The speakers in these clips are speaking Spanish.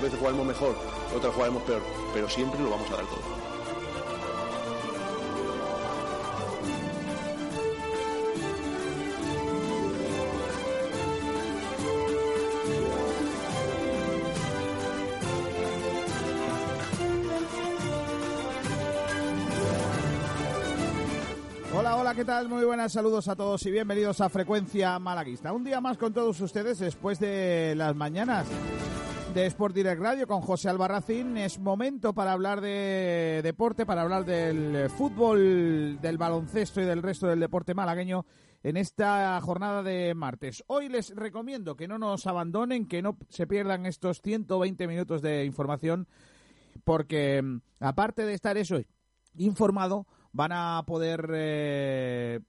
Una vez jugaremos mejor, otra jugaremos peor, pero siempre lo vamos a dar todo. Hola, hola, ¿qué tal? Muy buenas saludos a todos y bienvenidos a Frecuencia Malaguista. Un día más con todos ustedes después de las mañanas de Sport Direct Radio con José Albarracín. Es momento para hablar de deporte, para hablar del fútbol, del baloncesto y del resto del deporte malagueño en esta jornada de martes. Hoy les recomiendo que no nos abandonen, que no se pierdan estos 120 minutos de información, porque mm, aparte de estar eso informado, van a poder, eh,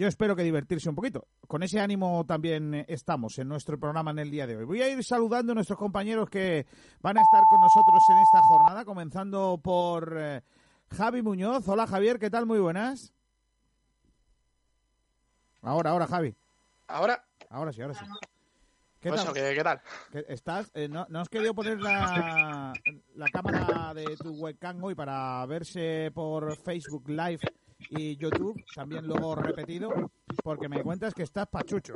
yo espero que divertirse un poquito. Con ese ánimo también eh, estamos en nuestro programa en el día de hoy. Voy a ir saludando a nuestros compañeros que van a estar con nosotros en esta jornada, comenzando por eh, Javi Muñoz. Hola Javier, ¿qué tal? Muy buenas. Ahora, ahora Javi. Ahora, Ahora sí, ahora sí. ¿Qué pues tal? eso, ¿qué, qué tal? ¿Qué- ¿Estás? eh, no, ¿No has querido poner la, la cámara de tu webcam hoy para verse por Facebook Live y YouTube, también luego repetido? Porque me cuentas que estás pachucho.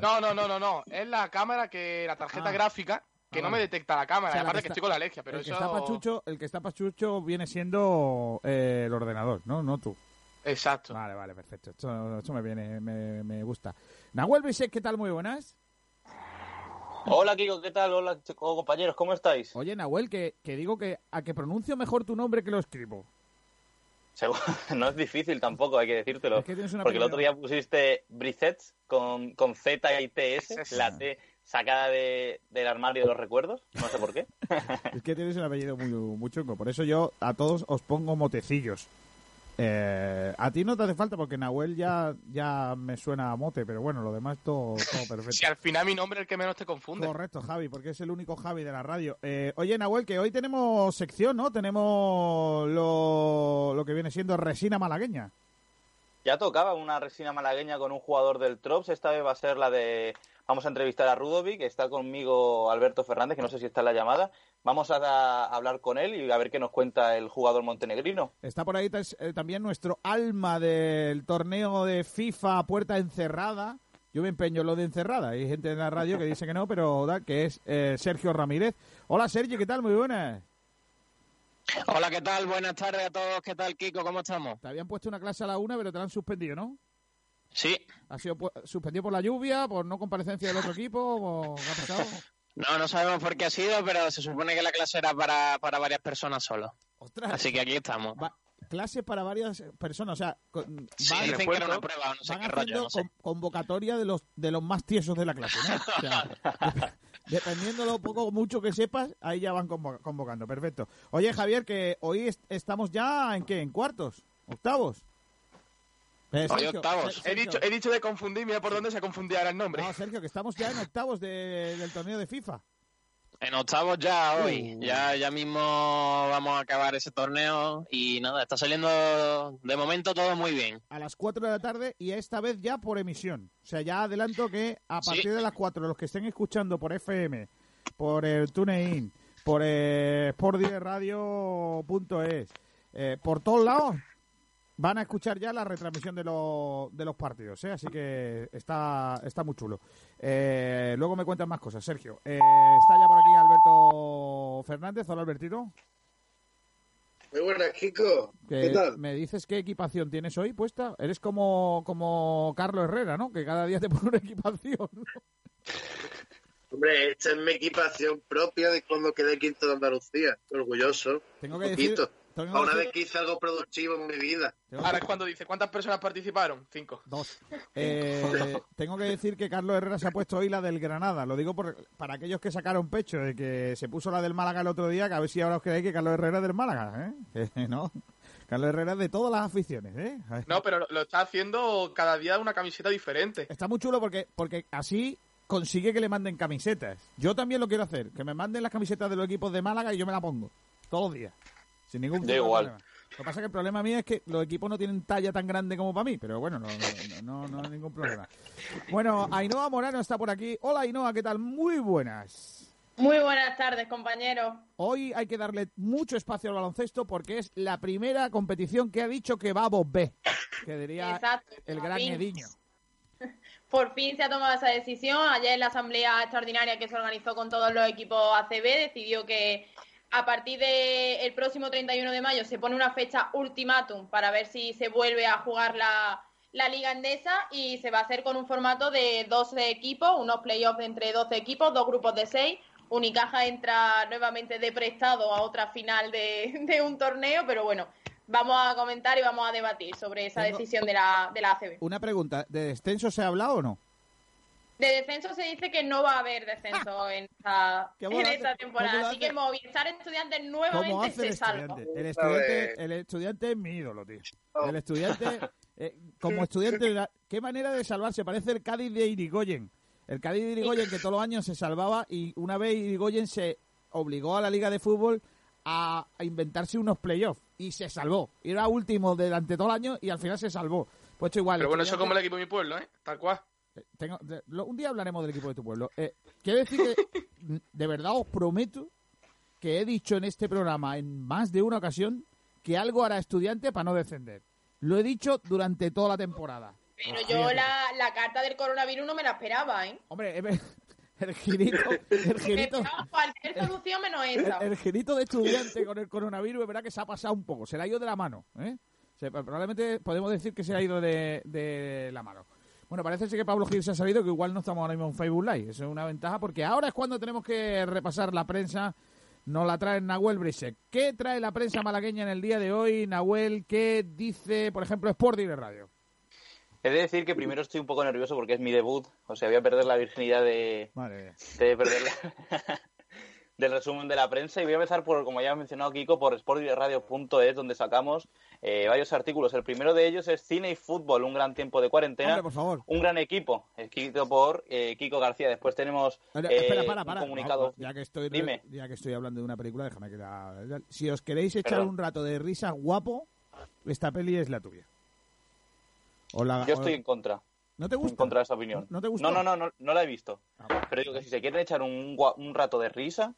No, no, no, no, no. Es la cámara que, la tarjeta Ah. gráfica que Ah, no me detecta la cámara. O sea, y la aparte que que, estoy con la alergia, pero el, que está pachucho, el que está pachucho viene siendo eh, el ordenador, ¿no? No tú. Exacto. Vale, vale, perfecto. Esto, esto me viene, me, me gusta. Nahuel Bisek, ¿qué tal? Muy buenas. Hola Kiko, ¿qué tal? Hola chicos, compañeros, ¿cómo estáis? Oye, Nahuel, que, que digo que a que pronuncio mejor tu nombre que lo escribo. Seguro- No es difícil tampoco, hay que decírtelo. Es que tienes una Porque el otro día pusiste Brissets con, con Z y TS, la T sacada de, del armario de los recuerdos, no sé por qué. Es que tienes un apellido muy, muy chungo. Por eso yo a todos os pongo motecillos. Eh, a ti no te hace falta porque Nahuel ya, ya me suena a mote, pero bueno, lo demás todo, todo perfecto. Si al final mi nombre es el que menos te confunde. Correcto, Javi, porque es el único Javi de la radio. Eh, oye, Nahuel, que hoy tenemos sección, ¿no? Tenemos lo, lo que viene siendo resina malagueña. Ya tocaba una resina malagueña con un jugador del Trops, esta vez va a ser la de... Vamos a entrevistar a Rudovic, está conmigo Alberto Fernández, que no sé si está en la llamada. Vamos a, a hablar con él y a ver qué nos cuenta el jugador montenegrino. Está por ahí eh, también nuestro alma del torneo de FIFA puerta encerrada. Yo me empeño en lo de encerrada. Hay gente en la radio que dice que no, pero da, que es eh, Sergio Ramírez. Hola, Sergio, ¿qué tal? Muy buenas. Hola, ¿qué tal? Buenas tardes a todos. ¿Qué tal, Kiko? ¿Cómo estamos? Te habían puesto una clase a la una, pero te la han suspendido, ¿no? Sí. ¿Ha sido suspendido por la lluvia, por no comparecencia del otro equipo? o ¿Qué ha pasado? No, no sabemos por qué ha sido, pero se supone que la clase era para, para varias personas solo. ¡Ostras! Así que aquí estamos. Va- clase para varias personas, o sea, con- Sí, van, dicen que era una prueba, no sé van qué haciendo rollo, no sé. con- convocatoria de los de los más tiesos de la clase, ¿no? O sea, dependiendo de lo poco o mucho que sepas, ahí ya van convo- convocando. Perfecto. Oye, Javier, que hoy est- estamos ya en qué, en cuartos, octavos. Eh, Hoy octavos. He dicho, he dicho de confundir, mira por dónde se confundía ahora el nombre. No, Sergio, que estamos ya en octavos de- del torneo de FIFA. En octavos ya hoy. Uh. Ya, ya mismo vamos a acabar ese torneo y nada, está saliendo de momento todo muy bien. a las 4 de la tarde y esta vez ya por emisión. O sea, ya adelanto que a Sí. partir de las 4, los que estén escuchando por FM, por el TuneIn, por eh, sportdirectradio.es, eh, por todos lados, van a escuchar ya la retransmisión de, los de los partidos. ¿eh? Así que está, está muy chulo. Eh, luego me cuentan más cosas, Sergio. Eh, está ya por aquí Alberto Fernández. Hola, Albertito. Muy buenas, Kiko. ¿Qué tal? ¿Me dices qué equipación tienes hoy puesta? Eres como, como Carlos Herrera, ¿no? Que cada día te pone una equipación. ¿no? Hombre, esta es mi equipación propia de cuando quedé quinto de Andalucía. Orgulloso. Tengo que decir... una vez que hice algo productivo en mi vida. Ahora es cuando dice, ¿cuántas personas participaron? Cinco. Dos. Eh, tengo que decir que Carlos Herrera se ha puesto hoy la del Granada. Lo digo por, para aquellos que sacaron pecho de que se puso la del Málaga el otro día, que a ver si ahora os creéis que Carlos Herrera es del Málaga, ¿eh? Que no. Carlos Herrera es de todas las aficiones, ¿eh? No, pero lo, lo está haciendo cada día una camiseta diferente. Está muy chulo porque, porque así consigue que le manden camisetas. Yo también lo quiero hacer, que me manden las camisetas de los equipos de Málaga y yo me la pongo todos los días. Sin ningún Da tipo de igual. problema. Lo que pasa es que el problema mío es que los equipos no tienen talla tan grande como para mí, pero bueno, no, no, no, no hay ningún problema. Bueno, Ainhoa Morano está por aquí. Hola Ainhoa, ¿qué tal? Muy buenas. Muy buenas tardes, compañeros. Hoy hay que darle mucho espacio al baloncesto porque es la primera competición que ha dicho que va a B, que diría Exacto, el gran fin. Ediño. Por fin se ha tomado esa decisión. Ayer en la asamblea extraordinaria que se organizó con todos los equipos ACB decidió que a partir del próximo 31 de mayo se pone una fecha ultimátum para ver si se vuelve a jugar la, la Liga Endesa y se va a hacer con un formato de 12 equipos, unos playoffs de entre 12 equipos, dos grupos de 6. Unicaja entra nuevamente de prestado a otra final de, de un torneo, pero bueno, vamos a comentar y vamos a debatir sobre esa decisión de la, de la ACB. Una pregunta, ¿de descenso se ha hablado o no? De descenso se dice que no va a haber descenso en esta, temporada. ¿Cómo lo Así que Movistar Estudiantes ¿Cómo nuevamente se salva. El estudiante, el estudiante es mi ídolo, tío. Oh. El estudiante, eh, como estudiante, qué manera de salvarse. Parece el Cádiz de Irigoyen. El Cádiz de Irigoyen que todos los años se salvaba y una vez Irigoyen se obligó a la Liga de Fútbol a, a inventarse unos playoffs y se salvó. Era último durante todo el año y al final se salvó. Pues igual. Pero bueno, eso como el equipo de mi pueblo, ¿eh? Tal cual. Tengo- de- lo- un día hablaremos del equipo de tu pueblo. Eh, quiero decir que, de verdad os prometo que he dicho en este programa en más de una ocasión que algo hará estudiante para no descender. Lo he dicho durante toda la temporada. Pero yo la, la carta del coronavirus no me la esperaba, ¿eh? Hombre, el girito, el girito, cualquier solución menos esa. el, el girito de estudiante con el coronavirus, es verdad que se ha pasado un poco. Se le ha ido de la mano. ¿eh? Se- probablemente podemos decir que se ha ido de, de la mano. Bueno, parece ser que Pablo Gil se ha salido, que igual no estamos ahora mismo en Facebook Live. Eso es una ventaja porque ahora es cuando tenemos que repasar la prensa. Nos la trae Nahuel Brisek. ¿Qué trae la prensa malagueña en el día de hoy, Nahuel? ¿Qué dice, por ejemplo, Sport Direct Radio? He de decir que primero estoy un poco nervioso porque es mi debut. O sea, voy a perder la virginidad de, Madre de perder la- del resumen de la prensa y voy a empezar por, como ya ha mencionado Kiko, por sportdirectradio.es donde sacamos eh, varios artículos. El primero de ellos es Cine y Fútbol, un gran tiempo de cuarentena. Hombre, por favor. Un gran equipo, escrito por eh, Kiko García. Después tenemos eh, espera, para, un comunicado. No, ya, que estoy, Dime. ya que estoy hablando de una película, déjame que la... Si os queréis echar Perdón. un rato de risa guapo, esta peli es la tuya. O la- Yo o- estoy en contra, ¿No te en gusta? contra de esa opinión. ¿No te gustó? No, no, no, no, no la he visto. Ah. Pero digo que si se quieren echar un, un rato de risa,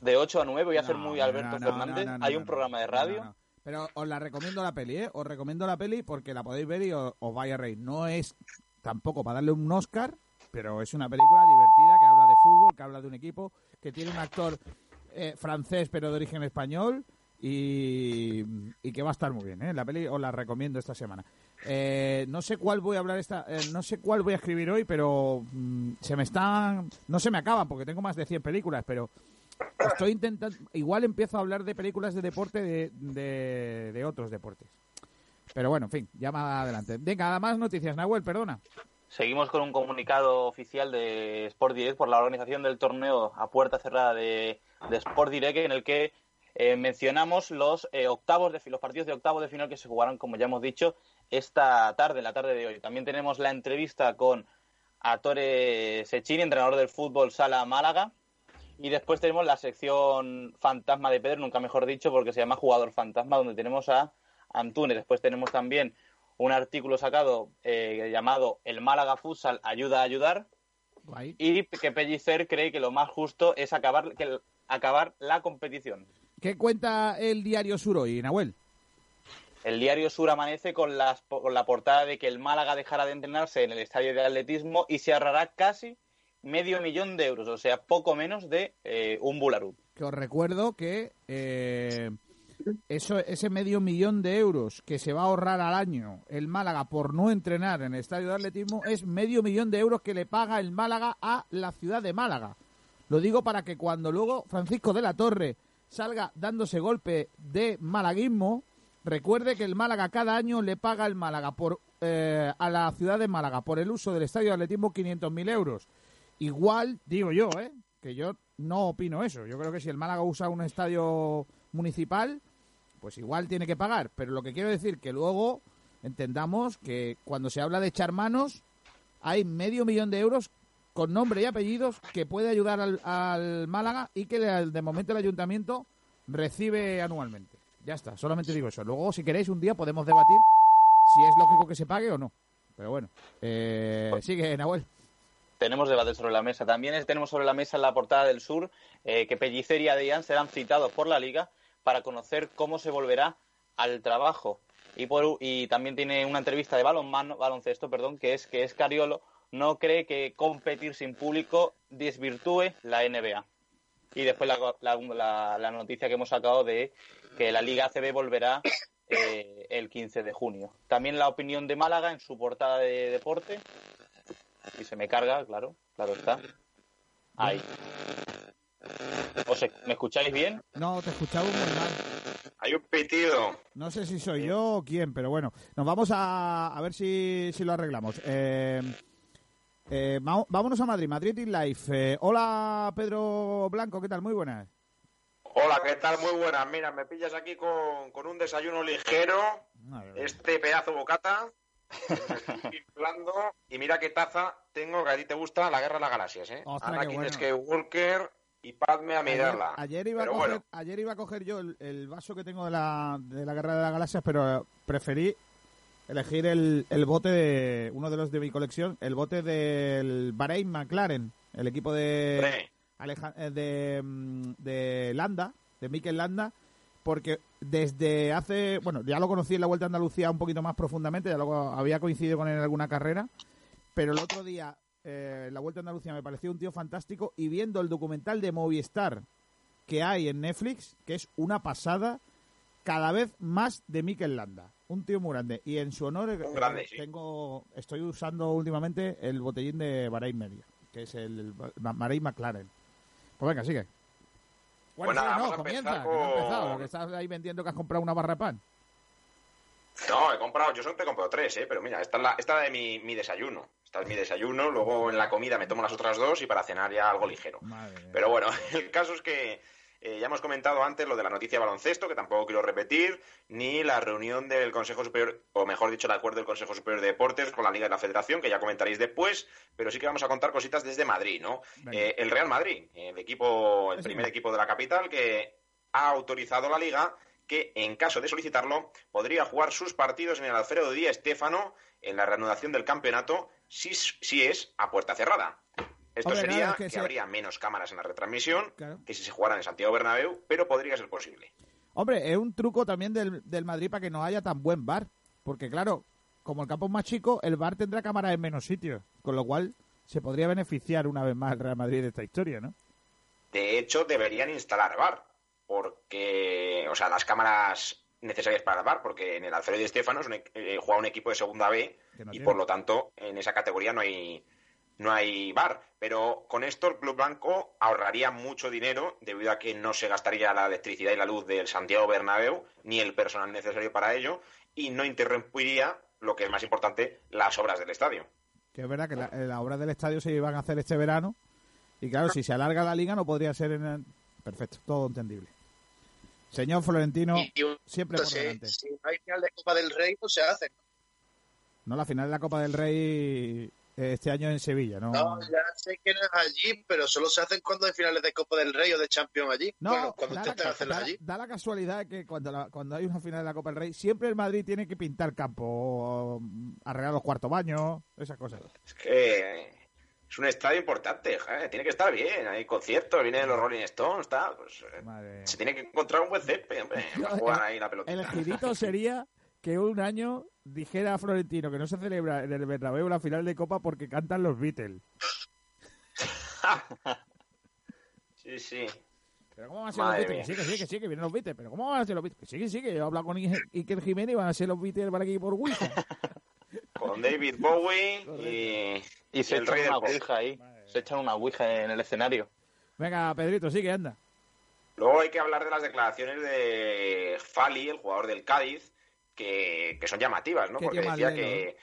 de 8 a 9, voy a No, muy Alberto Fernández. Hay un programa de radio. Pero os la recomiendo la peli, ¿eh? Os recomiendo la peli porque la podéis ver y os, os vais a reír. No es tampoco para darle un Oscar, pero es una película divertida que habla de fútbol, que habla de un equipo, que tiene un actor eh, francés pero de origen español y, y que va a estar muy bien, ¿eh? La peli os la recomiendo esta semana. Eh, no sé cuál voy a hablar esta, eh, no sé cuál voy a escribir hoy, pero mm, se me están, no se me acaban porque tengo más de 100 películas, pero estoy intentando, igual empiezo a hablar de películas de deporte de, de, otros deportes. Pero bueno, en fin, ya más adelante. Venga, más noticias, Nahuel, perdona. Seguimos con un comunicado oficial de Sport Direct por la organización del torneo a puerta cerrada de, de Sport Direct en el que eh, mencionamos los eh, octavos de los partidos de octavos de final que se jugarán, como ya hemos dicho, esta tarde, la tarde de hoy. También tenemos la entrevista con Atore Sechini, entrenador del fútbol Sala Málaga. Y después tenemos la sección fantasma de Pedro, nunca mejor dicho, porque se llama Jugador Fantasma, donde tenemos a Antunes. Después tenemos también un artículo sacado eh, llamado El Málaga Futsal ayuda a ayudar. Guay. Y que Pellicer cree que lo más justo es acabar, que el- acabar la competición. ¿Qué cuenta el diario Sur hoy, Nahuel? El diario Sur amanece con, las, con la portada de que el Málaga dejará de entrenarse en el estadio de atletismo y se ahorrará casi medio millón de euros, o sea, poco menos de eh, un Bularú. Que os recuerdo que eh, eso, ese medio millón de euros que se va a ahorrar al año el Málaga por no entrenar en el estadio de atletismo es medio millón de euros que le paga el Málaga a la ciudad de Málaga. Lo digo para que cuando luego Francisco de la Torre salga dándose golpe de malaguismo, recuerde que el Málaga cada año le paga el Málaga por, eh, a la ciudad de Málaga por el uso del estadio de atletismo 500.000 euros. Igual, digo yo, ¿eh? que yo no opino eso. Yo creo que si el Málaga usa un estadio municipal, pues igual tiene que pagar. Pero lo que quiero decir que luego entendamos que cuando se habla de echar manos, hay medio millón de euros con nombre y apellidos que puede ayudar al, al Málaga y que le- de momento el ayuntamiento recibe anualmente. Ya está, solamente digo eso. Luego, si queréis, un día podemos debatir si es lógico que se pague o no. Pero bueno, eh, sigue, Nahuel. Tenemos debate sobre la mesa. También es- tenemos sobre la mesa en la portada del Sur eh, que Pellicer y Adrián serán citados por la Liga para conocer cómo se volverá al trabajo. Y, también tiene una entrevista de balonmano, baloncesto, perdón, que es que Escariolo no cree que competir sin público desvirtúe la NBA. Y después la noticia que hemos sacado de que la Liga ACB volverá eh, el 15 de junio. También la opinión de Málaga en su portada de deporte. Y se me carga, claro, claro está. Ahí. O sea, ¿Me escucháis bien? No, te escuchamos muy mal. Hay un pitido. No sé si soy yo o quién, pero bueno, nos vamos a, a ver si, si lo arreglamos. Eh, eh, vámonos a Madrid, Madrid in Life. Eh, hola, Pedro Blanco, ¿qué tal? Muy buenas. Hola, ¿qué tal? Muy buenas. Mira, me pillas aquí con, con un desayuno ligero. Este pedazo bocata. Inflando. Y mira qué taza tengo que a ti te gusta la guerra de las galaxias, ¿eh? Ostras, Anakin bueno. Skywalker y Padme a Ayer, mirarla. ayer iba a coger, bueno. ayer iba a coger yo el, el vaso que tengo de la, de la Guerra de las Galaxias, pero preferí elegir el, el bote de uno de los de mi colección, el bote del Bahrein McLaren, el equipo de Aleja- eh, de, mm, de Landa, de Mikel Landa, porque desde hace, bueno, ya lo conocí en la Vuelta a Andalucía un poquito más profundamente, ya lo había coincidido con él en alguna carrera, pero el otro día eh, la Vuelta a Andalucía me pareció un tío fantástico y viendo el documental de Movistar que hay en Netflix, que es una pasada, cada vez más de Mikel Landa, un tío muy grande y en su honor grande, tengo estoy usando últimamente el botellín de Bahrein Media, que es el, Bahrein McLaren. Pues venga, sigue. Bueno, Pues nada, no, comienza, que no ha empezado, que estás ahí vendiendo que has comprado una barra de pan. No, he comprado, yo siempre he comprado tres, ¿eh? Pero mira, esta es la, esta es de mi, mi desayuno. Esta es mi desayuno, luego en la comida me tomo las otras dos y para cenar ya algo ligero. Madre. Pero bueno, el caso es que eh, ya hemos comentado antes lo de la noticia de baloncesto, que tampoco quiero repetir, ni la reunión del Consejo Superior, o mejor dicho, el acuerdo del Consejo Superior de Deportes con la Liga y la Federación, que ya comentaréis después, pero sí que vamos a contar cositas desde Madrid, ¿no? Eh, el Real Madrid, el equipo, el primer equipo de la capital, que ha autorizado la Liga que en caso de solicitarlo podría jugar sus partidos en el Alfredo Díaz Estéfano en la reanudación del campeonato si, si es a puerta cerrada. Esto Hombre, sería claro, es que habría menos cámaras en la retransmisión Claro. que si se jugara en Santiago Bernabéu, pero podría ser posible. Hombre, es un truco también del, del Madrid para que no haya tan buen bar. Porque claro, como el campo es más chico, el bar tendrá cámaras en menos sitios. Con lo cual se podría beneficiar una vez más el Real Madrid de esta historia, ¿no? De hecho, deberían instalar VAR, porque, o sea, las cámaras necesarias para el VAR, porque en el Alfredo Di Stéfano es un e- eh, juega un equipo de segunda B no y tiene. por lo tanto en esa categoría no hay no hay VAR. Pero con esto el Club Blanco ahorraría mucho dinero debido a que no se gastaría la electricidad y la luz del Santiago Bernabéu ni el personal necesario para ello y no interrumpiría lo que es más importante las obras del estadio. Que es verdad que la- las obras del estadio se iban a hacer este verano. Y claro, si se alarga la liga no podría ser en el... Perfecto, todo entendible. Señor Florentino, Y- y un- siempre por si, delante. si no hay final de Copa del Rey, no se hace. No, la final de la Copa del Rey este año en Sevilla, ¿no? No, ya sé que no es allí, pero solo se hacen cuando hay finales de Copa del Rey o de Champions allí. No, bueno, cuando da, la, da- allí. da la casualidad que cuando, la- cuando hay una final de la Copa del Rey, siempre el Madrid tiene que pintar campo, arreglar los cuartos baños, esas cosas. Es que es un estadio importante, tiene que estar bien. Hay conciertos, vienen los Rolling Stones, tal. Pues, eh, Madre. se tiene que encontrar un buen césped, hombre, para jugar ahí la pelota. El girito sería que un año dijera a Florentino que no se celebra en el Bernabéu la final de Copa porque cantan los Beatles. Sí, sí. Pero ¿cómo van a ser Madre los Beatles? Que sí, que sí, que sí, que vienen los Beatles. Pero ¿cómo van a ser los Beatles? Que sí, que sí, que yo he hablado con Iker Jiménez y van a ser los Beatles para aquí por Ouija. Con David Bowie y, Y se el echan rey una ouija ahí. Se echan una ouija en el escenario. Venga, Pedrito, sí que anda. Luego hay que hablar de las declaraciones de Fali, el jugador del Cádiz, que, que son llamativas, ¿no? Porque decía que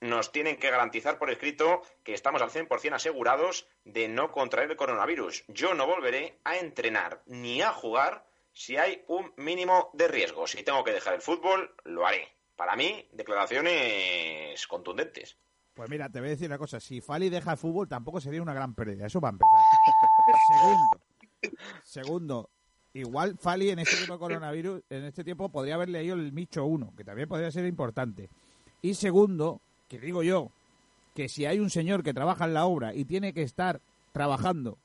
nos tienen que garantizar por escrito que estamos al 100% asegurados de no contraer el coronavirus. Yo no volveré a entrenar ni a jugar si hay un mínimo de riesgo. Si tengo que dejar el fútbol, lo haré. Para mí, declaraciones contundentes. Pues mira, te voy a decir una cosa. Si Fali deja el fútbol, tampoco sería una gran pérdida. Eso va a empezar. Segundo. Segundo. Igual Fali en este tiempo de coronavirus, en este tiempo podría haber leído el Micho 1, que también podría ser importante. Y segundo, que digo yo, que si hay un señor que trabaja en la obra y tiene que estar trabajando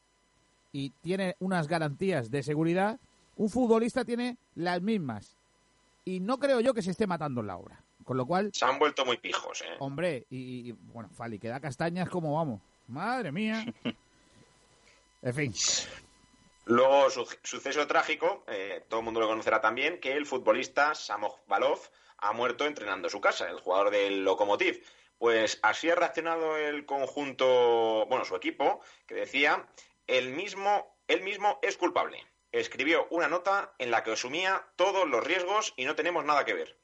y tiene unas garantías de seguridad, un futbolista tiene las mismas. Y no creo yo que se esté matando en la obra. Con lo cual, Se han vuelto muy pijos, ¿eh? hombre, y, y- bueno, Fali, que da castañas como vamos. Madre mía. En fin. Luego, su- suceso trágico, eh, todo el mundo lo conocerá también, que el futbolista Samoj Balov ha muerto entrenando su casa, el jugador del Lokomotiv. Pues así ha reaccionado el conjunto, bueno, su equipo, que decía, el mismo, él mismo es culpable. Escribió una nota en la que asumía todos los riesgos y no tenemos nada que ver.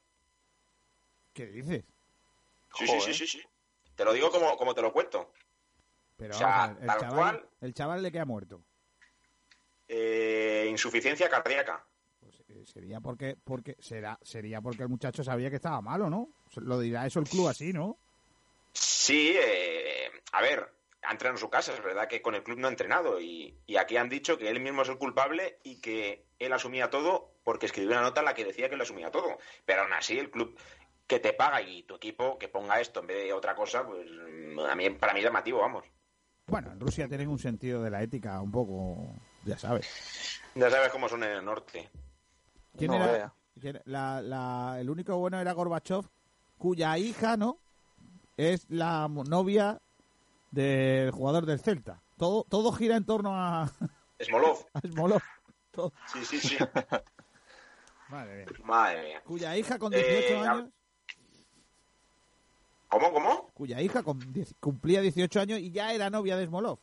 ¿Qué dices? Sí, sí, sí, sí, sí. Te lo digo como, como te lo cuento. Pero O sea, vamos a ver, el, tal chaval, cual. el chaval de que ha muerto. Eh, insuficiencia cardíaca. Pues, eh, sería porque porque será sería porque el muchacho sabía que estaba malo, ¿no? Lo dirá eso el club así, ¿no? Sí, eh, a ver, ha entrenado en su casa, es verdad que con el club no ha entrenado y, y aquí han dicho que él mismo es el culpable y que él asumía todo porque escribió una nota en la que decía que él asumía todo. Pero aún así el club que te paga y tu equipo que ponga esto en vez de otra cosa, pues a mí, para mí es llamativo, vamos. Bueno, en Rusia tienen un sentido de la ética un poco, ya sabes. Ya sabes cómo son en el norte. ¿Quién No era? quién- la- la- el único bueno era Gorbachev, cuya hija, ¿no? Es la novia del jugador del Celta. Todo, todo gira en torno a, Smolov. a Smolov. Todo. Sí, sí, sí. Madre mía. Madre mía. Cuya hija con Eh, 18 a- años, ¿Cómo, cómo? cuya hija con cumplía 18 años y ya era novia de Smolov.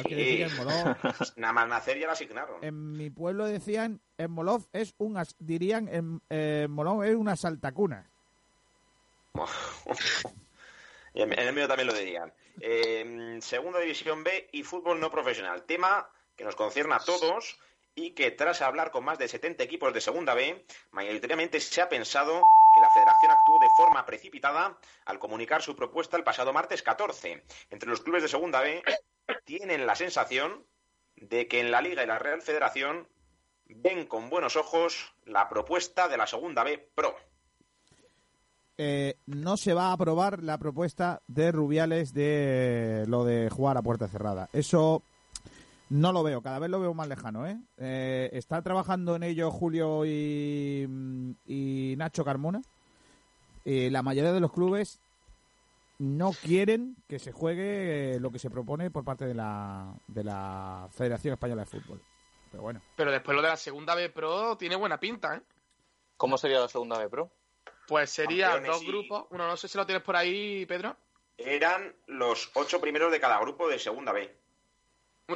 Igual que Sí. decir Smolov. Nada más nacer ya la asignaron. En mi pueblo decían, Smolov es un, as- dirían, em- eh, es una saltacuna. En el mío también lo dirían. Eh, segunda División B y fútbol no profesional. Tema que nos concierne a todos y que tras hablar con más de 70 equipos de Segunda B, mayoritariamente se ha pensado que la federación actuó de forma precipitada al comunicar su propuesta el pasado martes 14. Entre los clubes de Segunda B tienen la sensación de que en la Liga y la Real Federación ven con buenos ojos la propuesta de la Segunda B Pro. Eh, no se va a aprobar la propuesta de Rubiales de lo de jugar a puerta cerrada. Eso no lo veo, cada vez lo veo más lejano. ¿eh? Eh, está trabajando en ello Julio y, y Nacho Carmona. Eh, la mayoría de los clubes no quieren que se juegue eh, lo que se propone por parte de la, de la Federación Española de Fútbol. Pero bueno, Pero después lo de la segunda B Pro tiene buena pinta, ¿eh? ¿Cómo sería la segunda B Pro? Pues sería Campeones dos y- grupos. Uno, no sé si lo tienes por ahí, Pedro. Eran los ocho primeros de cada grupo de Segunda B.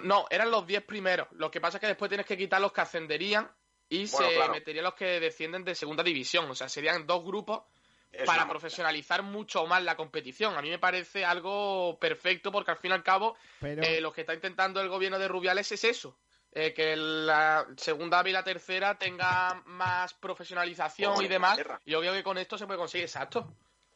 No, eran los 10 primeros. Lo que pasa es que después tienes que quitar los que ascenderían y Bueno, se claro. meterían los que descienden de segunda división. O sea, serían dos grupos Es para profesionalizar mucho más la competición. A mí me parece algo perfecto porque al fin y al cabo pero eh, lo que está intentando el gobierno de Rubiales es eso. eh, que la segunda y la tercera tenga más profesionalización Como y demás. Y yo creo que con esto se puede conseguir exacto.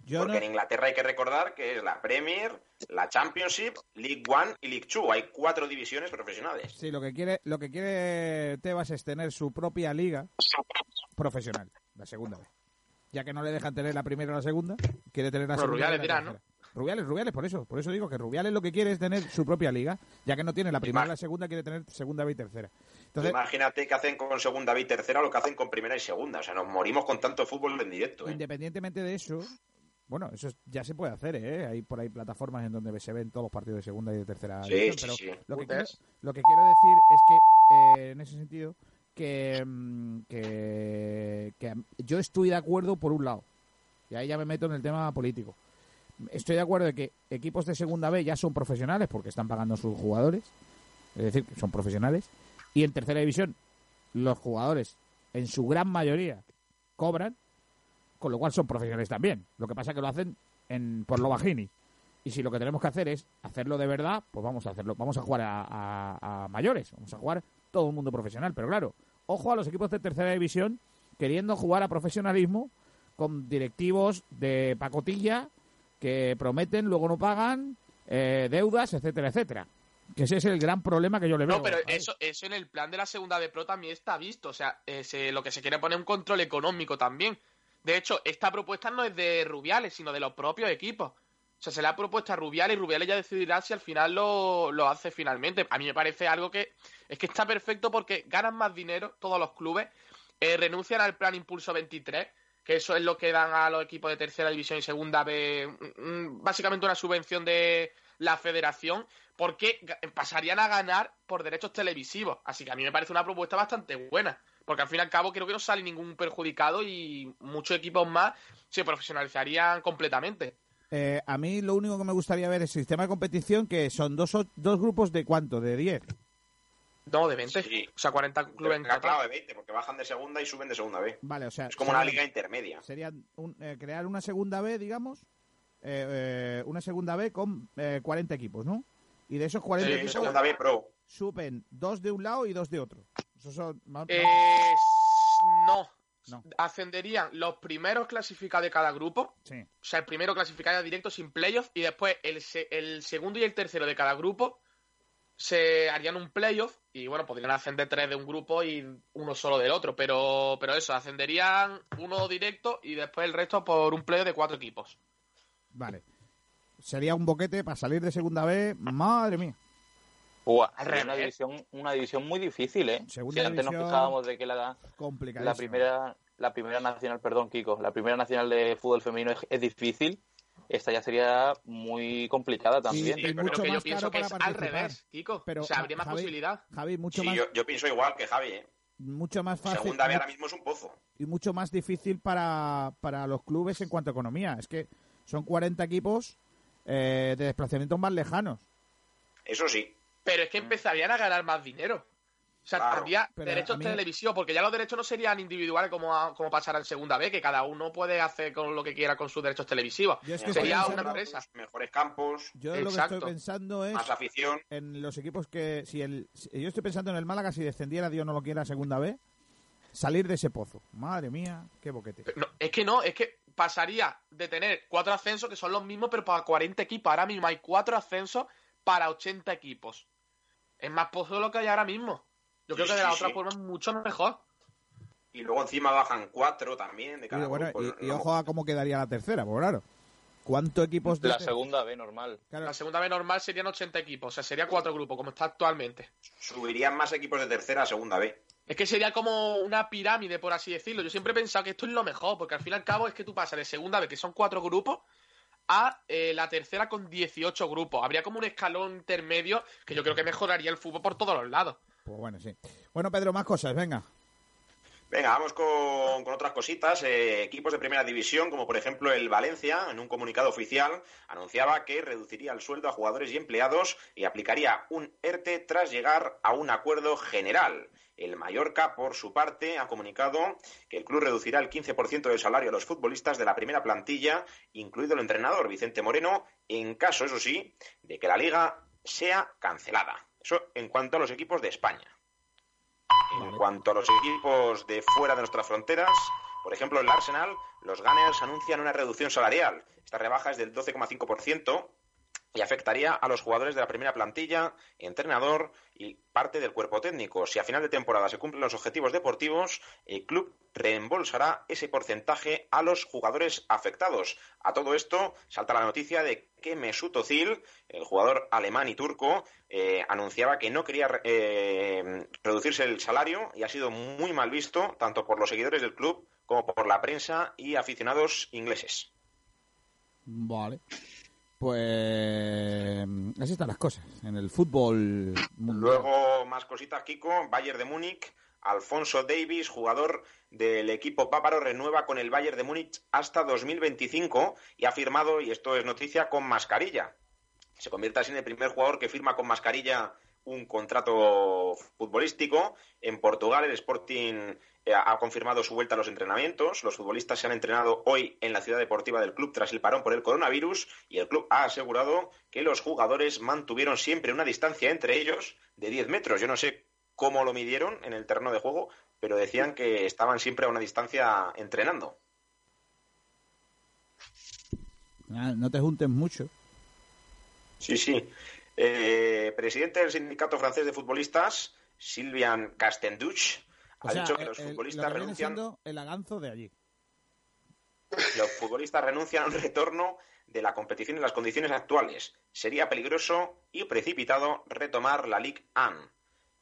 Yo Porque no, en Inglaterra hay que recordar que es la Premier, la Championship, League One y League Two. Hay cuatro divisiones profesionales. Sí, lo que quiere, lo que quiere Tebas es tener su propia liga profesional, la segunda vez. Ya que no le dejan tener la primera o la segunda, quiere tener la Pero segunda. y Rubiales la dirá, tercera. Rubiales, Rubiales, por eso, por eso digo que Rubiales lo que quiere es tener su propia liga, ya que no tiene la primera y la segunda, quiere tener segunda B y tercera. Entonces, Imagínate que hacen con Segunda B y Tercera lo que hacen con Primera y Segunda. O sea, nos morimos con tanto fútbol en directo. ¿eh? independientemente de eso, bueno, eso es- ya se puede hacer, ¿eh? Hay por ahí plataformas en donde se ven todos los partidos de segunda y de tercera Sí, división, sí, pero sí. Lo que, Putas. quiero, lo que quiero decir es que, eh, en ese sentido, que, mm, que, que yo estoy de acuerdo por un lado, y ahí ya me meto en el tema político. Estoy de acuerdo de que equipos de segunda B ya son profesionales porque están pagando a sus jugadores, es decir, que son profesionales, y en tercera división los jugadores, en su gran mayoría, cobran, con lo cual son profesionales también. Lo que pasa es que lo hacen en, por lo bajini. Y si lo que tenemos que hacer es hacerlo de verdad, pues vamos a hacerlo. Vamos a jugar a, a- a mayores, vamos a jugar todo el mundo profesional. Pero claro, ojo a los equipos de tercera división queriendo jugar a profesionalismo con directivos de pacotilla que prometen, luego no pagan, eh, deudas, etcétera, etcétera. Que ese es el gran problema que yo le veo. No, pero eso, eso en el plan de la segunda B Pro también está visto. O sea, eh, lo que se quiere poner un control económico también. De hecho, esta propuesta no es de Rubiales, sino de los propios equipos. O sea, se le ha propuesto a Rubiales y Rubiales ya decidirá si al final lo, lo hace finalmente. A mí me parece algo que es que está perfecto porque ganan más dinero todos los clubes, eh, renuncian al plan Impulso 23, que eso es lo que dan a los equipos de tercera división y segunda B, básicamente una subvención de la federación, porque pasarían a ganar por derechos televisivos. Así que a mí me parece una propuesta bastante buena. Porque al fin y al cabo creo que no sale ningún perjudicado y muchos equipos más se profesionalizarían completamente. Eh, a mí lo único que me gustaría ver es el sistema de competición, que son dos, dos grupos de cuánto, de 10. No, de 20. Sí. O sea, 40 clubes en Claro, de 20, porque bajan de segunda y suben de segunda B. Vale, o sea, Es como una liga intermedia. Sería un- eh, crear una segunda B, digamos, eh, eh, una segunda B con eh, 40 equipos, ¿no? Y de esos 40 Sí, Pro. suben dos de un lado y dos de otro. Esos son más- Eh, no. No. Ascenderían los primeros clasificados de cada grupo. Sí. O sea, el primero clasificaría directo sin playoff. Y después el, se- el segundo y el tercero de cada grupo se harían un playoff. Y bueno, podrían ascender tres de un grupo y uno solo del otro. Pero, pero eso, ascenderían uno directo y después el resto por un playoff de cuatro equipos. Vale. Sería un boquete para salir de segunda B. Madre mía. Una división, una división muy difícil, ¿eh? Segunda si antes nos fijábamos de que la, la primera la primera nacional, perdón, Kiko, la primera nacional de fútbol femenino es, es difícil, esta ya sería muy complicada también. Sí, pero mucho que yo pienso que es al revés, Kiko. Pero, o sea, habría más Javi, posibilidad. Javi, mucho Sí, más, yo, yo pienso igual que Javi. ¿eh? mucho más fácil Segunda B ahora mismo es un pozo. y mucho más difícil para, para los clubes en cuanto a economía. Es que son 40 equipos eh, de desplazamientos más lejanos. Eso sí. Pero es que empezarían a ganar más dinero. O sea, Claro. habría Pero derechos mí- televisivos, porque ya los derechos no serían individuales como, a- como pasará en segunda B, que cada uno puede hacer con lo que quiera con sus derechos televisivos. Yo Sería una empresa. Mejores campos, Yo lo que Exacto. estoy pensando es más afición. en los equipos que si el si- yo estoy pensando en el Málaga si descendiera Dios no lo quiera a segunda B salir de ese pozo. Madre mía, qué boquete. No, es que no, es que pasaría de tener cuatro ascensos que son los mismos, pero para 40 equipos. Ahora mismo hay cuatro ascensos para 80 equipos. Es más pozo de lo que hay ahora mismo. Yo creo Sí, que de la sí, otra sí. forma es mucho mejor. Y luego encima bajan cuatro también de Y, cada bueno, grupo. y, y ojo a cómo quedaría la tercera, pues claro. ¿Cuántos equipos de La segunda B normal. Claro, La segunda B normal serían 80 equipos, o sea, sería cuatro grupos, como está actualmente. Subirían más equipos de tercera a segunda B. Es que sería como una pirámide, por así decirlo. Yo siempre he pensado que esto es lo mejor, porque al fin y al cabo es que tú pasas de segunda vez, que son cuatro grupos, a eh, la tercera con 18 grupos. Habría como un escalón intermedio que yo creo que mejoraría el fútbol por todos los lados. Pues bueno, sí. Bueno, Pedro, más cosas, venga. Venga, vamos con, con otras cositas. Eh, equipos de primera división, como por ejemplo el Valencia, en un comunicado oficial, anunciaba que reduciría el sueldo a jugadores y empleados y aplicaría un ERTE tras llegar a un acuerdo general. El Mallorca, por su parte, ha comunicado que el club reducirá el 15% del salario a los futbolistas de la primera plantilla, incluido el entrenador Vicente Moreno, en caso, eso sí, de que la liga sea cancelada. Eso en cuanto a los equipos de España. En cuanto a los equipos de fuera de nuestras fronteras, por ejemplo, el Arsenal, los Gunners anuncian una reducción salarial. Esta rebaja es del 12,5% y afectaría a los jugadores de la primera plantilla, entrenador y parte del cuerpo técnico. Si a final de temporada se cumplen los objetivos deportivos, el club reembolsará ese porcentaje a los jugadores afectados. A todo esto salta la noticia de que Mesut Özil, el jugador alemán y turco, eh, anunciaba que no quería eh, reducirse el salario y ha sido muy mal visto tanto por los seguidores del club como por la prensa y aficionados ingleses. Vale. Pues así están las cosas en el fútbol. Luego, más cositas, Kiko. Bayern de Múnich. Alfonso Davis, jugador del equipo bávaro, renueva con el Bayern de Múnich hasta 2025 y ha firmado, y esto es noticia, con mascarilla. Se convierte así en el primer jugador que firma con mascarilla un contrato futbolístico. En Portugal, el Sporting eh, ha confirmado su vuelta a los entrenamientos. Los futbolistas se han entrenado hoy en la ciudad deportiva del club tras el parón por el coronavirus y el club ha asegurado que los jugadores mantuvieron siempre una distancia entre ellos de 10 metros. Yo no sé cómo lo midieron en el terreno de juego, pero decían que estaban siempre a una distancia entrenando. Ah, No te juntes mucho. Sí, sí. Eh, presidente del sindicato francés de futbolistas, Sylvian Castenduch, O ha sea, dicho que el- los el- futbolistas lo que renuncian el aganzo de allí. los futbolistas renuncian a un retorno de la competición en las condiciones actuales. Sería peligroso y precipitado retomar la Ligue 1.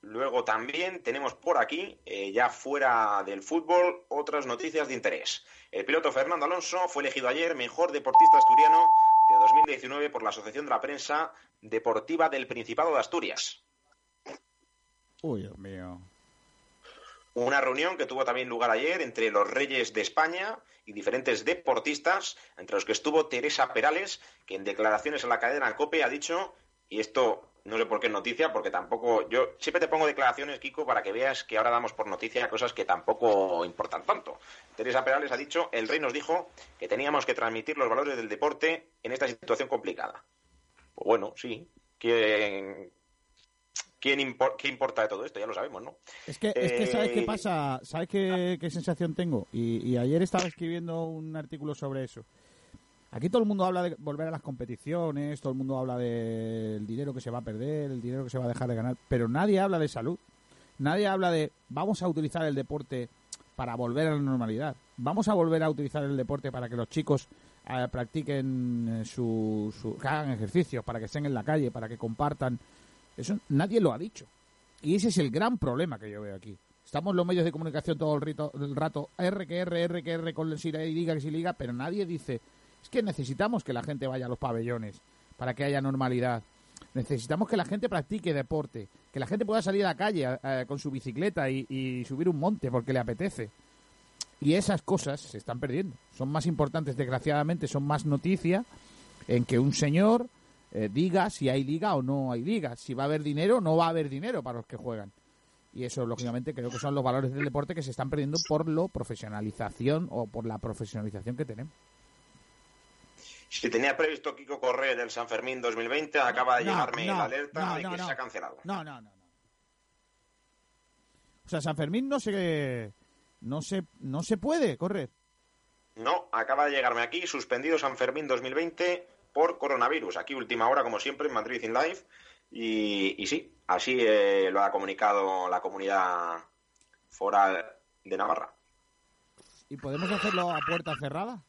Luego también tenemos por aquí, eh, ya fuera del fútbol, otras noticias de interés. El piloto Fernando Alonso fue elegido ayer mejor deportista asturiano de 2019 por la Asociación de la Prensa Deportiva del Principado de Asturias. Uy, Dios mío. Una reunión que tuvo también lugar ayer entre los reyes de España y diferentes deportistas, entre los que estuvo Teresa Perales, que en declaraciones a la cadena COPE ha dicho, y esto no sé por qué es noticia, porque tampoco. Yo siempre te pongo declaraciones, Kiko, para que veas que ahora damos por noticia cosas que tampoco importan tanto. Teresa Perales ha dicho: el rey nos dijo que teníamos que transmitir los valores del deporte en esta situación complicada. Pues bueno, sí. ¿Quién, quién impor- ¿Qué importa de todo esto? Ya lo sabemos, ¿no? Es que, es que ¿sabes qué Eh, pasa? ¿Sabes qué, qué sensación tengo? Y, y ayer estaba escribiendo un artículo sobre eso. Aquí todo el mundo habla de volver a las competiciones, todo el mundo habla del dinero que se va a perder, el dinero que se va a dejar de ganar, pero nadie habla de salud. Nadie habla de vamos a utilizar el deporte para volver a la normalidad. Vamos a volver a utilizar el deporte para que los chicos eh, practiquen eh, su, su- que hagan ejercicios, para que estén en la calle, para que compartan. Eso nadie lo ha dicho. Y ese es el gran problema que yo veo aquí. Estamos los medios de comunicación todo el, el rato, R que R, R que R, con si liga que si liga, pero nadie dice, es que necesitamos que la gente vaya a los pabellones para que haya normalidad. Necesitamos que la gente practique deporte, que la gente pueda salir a la calle eh, con su bicicleta y, y subir un monte porque le apetece. Y esas cosas se están perdiendo. Son más importantes, desgraciadamente, son más noticia en que un señor eh, diga si hay liga o no hay liga, si va a haber dinero o no va a haber dinero para los que juegan. Y eso, lógicamente, creo que son los valores del deporte que se están perdiendo por la profesionalización o por la profesionalización que tenemos. Si tenía previsto Kiko Correa del San Fermín 2020, acaba de No, llegarme no, la alerta no, de no, que no. se ha cancelado. No, no, no, no. O sea, San Fermín no se, no se, no se puede correr. No, acaba de llegarme aquí, suspendido San Fermín 2020 por coronavirus. Aquí última hora, como siempre, en Madrid in Live. Y, y sí, así eh, lo ha comunicado la comunidad foral de Navarra. ¿Y podemos hacerlo a puerta cerrada?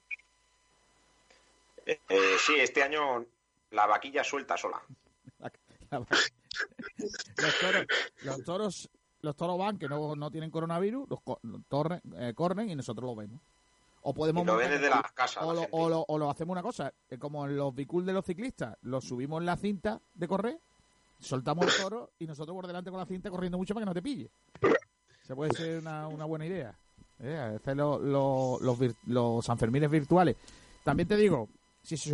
Eh, eh, sí, este año la vaquilla suelta sola. La- la- los toros, los toros, los toros van que no, no tienen coronavirus, los co- torre- eh, corren y nosotros lo vemos. O podemos Y lo ven desde las casas. o la lo, o, lo, o lo hacemos una cosa, eh, como en los biculs de los ciclistas, los subimos en la cinta de correr, soltamos el toro y nosotros por delante con la cinta corriendo mucho para que no te pille. Se puede ser una, una buena idea. ¿eh? Hacer lo- lo- los, vir- los Sanfermines virtuales. También te digo, si se se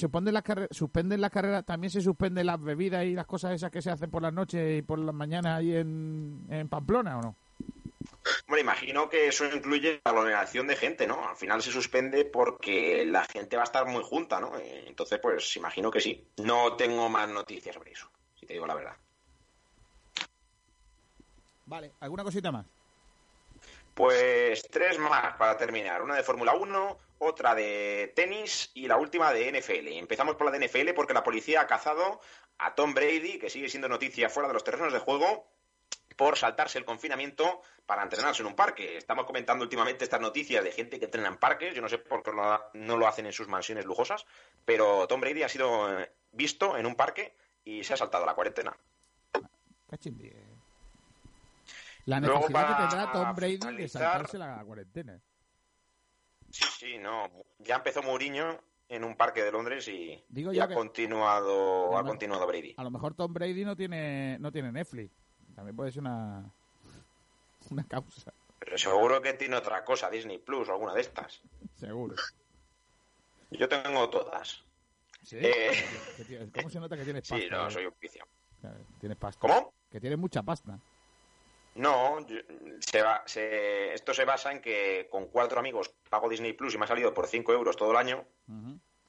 suspenden las carreras, suspenden las carreras, también se suspenden las bebidas y las cosas esas que se hacen por las noches y por las mañanas ahí en, en Pamplona, ¿o no? Bueno, imagino que eso incluye la aglomeración de gente, ¿no? Al final se suspende porque la gente va a estar muy junta, ¿no? Eh, Entonces, pues imagino que sí. No tengo más noticias sobre eso, si te digo la verdad. Vale, ¿alguna cosita más? Pues tres más para terminar. Una de Fórmula 1, otra de tenis y la última de NFL. Empezamos por la de NFL porque la policía ha cazado a Tom Brady, que sigue siendo noticia fuera de los terrenos de juego, por saltarse el confinamiento para entrenarse en un parque. Estamos comentando últimamente estas noticias de gente que entrena en parques. Yo no sé por qué no, lo hacen en sus mansiones lujosas, pero Tom Brady ha sido eh, visto en un parque y se ha saltado la cuarentena. La necesidad que para tendrá Tom Brady de saltarse la cuarentena. Sí, sí, no. Ya empezó Mourinho en un parque de Londres y, Digo y yo ha que- continuado, ha continuado Brady. A lo mejor Tom Brady no tiene no tiene Netflix. También puede ser una una causa, Pero seguro que tiene otra cosa, Disney Plus o alguna de estas. seguro. Yo tengo todas. ¿Sí? Eh, ¿Cómo se nota que tienes pasta? sí, no, eh? soy un vicio. Tienes pasta. ¿Cómo? Que tienes mucha pasta. No, se va- se- esto se basa en que con cuatro amigos pago Disney Plus y me ha salido por 5 euros todo el año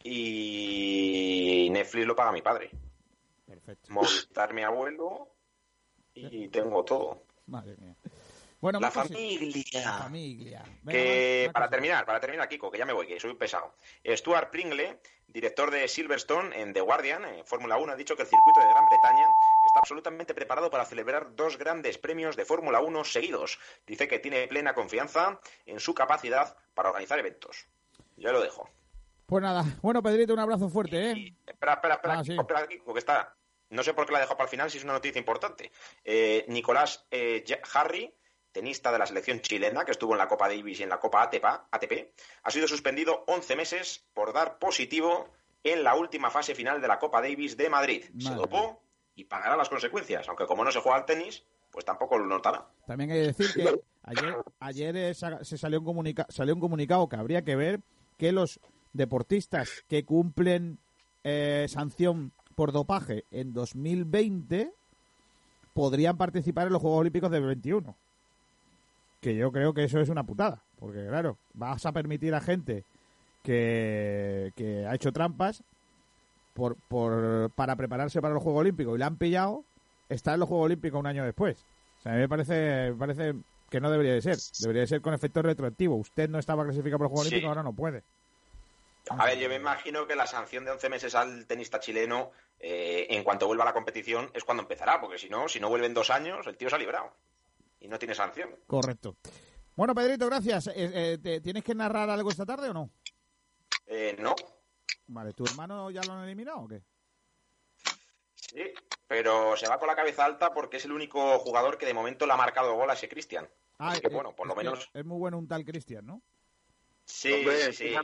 y Netflix lo paga mi padre. Perfecto. Mi abuelo y tengo todo. Madre mía. Bueno, La familia. La familia. Venga, que para terminar, para terminar, Kiko, que ya me voy, que soy un pesado. Stuart Pringle, director de Silverstone en The Guardian, en Fórmula 1, ha dicho que el circuito de Gran Bretaña está absolutamente preparado para celebrar dos grandes premios de Fórmula 1 seguidos. Dice que tiene plena confianza en su capacidad para organizar eventos. Ya lo dejo. Pues nada, bueno, Pedrito, un abrazo fuerte, Y- ¿eh? espera, espera, espera, Ah, sí. espera, Kiko, que está. No sé por qué la dejo para el final si es una noticia importante. Eh, Nicolás eh, Harry, tenista de la selección chilena que estuvo en la Copa Davis y en la Copa ATP, ATP, ha sido suspendido 11 meses por dar positivo en la última fase final de la Copa Davis de Madrid. Se Madre dopó y pagará las consecuencias, aunque como no se juega al tenis, pues tampoco lo notará. También hay que decir que ayer, ayer se salió un, comunica- salió un comunicado que habría que ver que los deportistas que cumplen eh, sanción por dopaje en 2020 podrían participar en los Juegos Olímpicos del 21. Que yo creo que eso es una putada. Porque, claro, vas a permitir a gente que, que ha hecho trampas por, por, para prepararse para los Juegos Olímpicos y la han pillado, está en los Juegos Olímpicos un año después. O sea, a mí me parece, me parece que no debería de ser. Debería de ser con efecto retroactivo. Usted no estaba clasificado para los Juegos Sí. Olímpicos, ahora no puede. A ver, yo me imagino que la sanción de 11 meses al tenista chileno, eh, en cuanto vuelva a la competición, es cuando empezará, porque si no, si no vuelven dos años, el tío se ha librado. Y no tiene sanción. Correcto. Bueno, Pedrito, gracias. Eh, eh, ¿te- ¿Tienes que narrar algo esta tarde o no? Eh, no, Vale, ¿tu hermano ya lo han eliminado o qué? sí, pero se va con la cabeza alta porque es el único jugador que de momento le ha marcado gol a ese Cristian. Así que, eh, bueno, por lo es menos- Es muy bueno un tal Cristian, ¿no? Sí, Hombre, sí, sí.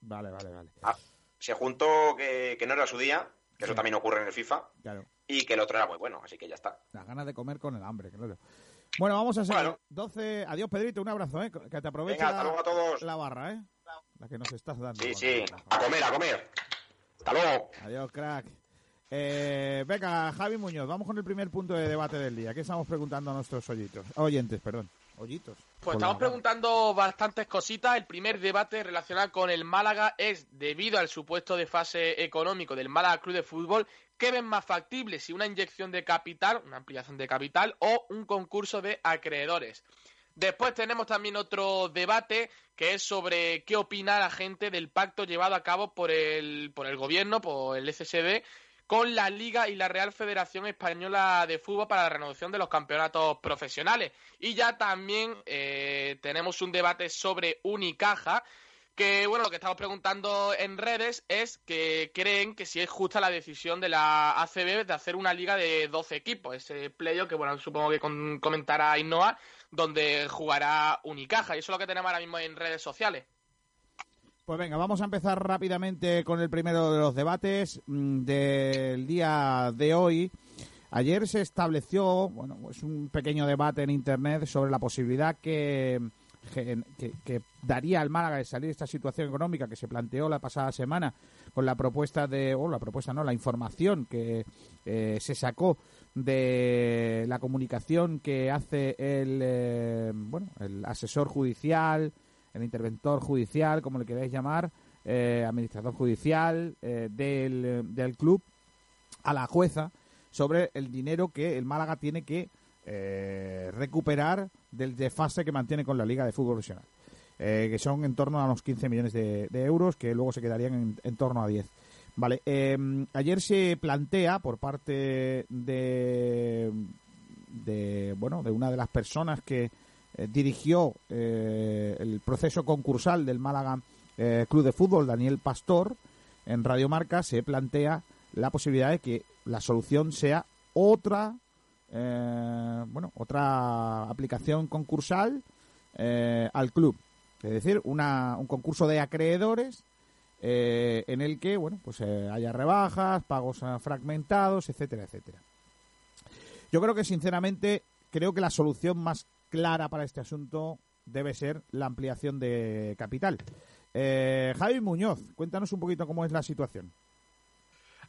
Vale, vale, vale. Ah, se juntó que, que no era su día, que eso también ocurre en el FIFA, Claro. y que el otro era muy bueno, así que ya está. Las ganas de comer con el hambre, claro. Bueno, vamos a seguir. Bueno. 12. Adiós, Pedrito. Un abrazo, ¿eh? Que te aproveche Venga, hasta luego a todos. la barra, ¿eh? La que nos estás dando. Sí, sí, a comer, a comer. Hasta luego. Adiós, crack. Eh, venga, Javi Muñoz, vamos con el primer punto de debate del día. ¿Qué estamos preguntando a nuestros hoyitos? oyentes? Perdón. Pues estamos preguntando bastantes cositas. El primer debate relacionado con el Málaga es, debido al supuesto desfase económico del Málaga Club de Fútbol, ¿qué ven más factible? Si una inyección de capital, una ampliación de capital o un concurso de acreedores. Después tenemos también otro debate que es sobre qué opina la gente del pacto llevado a cabo por el, por el gobierno, por el SSD, con la Liga y la Real Federación Española de Fútbol para la renovación de los campeonatos profesionales. Y ya también eh, tenemos un debate sobre Unicaja, que bueno, lo que estamos preguntando en redes es que creen que si es justa la decisión de la ACB de hacer una liga de 12 equipos, ese playo que bueno, supongo que comentará Ainhoa, donde jugará Unicaja. Y eso es lo que tenemos ahora mismo en redes sociales. Pues venga, vamos a empezar rápidamente con el primero de los debates mm, del día de hoy. Ayer se estableció, bueno, pues un pequeño debate en internet sobre la posibilidad que, que, daría al Málaga de salir de esta situación económica que se planteó la pasada semana con la propuesta de, o la propuesta no, la información que eh, se sacó de la comunicación que hace el, eh, bueno, el asesor judicial, el interventor judicial, como le queráis llamar, eh, administrador judicial eh, del, del club, a la jueza sobre el dinero que el Málaga tiene que eh, recuperar del desfase que mantiene con la Liga de Fútbol Profesional, eh, que son en torno a los 15 millones de, euros, que luego se quedarían en, torno a 10. Vale, eh, ayer se plantea por parte de, de, bueno, de una de las personas que eh, dirigió el proceso concursal del Málaga Club de Fútbol, Daniel Pastor, en Radio Marca se plantea la posibilidad de que la solución sea otra, eh, bueno, otra aplicación concursal eh, al club, es decir, una, un concurso de acreedores eh, en el que, bueno, pues eh, haya rebajas, pagos eh, fragmentados, etcétera, etcétera. Yo creo que sinceramente creo que la solución más clara para este asunto debe ser la ampliación de capital. Eh, Javi Muñoz, cuéntanos un poquito cómo es la situación.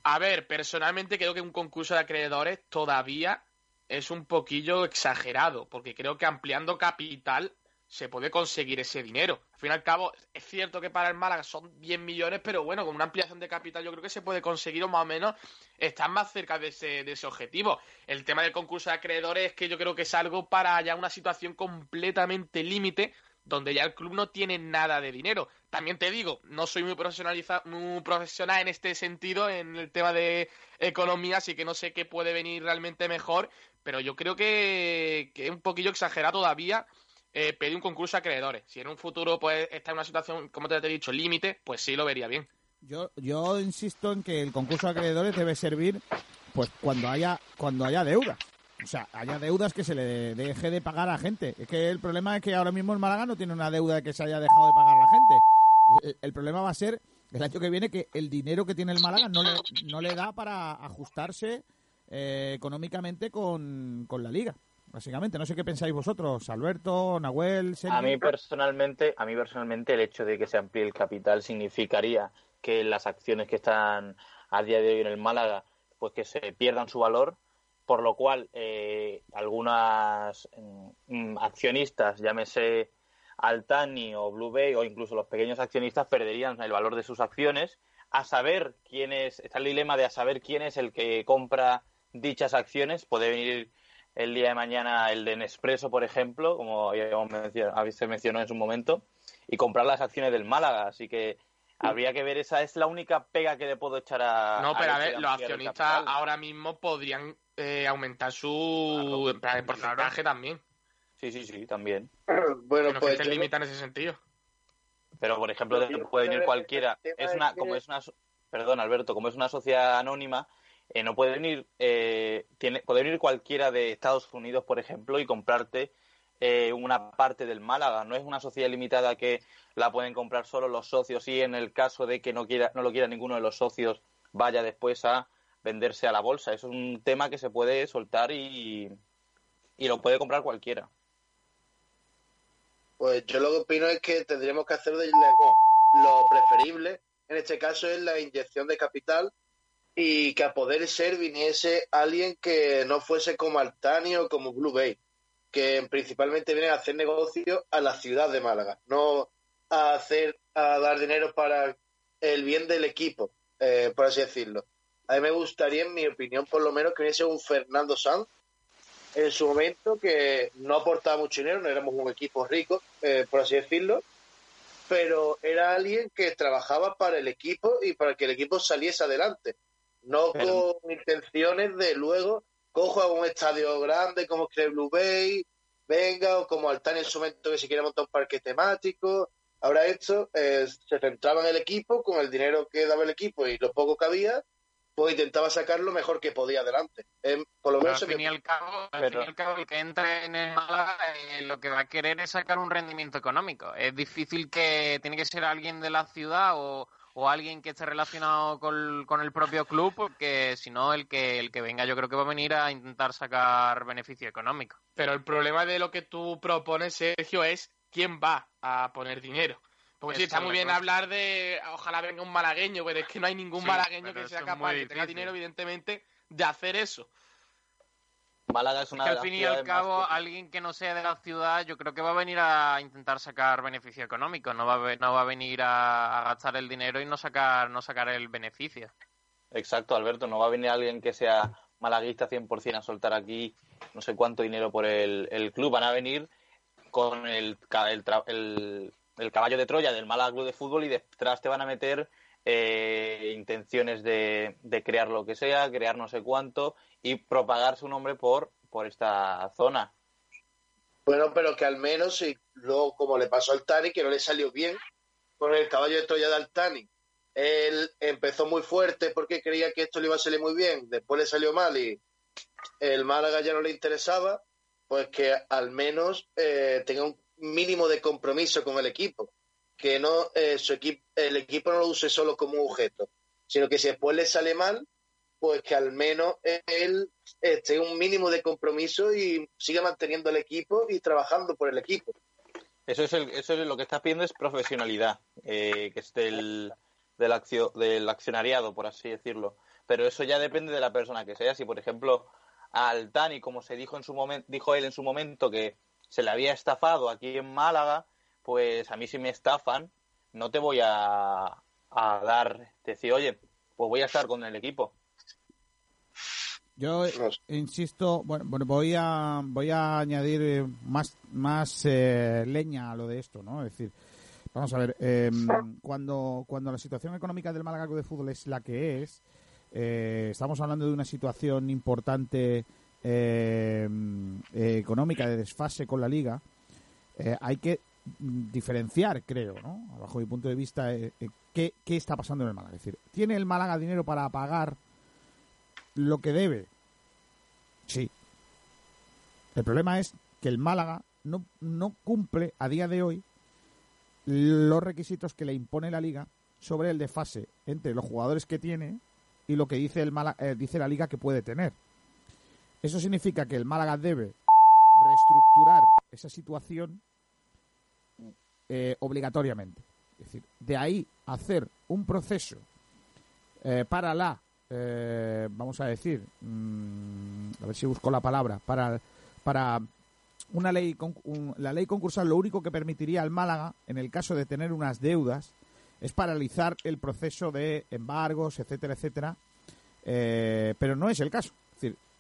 A ver, personalmente creo que un concurso de acreedores todavía es un poquillo exagerado, porque creo que ampliando capital se puede conseguir ese dinero. Al fin y al cabo, es cierto que para el Málaga son 10 millones, pero bueno, con una ampliación de capital yo creo que se puede conseguir o más o menos estar más cerca de ese, de ese objetivo. El tema del concurso de acreedores es que yo creo que es algo para ya una situación completamente límite donde ya el club no tiene nada de dinero. También te digo, no soy muy profesionaliza muy profesional en este sentido, en el tema de economía, así que no sé qué puede venir realmente mejor, pero yo creo que, que es un poquillo exagerado todavía eh, pedir un concurso a acreedores. Si en un futuro pues está en una situación, como te he dicho, límite, pues sí lo vería bien. Yo, yo insisto en que el concurso de acreedores debe servir pues cuando haya cuando haya deudas. O sea, haya deudas que se le deje de pagar a gente. Es que el problema es que ahora mismo el Málaga no tiene una deuda de que se haya dejado de pagar a la gente. El, problema va a ser el año que viene que el dinero que tiene el Málaga no le, no le da para ajustarse eh, económicamente con, la liga. Básicamente, no sé qué pensáis vosotros, Alberto, Nahuel. A mí personalmente, a mí personalmente el hecho de que se amplíe el capital significaría que las acciones que están a día de hoy en el Málaga, pues que se pierdan su valor, por lo cual eh, algunas mm, accionistas, llámese Altani o Blue Bay o incluso los pequeños accionistas perderían el valor de sus acciones. A saber quién es, está el dilema de a saber quién es el que compra dichas acciones. Puede venir el día de mañana el de Nespresso, por ejemplo, como se mencionó en su momento, y comprar las acciones del Málaga. Así que habría que ver, esa es la única pega que le puedo echar a. No, pero a, a ver, los accionistas ahora mismo podrían eh, aumentar su claro, el porcentaje claro. también. Sí, sí, sí, también. Bueno, que no pues. se limita en ese sentido. Pero, por ejemplo, puede venir cualquiera. Es una, como es una, perdón, Alberto, como es una sociedad anónima, eh, no puede venir, eh, tiene, puede venir cualquiera de Estados Unidos, por ejemplo, y comprarte eh, una parte del Málaga. No es una sociedad limitada que la pueden comprar solo los socios y en el caso de que no quiera, no lo quiera ninguno de los socios, vaya después a venderse a la bolsa. Eso es un tema que se puede soltar y, y lo puede comprar cualquiera. Pues yo lo que opino es que tendríamos que hacer de lo preferible, en este caso es la inyección de capital y que a poder ser viniese alguien que no fuese como Altani o como Blue Bay, que principalmente viene a hacer negocio a la ciudad de Málaga, no a hacer a dar dinero para el bien del equipo, eh, por así decirlo. A mí me gustaría, en mi opinión, por lo menos, que viniese un Fernando Sanz en su momento que no aportaba mucho dinero, no éramos un equipo rico, eh, por así decirlo, pero era alguien que trabajaba para el equipo y para que el equipo saliese adelante, no pero... con intenciones de luego cojo a un estadio grande como es Blue Bay, venga, o como Altani en su momento que si quiere montar un parque temático. Ahora esto eh, se centraba en el equipo, con el dinero que daba el equipo y lo poco que había, pues intentaba sacar lo mejor que podía adelante. Eh, por lo Pero menos al, fin y al, cabo, al fin y al cabo, el que entre en el Málaga eh, lo que va a querer es sacar un rendimiento económico. Es difícil que tiene que ser alguien de la ciudad o, o alguien que esté relacionado con, con, el propio club, porque si no, el que, el que venga yo creo que va a venir a intentar sacar beneficio económico. Pero el problema de lo que tú propones, Sergio, es quién va a poner dinero. Porque sí, está muy bien hablar de ojalá venga un malagueño, pero es que no hay ningún sí, malagueño que sea capaz, que tenga dinero, evidentemente, de hacer eso. Málaga es una es que al fin y al cabo, alguien que no sea de la ciudad, yo creo que va a venir a intentar sacar beneficio económico, no va a, no va a venir a, a, gastar el dinero y no sacar, no sacar el beneficio. Exacto, Alberto, no va a venir alguien que sea malaguista 100% a soltar aquí no sé cuánto dinero por el, el club, van a venir con el, el, el, el caballo de Troya del Club de Fútbol y detrás te van a meter eh, intenciones de, de, crear lo que sea, crear no sé cuánto y propagar su nombre por, por esta zona. Bueno, pero que al menos, si luego, como le pasó al Tani, que no le salió bien con el caballo de Troya de Altani, él empezó muy fuerte porque creía que esto le iba a salir muy bien, después le salió mal y el Málaga ya no le interesaba, pues que al menos eh, tenga un mínimo de compromiso con el equipo, que no eh, su equipo, el equipo no lo use solo como un objeto, sino que si después le sale mal, pues que al menos él esté un mínimo de compromiso y siga manteniendo el equipo y trabajando por el equipo. Eso es, el, eso es lo que estás pidiendo es profesionalidad, eh, que es del, del, accio, del accionariado, por así decirlo. Pero eso ya depende de la persona que sea. Si, por ejemplo, al Tani, como se dijo en su momento, dijo él en su momento que se le había estafado aquí en Málaga, pues a mí si me estafan, no te voy a, a dar, decir, oye, pues voy a estar con el equipo. Yo insisto, bueno, bueno, voy a voy a añadir más más eh, leña a lo de esto, ¿no? Es decir, vamos a ver, eh, cuando cuando la situación económica del Málaga de fútbol es la que es, eh, estamos hablando de una situación importante eh, económica de desfase con la liga. eh, hay que diferenciar, creo, ¿no? Bajo mi punto de vista, eh, eh, qué, qué está pasando en el Málaga. Es decir, ¿tiene el Málaga dinero para pagar lo que debe? Sí. El problema es que el Málaga no, no cumple a día de hoy los requisitos que le impone la liga sobre el desfase entre los jugadores que tiene y lo que dice el Málaga- eh, dice la liga que puede tener. Eso significa que el Málaga debe reestructurar esa situación eh, obligatoriamente. Es decir, de ahí hacer un proceso eh, para la, eh, vamos a decir, mm, a ver si busco la palabra, para, para una ley, un- la ley concursal lo único que permitiría al Málaga, en el caso de tener unas deudas, es paralizar el proceso de embargos, etcétera, etcétera, eh, pero no es el caso.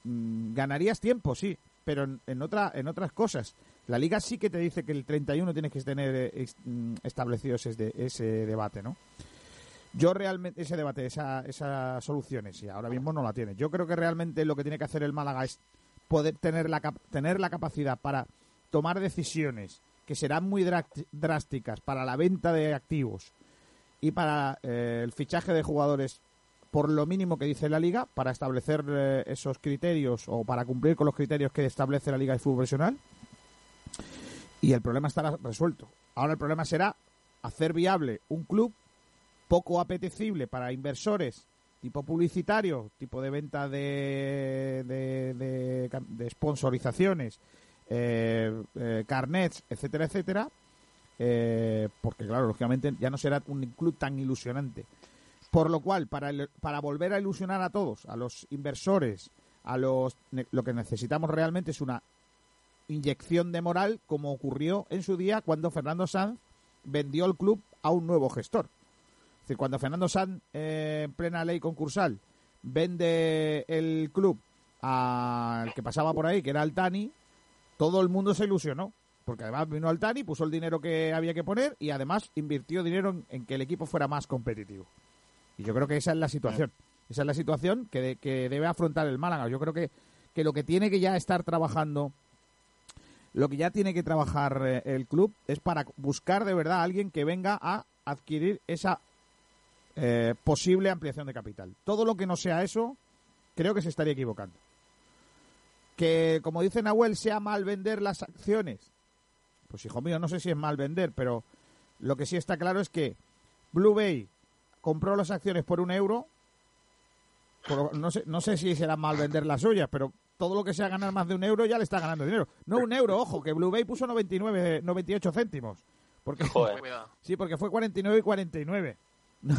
Mm, ganarías tiempo, sí, pero en, en otra, en otras cosas. La liga sí que te dice que el 31 tienes que tener eh, mm, establecido ese, ese debate, ¿no? Yo realmente, ese debate, esa, esas soluciones, y ahora mismo no la tiene. Yo creo que realmente lo que tiene que hacer el Málaga es poder tener la, tener la capacidad para tomar decisiones que serán muy drásticas para la venta de activos y para eh, el fichaje de jugadores por lo mínimo que dice la liga para establecer eh, esos criterios o para cumplir con los criterios que establece la liga de fútbol profesional y el problema estará resuelto. Ahora el problema será hacer viable un club poco apetecible para inversores tipo publicitario, tipo de venta de, de, de, sponsorizaciones, eh, eh, carnets, etcétera, etcétera, eh, porque claro, lógicamente ya no será un club tan ilusionante. Por lo cual, para, el- para volver a ilusionar a todos, a los inversores, a los lo que necesitamos realmente es una inyección de moral, como ocurrió en su día cuando Fernando Sanz vendió el club a un nuevo gestor. Es decir, cuando Fernando Sanz, eh, en plena ley concursal, vende el club al que pasaba por ahí, que era Altani, todo el mundo se ilusionó. Porque además vino Altani, puso el dinero que había que poner y además invirtió dinero en que el equipo fuera más competitivo. Y yo creo que esa es la situación. Esa es la situación que, de- que debe afrontar el Málaga. Yo creo que, que lo que tiene que ya estar trabajando, lo que ya tiene que trabajar eh, el club es para buscar de verdad a alguien que venga a adquirir esa eh, posible ampliación de capital. Todo lo que no sea eso, creo que se estaría equivocando. Que, como dice Nahuel, sea mal vender las acciones. Pues hijo mío, no sé si es mal vender, pero lo que sí está claro es que Blue Bay compró las acciones por un euro. por- no, sé, no sé si será mal vender las suyas, pero todo lo que sea ganar más de un euro ya le está ganando dinero. No un euro, ojo, que Blue Bay puso 99, 98 céntimos. Porque, Joder. Cuidado. Sí, porque fue 49 y 49. No,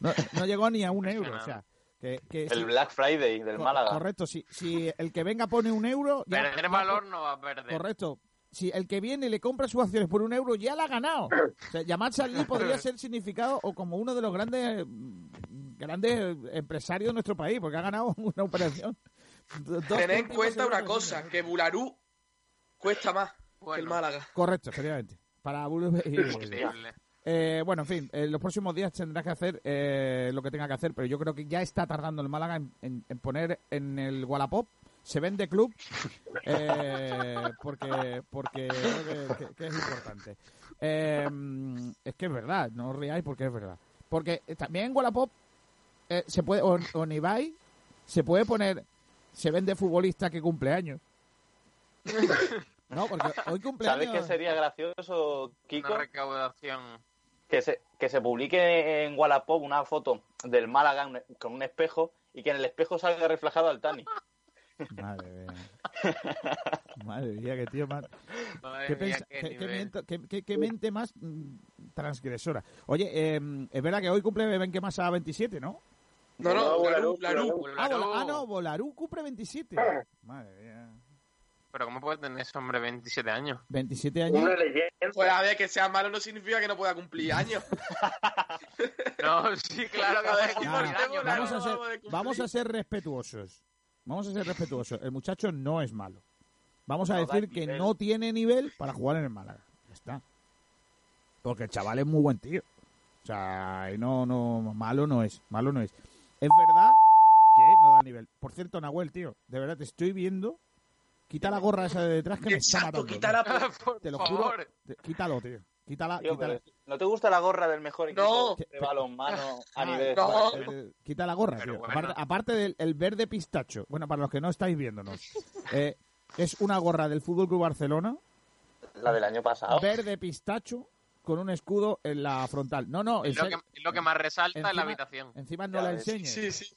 no, no llegó ni a un euro. O sea, que, que El Black Friday del co- Málaga. Correcto, si, si el que venga pone un euro. ya- Perder valor no va a perder. Correcto. Si el que viene le compra sus acciones por un euro, ya la ha ganado. O sea, llamarse al podría ser significado o como uno de los grandes grandes empresarios de nuestro país, porque ha ganado una operación. Tened en cuenta una cosa, que Bularú cuesta más que el. Málaga. Correcto, efectivamente. Para y- Increíble. Eh, bueno, en fin, en los próximos días tendrá que hacer eh, lo que tenga que hacer, pero yo creo que ya está tardando el Málaga en, en- en poner en el Wallapop se vende club eh, porque porque creo que, que- que es importante. Eh, es que es verdad, no os riáis porque es verdad. Porque eh, también en Wallapop eh, se puede, o, o en Ibai, se puede poner, se vende futbolista que cumple años. No, porque hoy cumpleaños... ¿Sabes qué sería gracioso, Kiko? Una recaudación. Que se, que se publique en Wallapop una foto del Málaga con un espejo y que en el espejo salga reflejado al Tani. Madre mía. Madre mía, qué tío más... Madre ¿Qué, mía, pensa- qué qué- qué nivel. miento- qué- qué- qué mente más mm, transgresora? Oye, eh, es verdad que hoy cumple Benquemasa 27, ¿no? No, no, No, Bularú, Bularú, Bularú. Ah, ah, no, Volarú cumple 27. Madre mía. Pero ¿cómo puede tener ese hombre 27 años? 27 años. Una leyenda. Pues a ver, que sea malo no significa que no pueda cumplir años. No, sí, claro que va a Ah, cumplir vamos años, a a ser, a vamos a ser respetuosos. Vamos a ser respetuosos. El muchacho no es malo. Vamos a No decir que nivel. no tiene nivel para jugar en el Málaga. Ya está. Porque el chaval es muy buen tío. O sea, no, no, malo no es. Malo no es. Es verdad que no da nivel. Por cierto, Nahuel, tío, de verdad te estoy viendo quita la gorra esa de detrás que me está Exacto, matando. quítala, Por Te lo juro. Te- Quítalo, tío. Quítala, Tío, quítala. pero ¿No te gusta la gorra del mejor No. equipo de balonmano a nivel no. eh, Quita la gorra, Pero tío. bueno. Aparte, aparte del el verde pistacho. Bueno, para los que no estáis viéndonos. eh, es una gorra del Fútbol Club Barcelona, La del año pasado. verde pistacho, con un escudo en la frontal. No, no, Es lo, que, es lo que más resalta en la encima- habitación. encima no Ya la ves. enseñes. Sí, sí.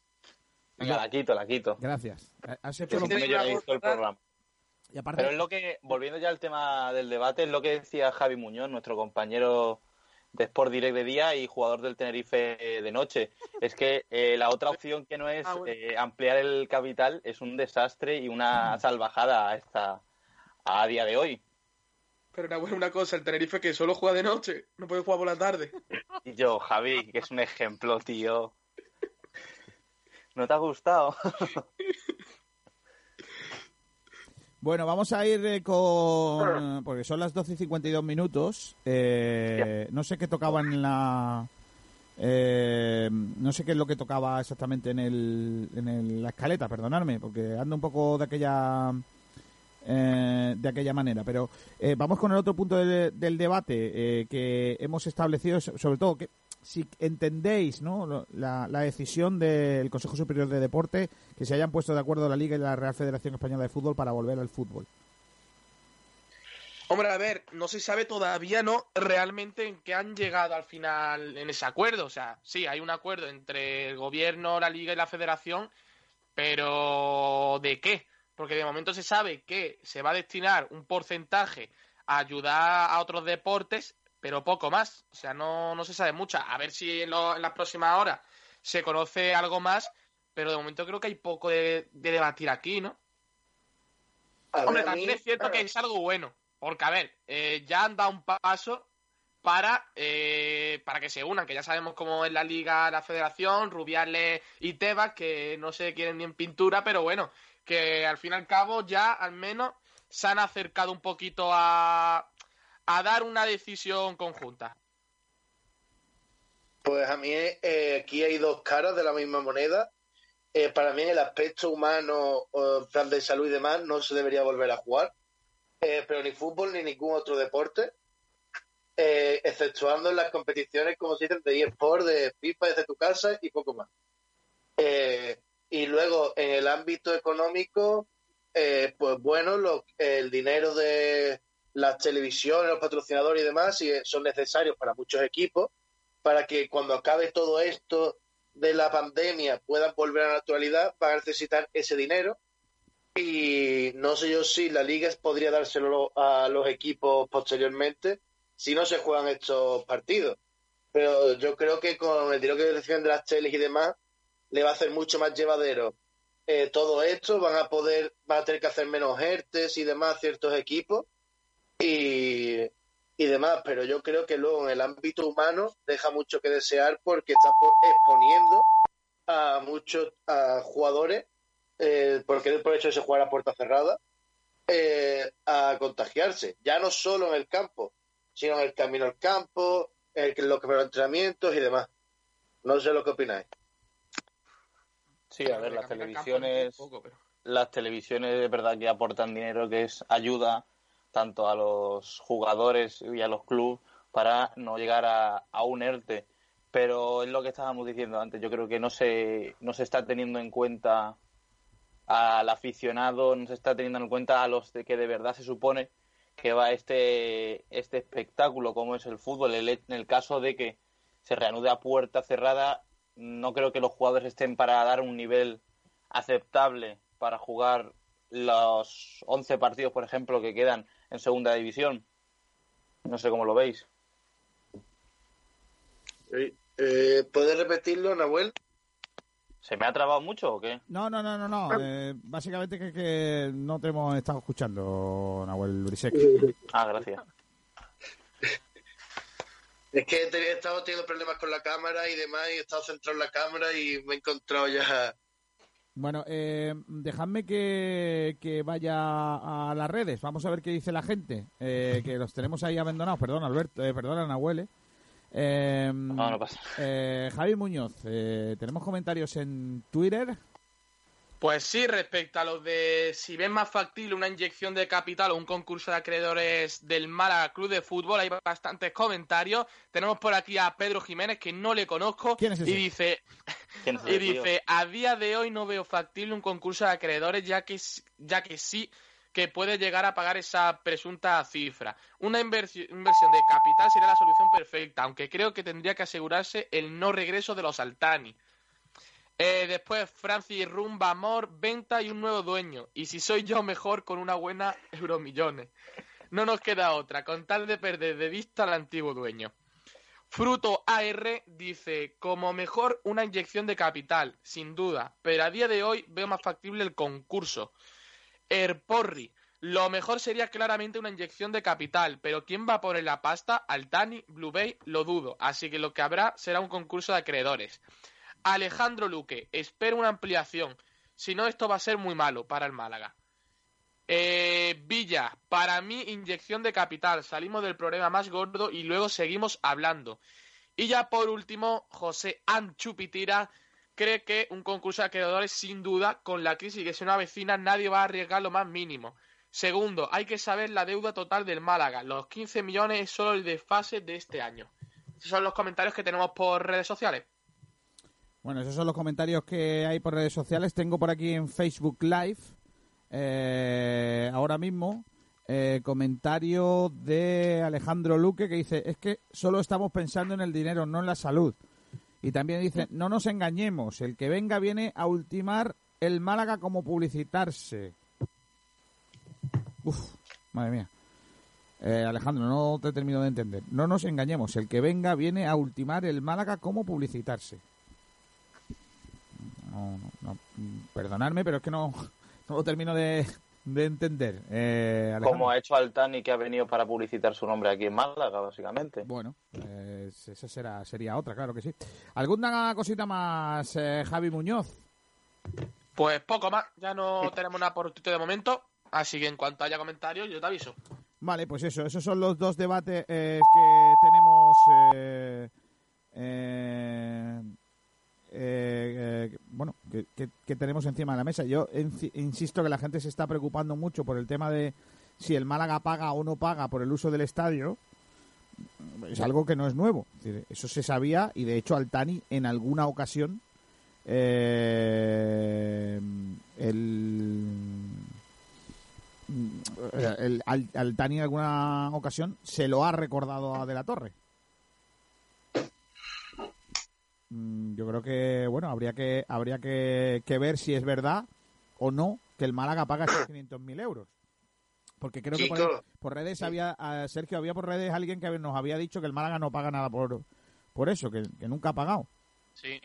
Venga, la quito, la quito. Gracias. Has hecho Que lo no, no he visto el programa. Y aparte, Pero es lo que, volviendo ya al tema del debate, es lo que decía Javi Muñoz, nuestro compañero de Sport Direct de día y jugador del Tenerife de noche. Es que eh, la otra opción que no es Ah, eh, ampliar el capital es un desastre y una salvajada a, esta, a día de hoy. Pero una buena cosa, el Tenerife que solo juega de noche, no puede jugar por la tarde. Y yo, Javi, que es un ejemplo, tío. ¿No te ha gustado? Bueno, vamos a ir eh, con... Porque son las 12 y 52 minutos. Eh, no sé qué tocaban en la... eh, no sé qué es lo que tocaba exactamente en, el, en el- la escaleta, perdonadme, porque ando un poco de aquella... eh, de aquella manera, pero eh, vamos con el otro punto del, del debate eh, que hemos establecido, so- sobre todo que si entendéis ¿no? La, la decisión del Consejo Superior de Deporte que se hayan puesto de acuerdo la Liga y la Real Federación Española de Fútbol para volver al fútbol. Hombre, a ver, no se sabe todavía, ¿no? Realmente en qué han llegado al final en ese acuerdo. O sea, sí, hay un acuerdo entre el gobierno, la liga y la federación, pero ¿de qué? Porque de momento se sabe que se va a destinar un porcentaje a ayudar a otros deportes, pero poco más. O sea, no, no se sabe mucho. A ver si en, lo- en las próximas horas se conoce algo más, pero de momento creo que hay poco de, de debatir aquí, ¿no? Ver, Hombre, también mí- es cierto que es algo bueno. Porque, a ver, eh, ya han dado un paso para, eh, para que se unan, que ya sabemos cómo es la liga, la federación, Rubiales y Tebas, que no se quieren ni en pintura, pero bueno, que al fin y al cabo ya al menos se han acercado un poquito a, a dar una decisión conjunta. Pues a mí eh, aquí hay dos caras de la misma moneda. Eh, para mí en el aspecto humano, o plan de salud y demás, no se debería volver a jugar. Eh, pero ni fútbol ni ningún otro deporte. Eh, exceptuando en las competiciones, como se dicen, de eSport, de FIFA desde tu casa y poco más. Eh, y luego en el ámbito económico, eh, pues bueno, lo- el dinero de las televisiones, los patrocinadores y demás sí, son necesarios para muchos equipos para que cuando acabe todo esto de la pandemia puedan volver a la actualidad, van a necesitar ese dinero. Y no sé yo si la liga podría dárselo a los equipos posteriormente si no se juegan estos partidos. Pero yo creo que con el dinero que reciben de las teles y demás, le va a hacer mucho más llevadero eh, todo esto. Van a poder, van a tener que hacer menos ERTES y demás ciertos equipos. Y, y demás, pero yo creo que luego en el ámbito humano deja mucho que desear porque está po- exponiendo a muchos a jugadores, eh, porque por hecho de se jugar a puerta cerrada, eh, a contagiarse, ya no solo en el campo, sino en el camino al campo, en el- los entrenamientos y demás. No sé lo que opináis. Sí, a ver, las televisiones, un poco, pero- las televisiones de verdad que aportan dinero, que es ayuda tanto a los jugadores y a los clubes para no llegar a, a un ERTE. Pero es lo que estábamos diciendo antes, yo creo que no se, no se está teniendo en cuenta al aficionado, no se está teniendo en cuenta a los de que de verdad se supone que va este, este espectáculo como es el fútbol. El- en el caso de que se reanude a puerta cerrada, no creo que los jugadores estén para dar un nivel aceptable para jugar los 11 partidos, por ejemplo, que quedan en segunda división. No sé cómo lo veis. Eh, ¿Puedes repetirlo, Nahuel? ¿Se me ha trabado mucho o qué? No, no, no, no, no. eh, básicamente que, que no te hemos estado escuchando, Nahuel Brisek. Ah, gracias. Es que he estado teniendo problemas con la cámara y demás, y he estado centrado en la cámara y me he encontrado ya. Bueno, eh, dejadme que, que vaya a las redes. Vamos a ver qué dice la gente. eh, que los tenemos ahí abandonados. Perdón, Alberto. Eh, perdón, Nahuel. eh. No, no pasa. eh, Javi Muñoz, eh, tenemos comentarios en Twitter. Pues sí, respecto a lo de si ven más factible una inyección de capital o un concurso de acreedores del Málaga Club de Fútbol, hay bastantes comentarios. Tenemos por aquí a Pedro Jiménez, que no le conozco, ¿Quién es ese? y dice, ¿Quién es y ese dice, a día de hoy no veo factible un concurso de acreedores, ya que, ya que sí que puede llegar a pagar esa presunta cifra. Una inversi- inversión de capital sería la solución perfecta, aunque creo que tendría que asegurarse el no regreso de los Altani. Eh, después, Francis Rumba, Amor, venta y un nuevo dueño. Y si soy yo, mejor con una buena Euromillones. No nos queda otra, con tal de perder de vista al antiguo dueño. Fruto AR dice, como mejor una inyección de capital, sin duda, pero a día de hoy veo más factible el concurso. Erporri, lo mejor sería claramente una inyección de capital, pero ¿quién va a poner la pasta? Altani, Blue Bay, lo dudo, así que lo que habrá será un concurso de acreedores. Alejandro Luque, espero una ampliación, si no esto va a ser muy malo para el Málaga. Eh, Villa, para mí inyección de capital, salimos del problema más gordo y luego seguimos hablando. Y ya por último, José Anchupitira cree que un concurso de acreedores sin duda, con la crisis que se una vecina, nadie va a arriesgar lo más mínimo. Segundo, hay que saber la deuda total del Málaga. Los 15 millones es solo el desfase de este año. Esos son los comentarios que tenemos por redes sociales. Bueno, esos son los comentarios que hay por redes sociales. Tengo por aquí en Facebook Live, eh, ahora mismo, eh, comentario de Alejandro Luque que dice, es que solo estamos pensando en el dinero, no en la salud. Y también dice, no nos engañemos, el que venga viene a ultimar el Málaga como publicitarse. Uf, madre mía. Eh, Alejandro, no te termino de entender. No nos engañemos, el que venga viene a ultimar el Málaga como publicitarse. No, no, no, perdonadme, pero es que no, no lo termino de, de entender. Eh. Como ha hecho Altani que ha venido para publicitar su nombre aquí en Málaga, básicamente. Bueno, eh, esa será, sería otra, claro que sí. ¿Alguna cosita más, eh, Javi Muñoz? Pues poco más, ya no tenemos nada por de momento, así que en cuanto haya comentarios yo te aviso. Vale, pues eso, esos son los dos debates eh, que tenemos. Eh, bueno, que, que- tenemos encima de la mesa. Yo insisto que la gente se está preocupando mucho por el tema de si el Málaga paga o no paga por el uso del estadio. Es algo que no es nuevo. Eso se sabía y de hecho Altani en alguna ocasión eh, el el, al, Altani en alguna ocasión se lo ha recordado a De la Torre. Mm, Yo creo que, bueno, habría que habría que, que ver si es verdad o no que el Málaga paga esos 500.000 euros. Porque creo que por redes había, ah, Sergio, había por redes alguien que nos había dicho que el Málaga no paga nada por, por eso, que, que nunca ha pagado. Sí.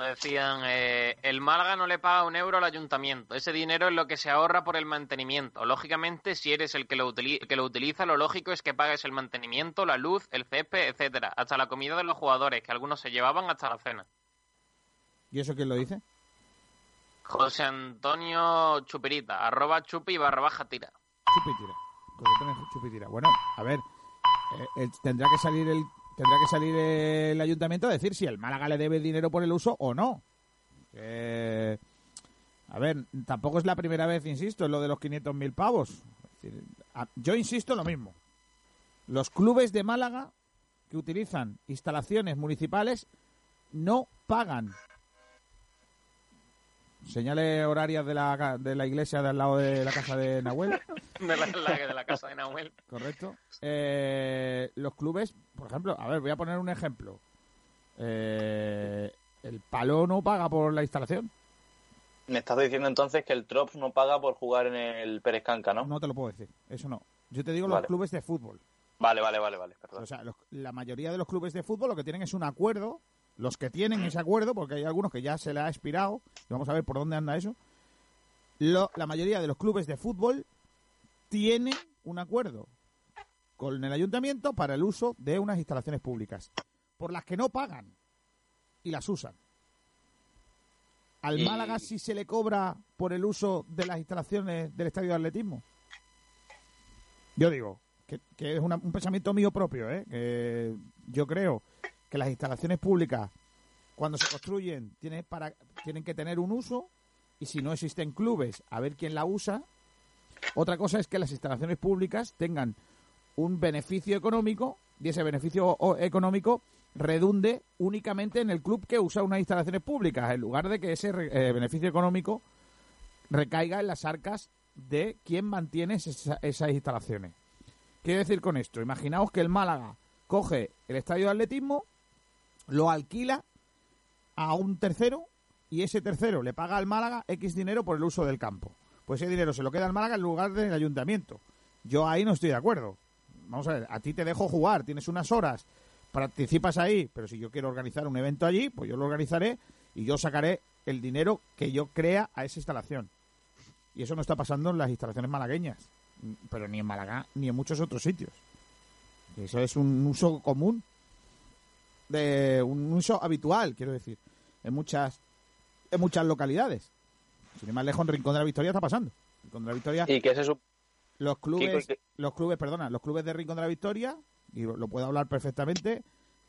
Nos decían, eh, el Málaga no le paga un euro al ayuntamiento. Ese dinero es lo que se ahorra por el mantenimiento. Lógicamente, si eres el que lo, utili- que lo utiliza, lo lógico es que pagues el mantenimiento, la luz, el césped, etcétera, hasta la comida de los jugadores, que algunos se llevaban hasta la cena. ¿Y eso quién lo dice? José Antonio Chupirita, arroba chupi barra baja tira. Chupitira. José Antonio Chupitira. Bueno, a ver, eh, eh, tendrá que salir el tendrá que salir el ayuntamiento a decir si el Málaga le debe dinero por el uso o no. A ver, tampoco es la primera vez, insisto, en lo de los 500.000 pavos. Yo insisto lo mismo. Los clubes de Málaga que utilizan instalaciones municipales no pagan. Señale horarias de la, ca- de la iglesia de al lado de la casa de Nahuel. De la, la- de la casa de Nahuel. Correcto. Eh, los clubes, por ejemplo, a ver, voy a poner un ejemplo. Eh, el palo no paga por la instalación. Me estás diciendo entonces que el Trops no paga por jugar en el Pérez Canca, ¿no? No te lo puedo decir, eso no. Yo te digo Vale. los clubes de fútbol. Vale, vale, vale, vale. perdón. O sea, los- la mayoría de los clubes de fútbol lo que tienen es un acuerdo. Los que tienen ese acuerdo, porque hay algunos que ya se le ha expirado, y vamos a ver por dónde anda eso. Lo- la mayoría de los clubes de fútbol tienen un acuerdo con el ayuntamiento para el uso de unas instalaciones públicas, por las que no pagan y las usan. ¿Al Y- Málaga sí se le cobra por el uso de las instalaciones del estadio de atletismo? Yo digo que, que es una- un pensamiento mío propio, ¿eh? que yo creo que las instalaciones públicas cuando se construyen tiene para, tienen que tener un uso y si no existen clubes, a ver quién la usa. Otra cosa es que las instalaciones públicas tengan un beneficio económico y ese beneficio económico redunde únicamente en el club que usa unas instalaciones públicas, en lugar de que ese eh, beneficio económico recaiga en las arcas de quien mantiene esas instalaciones. ¿Qué decir con esto? Imaginaos que el Málaga coge el estadio de atletismo, lo alquila a un tercero y ese tercero le paga al Málaga X dinero por el uso del campo. Pues ese dinero se lo queda al Málaga en lugar del ayuntamiento. Yo ahí no estoy de acuerdo. Vamos a ver, a ti te dejo jugar, tienes unas horas, participas ahí, pero si yo quiero organizar un evento allí, pues yo lo organizaré y yo sacaré el dinero que yo crea a esa instalación. Y eso no está pasando en las instalaciones malagueñas, pero ni en Málaga ni en muchos otros sitios. Eso es un uso común, de un uso habitual, quiero decir, en muchas en muchas localidades. Sin ir más lejos, en Rincón de la Victoria está pasando. Rincón de la Victoria. ¿Y qué es eso? Los clubes, los clubes, perdona, los clubes de Rincón de la Victoria, y lo puedo hablar perfectamente,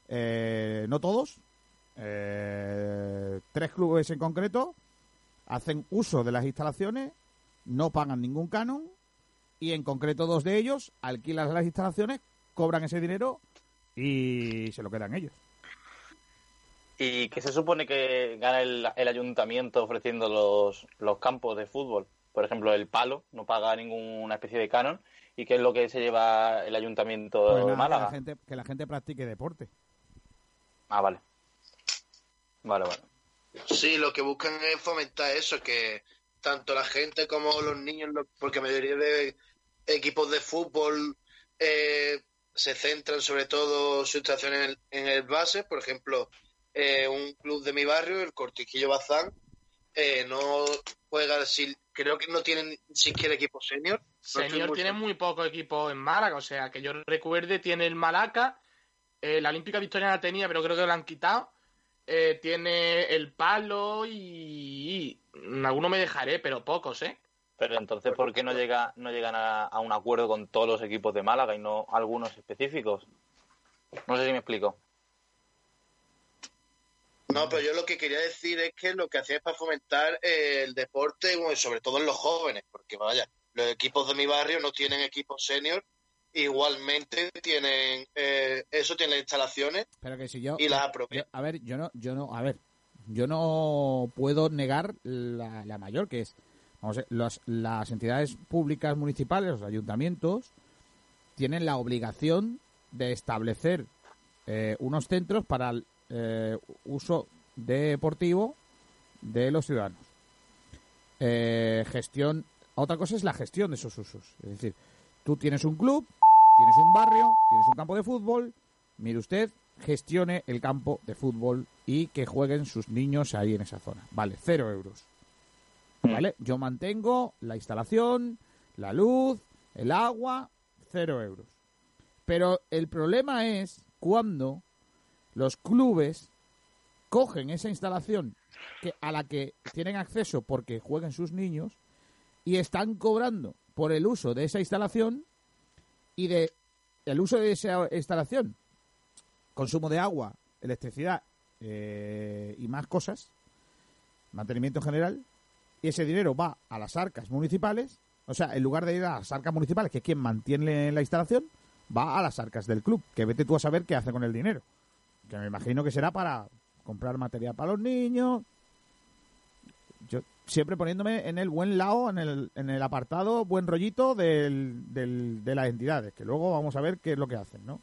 eh, no todos, eh, tres clubes en concreto, hacen uso de las instalaciones no pagan ningún canon y en concreto dos de ellos alquilan las instalaciones, cobran ese dinero y se lo quedan ellos. ¿Y qué se supone que gana el, ayuntamiento ofreciendo los, los, campos de fútbol? Por ejemplo, el palo no paga ninguna especie de canon. ¿Y qué es lo que se lleva el ayuntamiento de pues Málaga? Que la, gente, que la gente practique deporte. Ah, vale. Vale, vale. Sí, lo que buscan es fomentar eso, que tanto la gente como los niños, porque la mayoría de equipos de fútbol eh, se centran sobre todo su estación en el, base. Por ejemplo, eh, un club de mi barrio, el Cortiquillo Bazán, eh, no juega, si, creo que no tienen siquiera equipo senior. senior tiene muy poco equipo en Málaga, o sea, que yo recuerde, tiene el Malaca, la Olímpica Victoriana tenía, pero creo que lo han quitado. tiene el palo y, alguno me dejaré, pero pocos, ¿eh? Pero entonces, ¿por qué no, llega, no llegan a, un acuerdo con todos los equipos de Málaga y no algunos específicos? No sé si me explico. No, pero yo lo que quería decir es que lo que hacía es para fomentar el deporte, sobre todo en los jóvenes, porque vaya, los equipos de mi barrio no tienen equipos senior, igualmente tienen eh, eso, tienen instalaciones pero que si yo, y las A ver, yo no, yo no, a ver, yo no puedo negar la, mayor, que es, vamos a las entidades públicas municipales, los ayuntamientos, tienen la obligación de establecer eh, unos centros para el eh, uso deportivo de los ciudadanos. Eh, gestión, otra cosa es la gestión de esos usos. Es decir, tú tienes un club, tienes un barrio, tienes un campo de fútbol, mire usted, gestione el campo de fútbol y que jueguen sus niños ahí en esa zona. Vale, cero euros. ¿Vale? Yo mantengo la instalación, la luz, el agua, cero euros. Pero el problema es cuando los clubes cogen esa instalación a la que tienen acceso porque jueguen sus niños y están cobrando por el uso de esa instalación y de el uso de esa instalación consumo de agua, electricidad eh, y más cosas, mantenimiento general, y ese dinero va a las arcas municipales, o sea, en lugar de ir a las arcas municipales, que es quien mantiene la instalación, va a las arcas del club, que vete tú a saber qué hace con el dinero. Que me imagino que será para comprar material para los niños. Yo siempre poniéndome en el buen lado, en el, en el apartado, buen rollito del, del, de las entidades, que luego vamos a ver qué es lo que hacen, ¿no?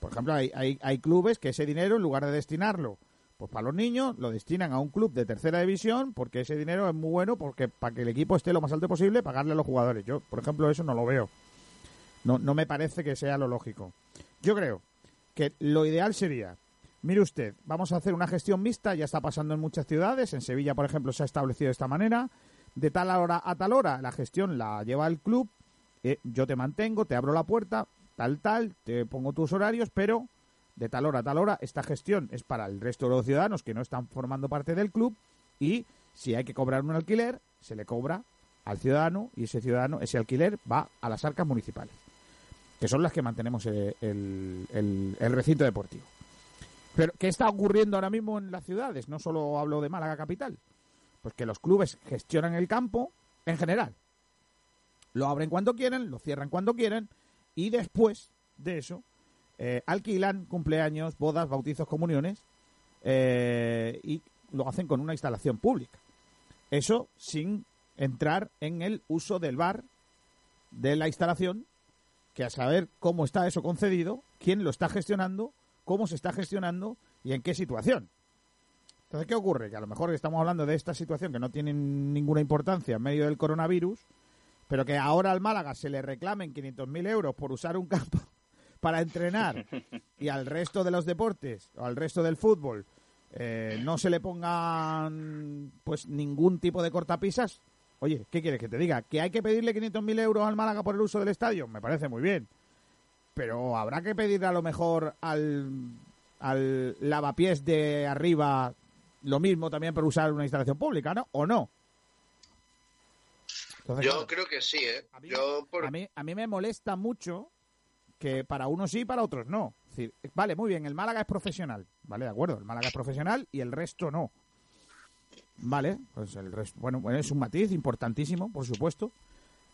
Por ejemplo, hay, hay, clubes que ese dinero, en lugar de destinarlo pues para los niños, lo destinan a un club de tercera división porque ese dinero es muy bueno porque para que el equipo esté lo más alto posible, pagarle a los jugadores. Yo, por ejemplo, eso no lo veo. No, no me parece que sea lo lógico. Yo creo que lo ideal sería, mire usted, vamos a hacer una gestión mixta, ya está pasando en muchas ciudades, en Sevilla, por ejemplo, se ha establecido de esta manera, de tal hora a tal hora la gestión la lleva el club, eh, yo te mantengo, te abro la puerta, tal, tal, te pongo tus horarios, pero de tal hora a tal hora esta gestión es para el resto de los ciudadanos que no están formando parte del club y si hay que cobrar un alquiler, se le cobra al ciudadano y ese ciudadano, ese alquiler va a las arcas municipales, que son las que mantenemos el, el, recinto deportivo. Pero, ¿qué está ocurriendo ahora mismo en las ciudades? No solo hablo de Málaga capital. Pues que los clubes gestionan el campo en general. Lo abren cuando quieren, lo cierran cuando quieren y después de eso eh, alquilan cumpleaños, bodas, bautizos, comuniones eh, y lo hacen con una instalación pública. Eso sin entrar en el uso del bar de la instalación, que a saber cómo está eso concedido, quién lo está gestionando, cómo se está gestionando y en qué situación. Entonces, ¿qué ocurre? Que a lo mejor estamos hablando de esta situación que no tiene ninguna importancia en medio del coronavirus, pero que ahora al Málaga se le reclamen 500.000 euros por usar un campo para entrenar y al resto de los deportes o al resto del fútbol eh, no se le pongan pues ningún tipo de cortapisas, oye, ¿qué quieres que te diga? ¿Que hay que pedirle 500.000 euros al Málaga por el uso del estadio? Me parece muy bien. Pero habrá que pedir a lo mejor al, al lavapiés de arriba lo mismo también por usar una instalación pública, ¿no? ¿O no? Yo creo que sí, ¿eh? A mí, Yo por- a, mí, a mí me molesta mucho que para unos sí y para otros no. Es decir, vale, muy bien, el Málaga es profesional, ¿vale? De acuerdo, el Málaga es profesional y el resto no. Vale, pues el resto, bueno, bueno, es un matiz importantísimo, por supuesto.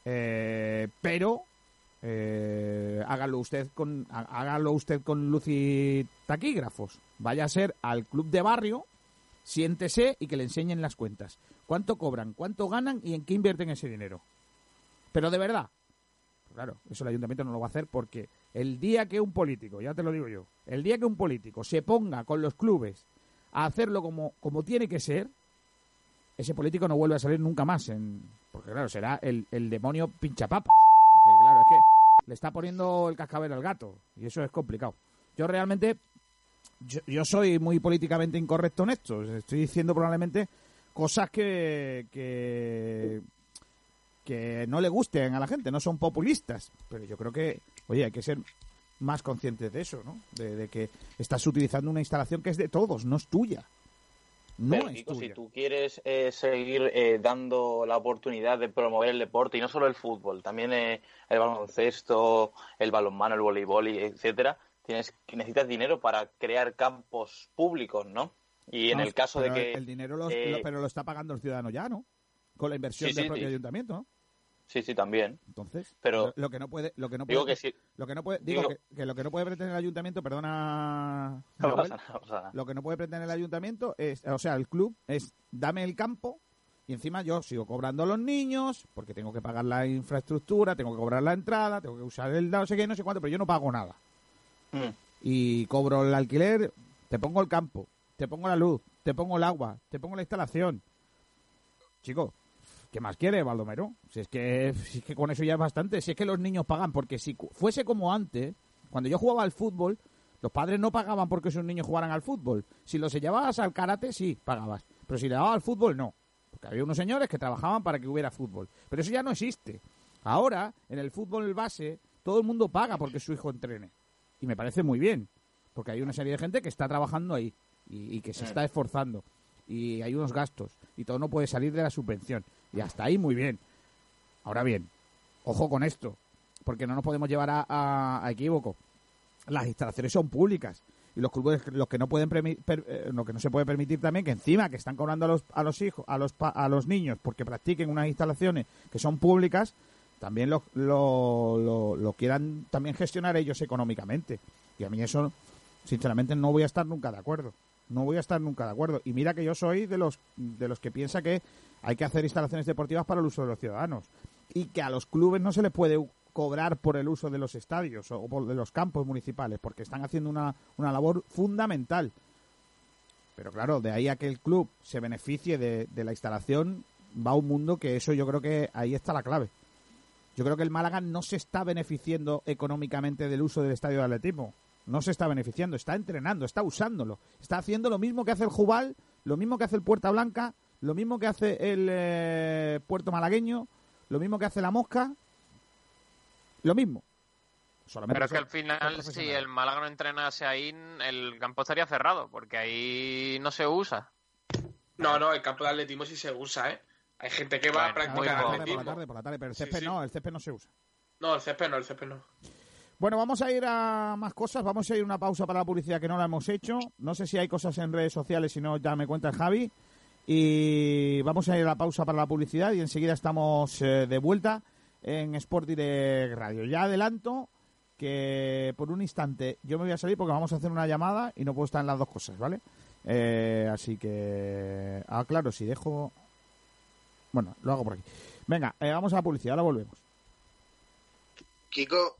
Eh, pero eh, hágalo usted con há- hágalo usted con luz y taquígrafos. Vaya a ser al club de barrio, siéntese y que le enseñen las cuentas. ¿Cuánto cobran? ¿Cuánto ganan? ¿Y en qué invierten ese dinero? Pero de verdad. Claro, eso el ayuntamiento no lo va a hacer porque el día que un político, ya te lo digo yo, el día que un político se ponga con los clubes a hacerlo como, como tiene que ser, ese político no vuelve a salir nunca más. En, porque claro, será el, el demonio pinchapapas. Porque claro, es que le está poniendo el cascabel al gato y eso es complicado. Yo realmente, yo, soy muy políticamente incorrecto en esto. Estoy diciendo probablemente cosas que, que no le gusten a la gente, no son populistas, pero yo creo que, oye, hay que ser más conscientes de eso, ¿no? De que estás utilizando una instalación que es de todos, no es tuya. No Pero, Kiko, si tú quieres eh, seguir eh, dando la oportunidad de promover el deporte, y no solo el fútbol, también eh, el baloncesto, el balonmano, el voleibol, etcétera, tienes, necesitas dinero para crear campos públicos, ¿no? Y en No, el caso de que... El dinero lo, eh, lo- pero lo está pagando el ciudadano ya, ¿no? Con la inversión Sí, del sí, propio sí. ayuntamiento, ¿no? Sí, sí, también. Entonces, Pero- lo, que no puede, lo que no Digo puede, que sí. lo que no puede, digo, digo- que, que lo que no puede pretender el ayuntamiento, perdona, No Manuel, pasa nada, no pasa nada. lo que no puede pretender el ayuntamiento es, o sea, el club es dame el campo y encima yo sigo cobrando a los niños porque tengo que pagar la infraestructura, tengo que cobrar la entrada, tengo que usar el no sé qué, no sé cuánto, pero yo no pago nada. Mm. Y cobro el alquiler, te pongo el campo, te pongo la luz, te pongo el agua, te pongo la instalación. Chico, ¿qué más quiere, Baldomero? Si es que si es que con eso ya es bastante, si es que los niños pagan porque si fuese como antes, cuando yo jugaba al fútbol, los padres no pagaban porque sus niños jugaran al fútbol. Si los llevabas al karate, sí, pagabas. Pero si le dabas al fútbol, no. Porque había unos señores que trabajaban para que hubiera fútbol. Pero eso ya no existe. Ahora, en el fútbol base, todo el mundo paga porque su hijo entrene. Y me parece muy bien. Porque hay una serie de gente que está trabajando ahí y, y que se está esforzando. Y hay unos gastos. Y todo no puede salir de la subvención. Y hasta ahí muy bien. Ahora bien, ojo con esto. Porque no nos podemos llevar a, a- equívoco las instalaciones son públicas y los clubes los que no pueden eh, lo que no se puede permitir también que encima que están cobrando a los a los hijos a los a los niños porque practiquen unas instalaciones que son públicas también lo, lo, lo, lo quieran también gestionar ellos económicamente y a mí eso sinceramente no voy a estar nunca de acuerdo no voy a estar nunca de acuerdo y mira que yo soy de los de los que piensa que hay que hacer instalaciones deportivas para el uso de los ciudadanos y que a los clubes no se les puede cobrar por el uso de los estadios o por de los campos municipales, porque están haciendo una, una labor fundamental. Pero claro, de ahí a que el club se beneficie de, de la instalación, va un mundo que eso yo creo que ahí está la clave. Yo creo que el Málaga no se está beneficiando económicamente del uso del estadio de atletismo. No se está beneficiando, está entrenando, está usándolo. Está haciendo lo mismo que hace el Jubal, lo mismo que hace el Puerta Blanca, lo mismo que hace el eh, Puerto Malagueño, lo mismo que hace la Mosca. Lo mismo. Solamente Pero es que al final, si el Málaga no entrenase ahí, el campo estaría cerrado, porque ahí no se usa. No, no, el campo de atletismo sí se usa, ¿eh? Hay gente que va a Bueno, practicar por la tarde, por la atletismo. tarde, por la tarde, pero el Sí, césped sí. no, el césped no se usa. No, el césped no, el césped no. Bueno, vamos a ir a más cosas. Vamos a ir a una pausa para la publicidad que no la hemos hecho. No sé si hay cosas en redes sociales, si no, ya me cuenta Javi. Y vamos a ir a la pausa para la publicidad y enseguida estamos eh, de vuelta en Sport Direct Radio. Ya adelanto que por un instante yo me voy a salir porque vamos a hacer una llamada y no puedo estar en las dos cosas, ¿vale? Eh, así que, ah, claro, si dejo... Bueno, lo hago por aquí. Venga, eh, vamos a la publicidad, ahora volvemos. Kiko,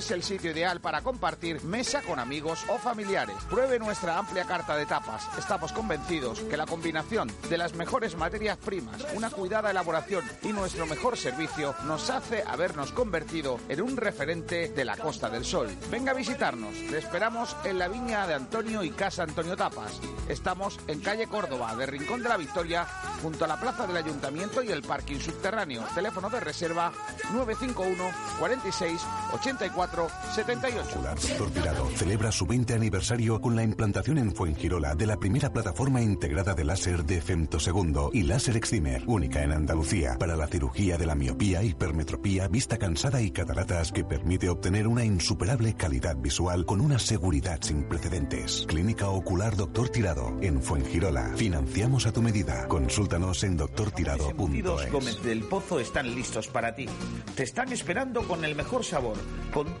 el sitio ideal para compartir mesa con amigos o familiares. Pruebe nuestra amplia carta de tapas. Estamos convencidos que la combinación de las mejores materias primas, una cuidada elaboración y nuestro mejor servicio nos hace habernos convertido en un referente de la Costa del Sol. Venga a visitarnos. Le esperamos en la viña de Antonio y Casa Antonio Tapas. Estamos en calle Córdoba, de Rincón de la Victoria, junto a la plaza del Ayuntamiento y el parking subterráneo. Teléfono de reserva 951 46 84 78. Doctor Tirado celebra su 20 aniversario con la implantación en Fuengirola de la primera plataforma integrada de láser de femtosegundo y láser excimer, única en Andalucía, para la cirugía de la miopía, hipermetropía, vista cansada y cataratas que permite obtener una insuperable calidad visual con una seguridad sin precedentes. Clínica Ocular Doctor Tirado en Fuengirola. Financiamos a tu medida. Consúltanos en doctortirado.es. Gómez del Pozo están listos para ti. Te están esperando con el mejor sabor, con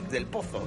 del Pozo.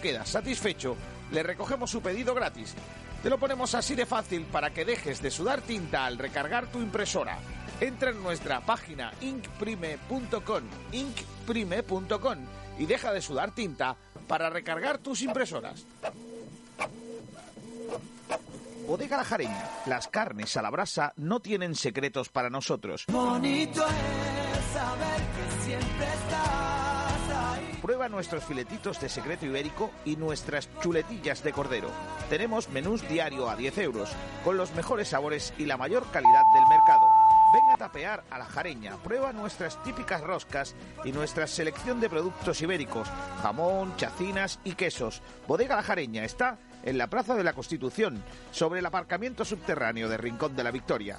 quedas satisfecho, le recogemos su pedido gratis. Te lo ponemos así de fácil para que dejes de sudar tinta al recargar tu impresora. Entra en nuestra página inkprime.com, inkprime.com y deja de sudar tinta para recargar tus impresoras. Bodega La Jareña. Las carnes a la brasa no tienen secretos para nosotros. Prueba nuestros filetitos de secreto ibérico y nuestras chuletillas de cordero. Tenemos menús diario a 10 euros, con los mejores sabores y la mayor calidad del mercado. Venga a tapear a la jareña, prueba nuestras típicas roscas y nuestra selección de productos ibéricos, jamón, chacinas y quesos. Bodega La Jareña está en la Plaza de la Constitución, sobre el aparcamiento subterráneo de Rincón de la Victoria.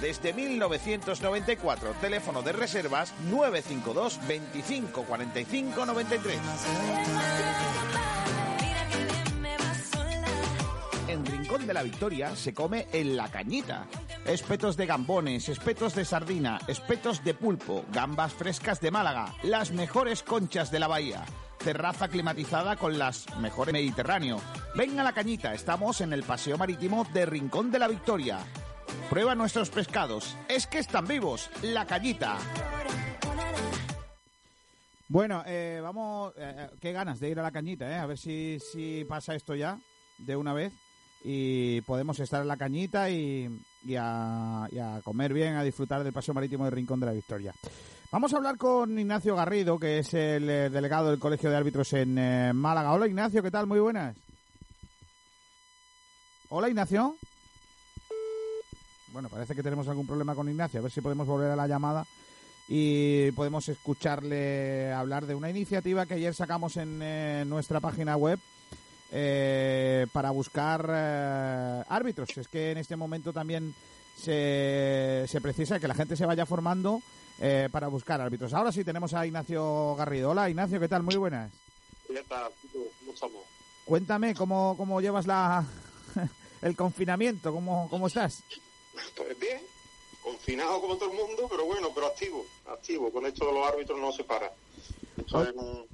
desde 1994. Teléfono de reservas 952 25 45 93. En Rincón de la Victoria se come en la cañita. Espetos de gambones, espetos de sardina, espetos de pulpo, gambas frescas de Málaga, las mejores conchas de la bahía. Terraza climatizada con las mejores Mediterráneo. Ven a la cañita, estamos en el Paseo Marítimo de Rincón de la Victoria. Prueba nuestros pescados, es que están vivos, la cañita. Bueno, eh, vamos, eh, eh, qué ganas de ir a la cañita, ¿eh? A ver si, si pasa esto ya de una vez y podemos estar en la cañita y, y a, comer bien, a disfrutar del paseo marítimo de Rincón de la Victoria. Vamos a hablar con Ignacio Garrido, que es el eh, delegado del Colegio de Árbitros en Málaga. Hola Ignacio, ¿qué tal? Muy buenas. Hola Ignacio. Bueno, parece que tenemos algún problema con Ignacio. A ver si podemos volver a la llamada y podemos escucharle hablar de una iniciativa que ayer sacamos en eh, nuestra página web eh, para buscar eh, árbitros. Es que en este momento también se, se precisa que la gente se vaya formando eh, para buscar árbitros. Ahora sí tenemos a Ignacio Garrido. Hola Ignacio, ¿qué tal? Muy buenas. ¿Qué tal? ¿Cómo estamos? Cuéntame cómo, cómo llevas la el confinamiento, cómo, cómo estás. Pues bien, confinado como todo el mundo, pero bueno, pero activo, activo. Con esto de los árbitros no se para. Esto es un-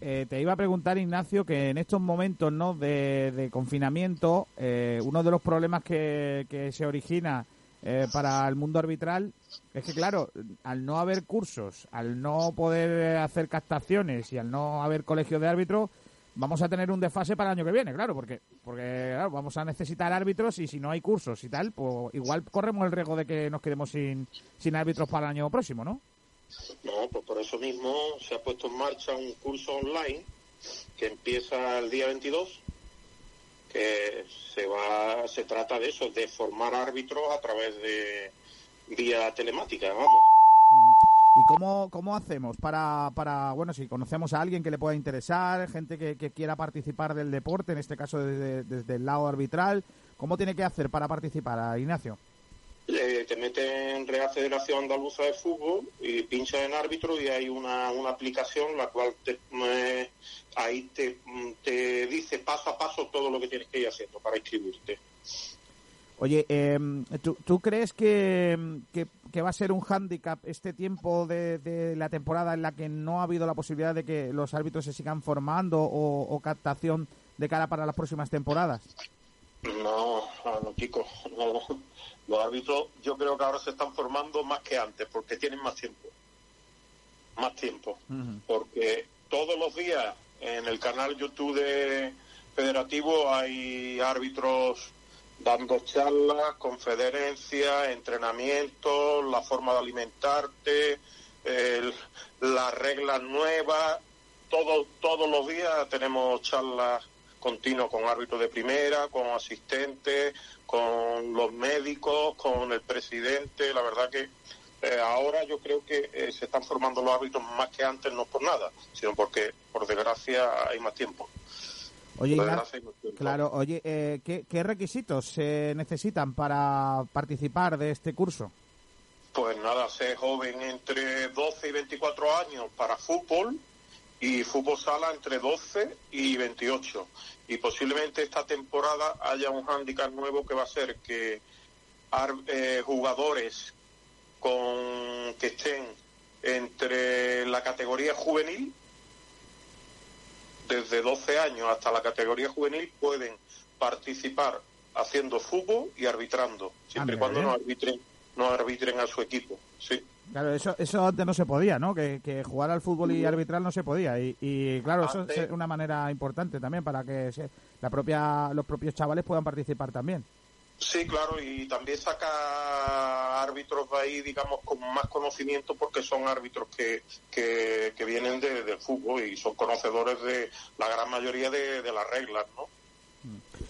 Eh, te iba a preguntar, Ignacio, que en estos momentos ¿no? de, de confinamiento, eh, uno de los problemas que, que se origina eh, para el mundo arbitral es que, claro, al no haber cursos, al no poder hacer captaciones y al no haber colegios de árbitros, vamos a tener un desfase para el año que viene, claro, porque porque claro, vamos a necesitar árbitros y si no hay cursos y tal, pues igual corremos el riesgo de que nos quedemos sin, sin árbitros para el año próximo, ¿no? No, pues por eso mismo se ha puesto en marcha un curso online que empieza el día 22, que se va, se trata de eso, de formar árbitros a través de vía telemática, vamos. ¿Y cómo, cómo hacemos para, para, bueno, si conocemos a alguien que le pueda interesar, gente que, quiera participar del deporte, en este caso desde, desde el lado arbitral, ¿cómo tiene que hacer para participar, Ignacio? Eh, te metes en Real Federación Andaluza de Fútbol y pinchas en árbitro y hay una, una aplicación la cual te, ahí te, te dice paso a paso todo lo que tienes que ir haciendo para inscribirte. Oye, eh, ¿tú, tú crees que, que, que va a ser un hándicap este tiempo de, de la temporada en la que no ha habido la posibilidad de que los árbitros se sigan formando o, o captación de cara para las próximas temporadas? No, no, chicos, no. Los árbitros yo creo que ahora se están formando más que antes porque tienen más tiempo. Más tiempo. Porque todos los días en el canal YouTube de Federativo hay árbitros dando charlas, conferencias, entrenamientos, la forma de alimentarte, las reglas nuevas. Todo, todos los días tenemos charlas continuas con árbitros de primera, con asistentes, con los médicos, con el presidente. La verdad que eh, ahora yo creo que eh, se están formando los árbitros más que antes, no por nada, sino porque, por desgracia, hay más tiempo. Oye, Ignacio, claro, oye, eh, ¿qué, ¿qué requisitos se necesitan para participar de este curso? Pues nada, ser joven entre 12 y 24 años para fútbol y fútbol sala entre 12 y 28. Y posiblemente esta temporada haya un hándicap nuevo que va a ser que eh, jugadores con que estén entre la categoría juvenil, desde 12 años hasta la categoría juvenil, pueden participar haciendo fútbol y arbitrando, siempre y Anda, cuando no arbitren, no arbitren a su equipo. Sí. Claro, eso, eso antes no se podía, ¿no? Que, que jugar al fútbol y arbitral no se podía. Y, y, claro, eso es una manera importante también para que se- la propia, los propios chavales puedan participar también. Sí, claro, y también saca árbitros de ahí, digamos, con más conocimiento porque son árbitros que, que, que vienen de- del fútbol y son conocedores de la gran mayoría de, de las reglas, ¿no?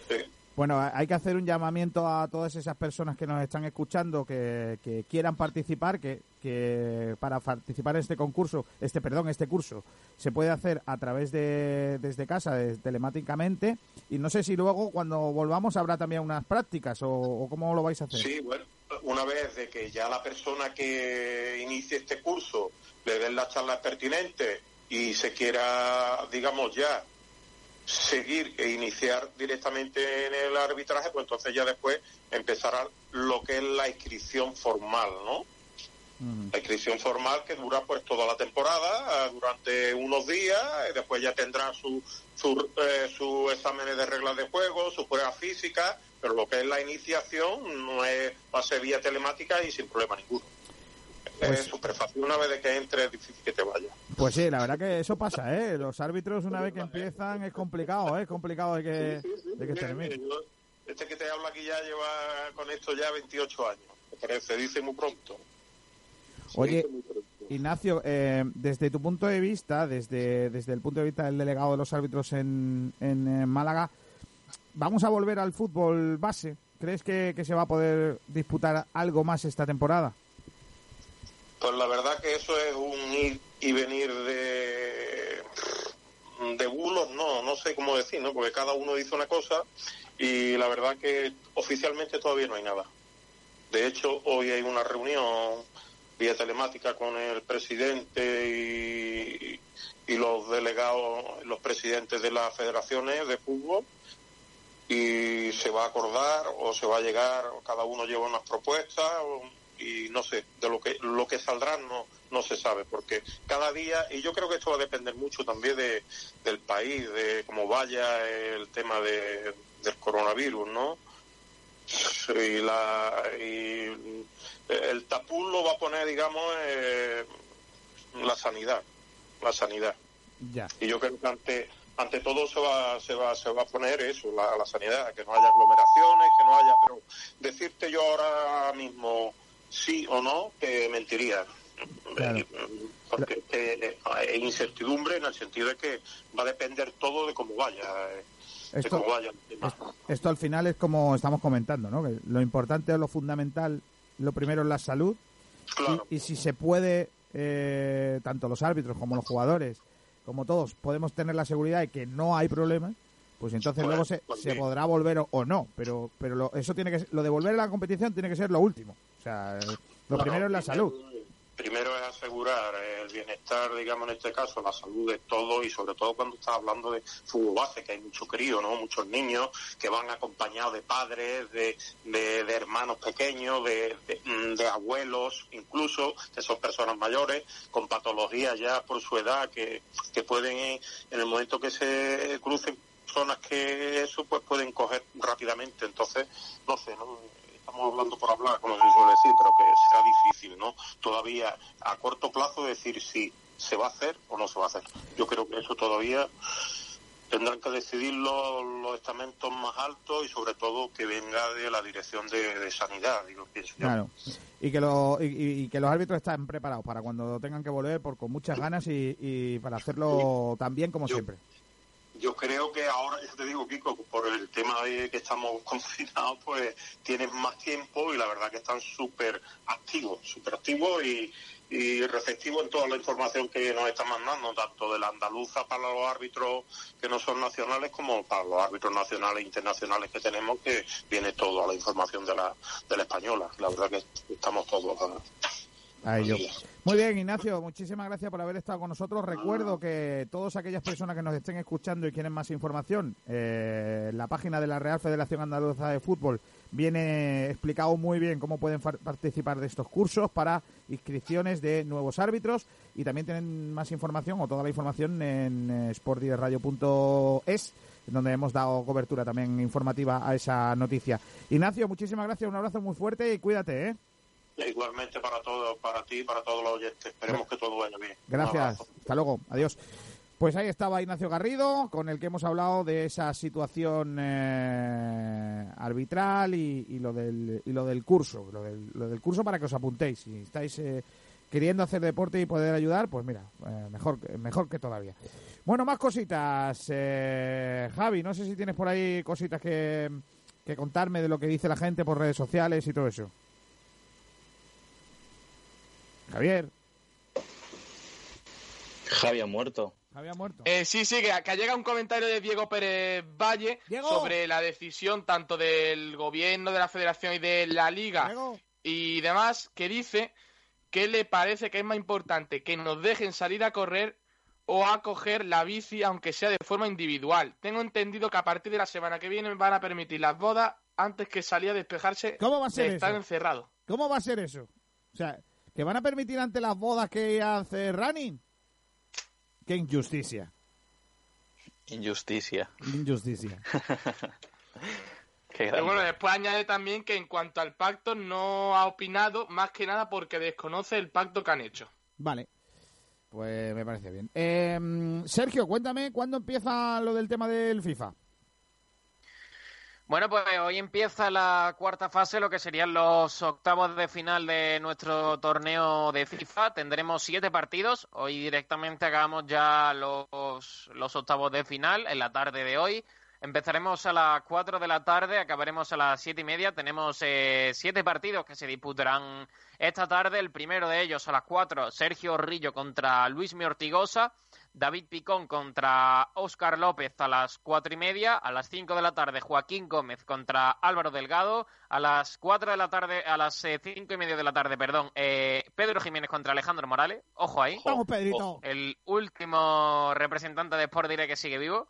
Sí. Bueno, hay que hacer un llamamiento a todas esas personas que nos están escuchando que, quieran participar, que, que para participar en este concurso, este perdón, este curso, se puede hacer a través de desde casa, de- telemáticamente, y no sé si luego cuando volvamos habrá también unas prácticas o, o cómo lo vais a hacer. Sí, bueno, una vez de que ya la persona que inicie este curso le den las charlas pertinentes y se quiera, digamos, ya seguir e iniciar directamente en el arbitraje, pues entonces ya después empezará lo que es la inscripción formal, ¿no? La inscripción formal que dura pues toda la temporada, eh, durante unos días, y después ya tendrá su, su, eh, sus exámenes de reglas de juego, sus pruebas físicas, pero lo que es la iniciación no es, va a ser vía telemática y sin problema ninguno. Pues- Es súper fácil, una vez de que entre es difícil que te vaya. Pues sí, la verdad que eso pasa, ¿eh? Los árbitros una vez que empiezan es complicado, ¿eh? Es complicado de que, de que Mira, termine. yo- este que te habla aquí ya lleva con esto ya 28 años, me parece, dice muy pronto. Oye, Ignacio, eh, desde tu punto de vista, desde, desde el punto de vista del delegado de los árbitros en, en, eh, Málaga, ¿vamos a volver al fútbol base? ¿Crees que, que se va a poder disputar algo más esta temporada? Pues la verdad que eso es un ir y venir de de bulos, no, no sé cómo decir, ¿no? Porque cada uno dice una cosa y la verdad que oficialmente todavía no hay nada. De hecho, hoy hay una reunión vía telemática con el presidente y, y los delegados, los presidentes de las federaciones de fútbol y se va a acordar o se va a llegar, o cada uno lleva unas propuestas o- y no sé, de lo que lo que saldrá no no se sabe porque cada día y yo creo que esto va a depender mucho también de, del país, de cómo vaya el tema de, del coronavirus, ¿no? Y la y el tapuz lo va a poner, digamos, eh, la sanidad, la sanidad. Ya. Y yo creo que ante, ante todo se va, se va, se va a poner eso, la, la sanidad, que no haya aglomeraciones, que no haya, pero decirte yo ahora mismo sí o no, que mentiría. Claro. Eh, Porque eh, hay incertidumbre en el sentido de que va a depender todo de cómo vaya, eh, de Esto- cómo vaya el tema. Esto al final es como estamos comentando, ¿no? Que lo importante o lo fundamental, lo primero es la salud. Y, y si se puede, eh, tanto los árbitros como los jugadores, como todos, podemos tener la seguridad de que no hay problema, pues entonces luego se, pues se podrá volver o, o no. Pero pero lo, eso tiene que lo de volver a la competición tiene que ser lo último. O sea, lo primero es la salud. Primero es asegurar el bienestar, digamos en este caso, la salud de todos y sobre todo cuando estás hablando de fútbol base, que hay mucho crío, ¿no? Muchos niños que van acompañados de padres, de, de, de hermanos pequeños, de, de, de abuelos, incluso, que son personas mayores, con patologías ya por su edad, que, que pueden, en el momento que se crucen personas que eso, pues pueden coger rápidamente. Entonces, no sé, ¿no? estamos hablando por hablar, como se pero que será difícil, ¿no? Todavía a corto plazo decir si se va a hacer o no se va a hacer. Yo creo que eso todavía tendrán que decidir los, los estamentos más altos y sobre todo que venga de la dirección de, de sanidad, digo, pienso. Claro. Y que, lo, y- y, que los árbitros están preparados para cuando tengan que volver por con muchas ganas y, y para hacerlo tan bien como siempre. Yo creo que ahora, ya te digo, Kiko, por el tema de que estamos confinados, pues tienen más tiempo y la verdad que están súper activos, súper activos y, y receptivos en toda la información que nos están mandando, tanto de la andaluza para los árbitros que no son nacionales como para los árbitros nacionales e internacionales que tenemos, que viene toda la información de la, de la española. La verdad que estamos todos a, A ello. Muy bien, Ignacio, muchísimas gracias por haber estado con nosotros. Recuerdo que todas aquellas personas que nos estén escuchando y quieren más información, eh, la página de la Real Federación Andaluza de Fútbol viene explicado muy bien cómo pueden participar de estos cursos para inscripciones de nuevos árbitros y también tienen más información o toda la información en eh, sportdirectradio.es donde hemos dado cobertura también informativa a esa noticia. Ignacio, muchísimas gracias, un abrazo muy fuerte y cuídate, ¿eh? Igualmente para todos, para ti y para todos los oyentes. Esperemos que todo vaya bien. Gracias. Hasta luego. Adiós. Pues ahí estaba Ignacio Garrido, con el que hemos hablado de esa situación eh, arbitral y, y lo del, y lo del curso. Lo del, lo del curso para que os apuntéis. Si estáis eh, queriendo hacer deporte y poder ayudar, pues mira, eh, mejor, que- mejor que todavía. Bueno, más cositas. Eh, Javi, no sé si tienes por ahí cositas que, que contarme de lo que dice la gente por redes sociales y todo eso. Javier. Javi ha muerto. Javi ha muerto. Eh, sí, sí, que, que llega un comentario de Diego Pérez Valle Diego. sobre la decisión tanto del gobierno de la federación y de la liga Diego. y demás, que dice que le parece que es más importante que nos dejen salir a correr o a coger la bici, aunque sea de forma individual. Tengo entendido que a partir de la semana que viene van a permitir las bodas antes que salir a despejarse ¿Cómo va a ser de estar eso? encerrado. ¿Cómo va a ser eso? O sea, ¿que van a permitir ante las bodas que hace running? ¡Qué injusticia! Injusticia. Injusticia. Qué Pero bueno, después añade también que en cuanto al pacto no ha opinado más que nada porque desconoce el pacto que han hecho. Vale. Pues me parece bien. Eh, Sergio, cuéntame, ¿cuándo empieza lo del tema del FIFA? Bueno, pues hoy empieza la cuarta fase, lo que serían los octavos de final de nuestro torneo de FIFA. Tendremos siete partidos. Hoy directamente hagamos ya los, los octavos de final en la tarde de hoy. Empezaremos a las 4 de la tarde, acabaremos a las siete y media. Tenemos eh, siete partidos que se disputarán esta tarde. El primero de ellos a las 4, Sergio Rillo contra Luis Ortigosa. David Picón contra Óscar López a las cuatro y media. A las 5 de la tarde, Joaquín Gómez contra Álvaro Delgado. A las 4 de la tarde, a las eh, cinco y media de la tarde, perdón, eh, Pedro Jiménez contra Alejandro Morales. Ojo ahí. Vamos, Pedrito. El último representante de Sport Direct que sigue vivo.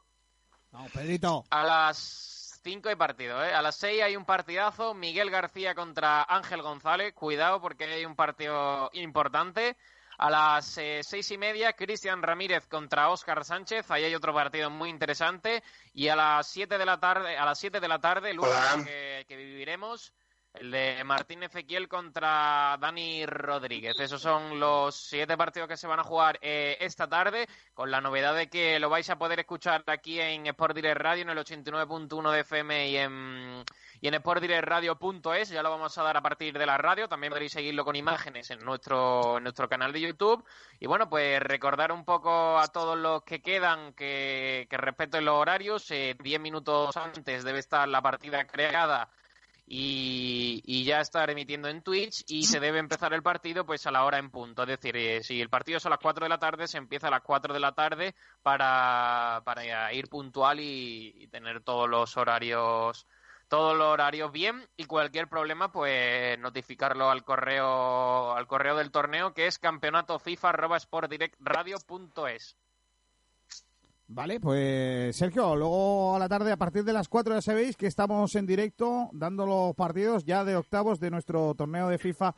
Vamos, Pedrito. A las 5 hay partido, ¿eh? A las 6 hay un partidazo. Miguel García contra Ángel González. Cuidado porque hay un partido importante. A las eh, seis y media, Cristian Ramírez contra Óscar Sánchez. Ahí hay otro partido muy interesante. Y a las 7 de la tarde, a las 7 de la tarde, el último que, que viviremos, el de Martín Ezequiel contra Dani Rodríguez. Esos son los siete partidos que se van a jugar eh, esta tarde, con la novedad de que lo vais a poder escuchar aquí en Sport Direct Radio, en el 89.1 de FM y en, y en sportdirectradio.es. Ya lo vamos a dar a partir de la radio. También podréis seguirlo con imágenes en nuestro, en nuestro canal de YouTube. Y bueno, pues recordar un poco a todos los que quedan que, que respeten los horarios. Eh, diez minutos antes debe estar la partida creada y, y ya estar emitiendo en Twitch y se debe empezar el partido pues a la hora en punto. Es decir, eh, si el partido es a las 4 de la tarde, se empieza a las 4 de la tarde para, para ir puntual y, y tener todos los horarios todos los horarios bien. Y cualquier problema pues notificarlo al correo al correo del torneo que es campeonato FIFA Vale, pues Sergio, luego a la tarde a partir de las 4 ya sabéis que estamos en directo dando los partidos ya de octavos de nuestro torneo de FIFA.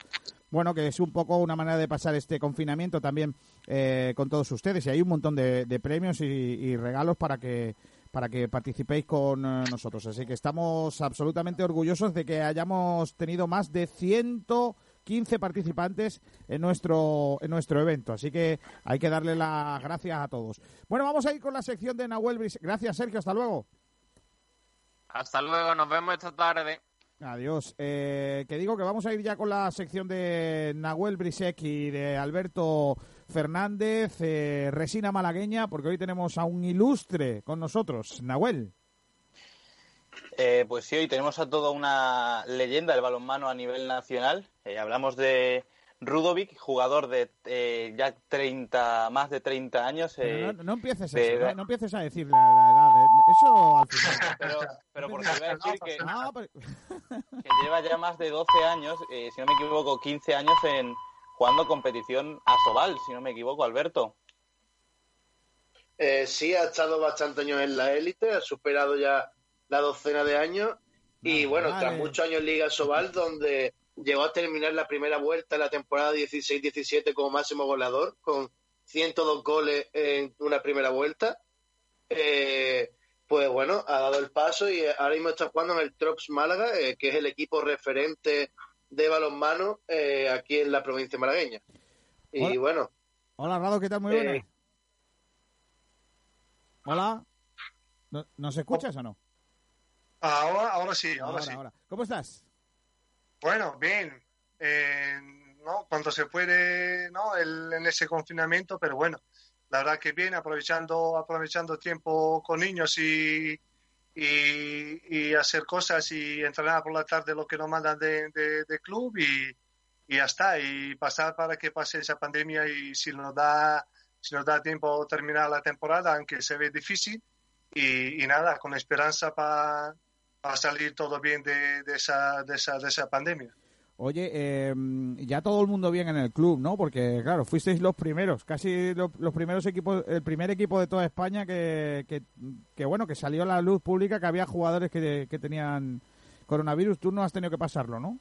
Bueno, que es un poco una manera de pasar este confinamiento también eh, con todos ustedes. Y hay un montón de, de premios y, y regalos para que para que participéis con eh, nosotros. Así que estamos absolutamente orgullosos de que hayamos tenido más de 115 participantes en nuestro, en nuestro evento. Así que hay que darle las gracias a todos. Bueno, vamos a ir con la sección de Nahuel Bris. Gracias, Sergio. Hasta luego. Hasta luego, nos vemos esta tarde. Adiós. Eh, que digo que vamos a ir ya con la sección de Nahuel Brisek y de Alberto Fernández, eh, Resina Malagueña, porque hoy tenemos a un ilustre con nosotros. Nahuel. Eh, pues sí, hoy tenemos a toda una leyenda del balonmano a nivel nacional. Eh, hablamos de Rudovic, jugador de eh, ya 30, más de 30 años. eh, no, no empieces de- eso, no, no empieces a decir la, la edad. eh. Eso al final. Pero, pero porque iba a decir que, No, pero- que lleva ya más de 12 años, eh, si no me equivoco, 15 años en jugando competición a Sobal, si no me equivoco, Alberto. Eh, sí, ha estado bastante años en la élite, ha superado ya la docena de años. Y bueno, vale. tras muchos años en Liga Sobal, donde llegó a terminar la primera vuelta en la temporada 16-17 como máximo goleador, con 102 goles en una primera vuelta. Eh, pues bueno, ha dado el paso y ahora mismo está jugando en el Trops Málaga, eh, que es el equipo referente de balonmano eh, aquí en la provincia malagueña. Y Hola. bueno, Hola, Rado, ¿qué tal? Muy Eh, buenas. Hola. ¿No- ¿Nos escuchas o no? Ahora, ahora sí, ahora, Ahora, sí. ahora. ¿Cómo estás? Bueno, bien. Eh, ¿no? Cuando se puede, ¿no? En ese confinamiento, pero bueno, la verdad que bien, aprovechando, aprovechando tiempo con niños y, y, hacer cosas y entrenar por la tarde lo que nos mandan de, de- club y, y ya está. Y pasar para que pase esa pandemia y si nos da, si nos da tiempo terminar la temporada, aunque se ve difícil. Y nada, con esperanza para para salir todo bien de, esa, de, esa, de esa pandemia. Oye, eh, ya todo el mundo bien en el club, ¿no? Porque, claro, fuisteis los primeros, casi los, los primeros equipos, el primer equipo de toda España que, que, que, bueno, que salió a la luz pública que había jugadores que, que tenían coronavirus. Tú no has tenido que pasarlo, ¿no?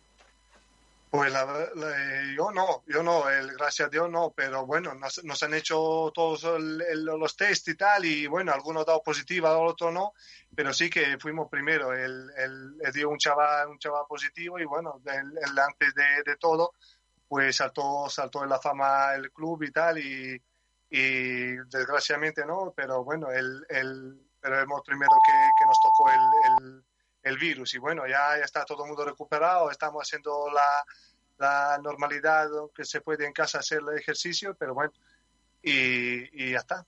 Pues la, la- yo no, yo no, el, gracias a Dios no, pero bueno, nos, nos han hecho todos el- el- los test y tal, y bueno, algunos dado positiva, otros no, pero sí que fuimos primero. El, dio un chaval, un chaval positivo y bueno, antes de, de todo, pues saltó, saltó en la fama el club y tal, y, y desgraciadamente no, pero bueno, el, pero hemos primero que, que nos tocó el, el, virus y bueno, ya, ya está todo el mundo recuperado, estamos haciendo la, la normalidad que se puede en casa hacer el ejercicio, pero bueno, y, y ya está.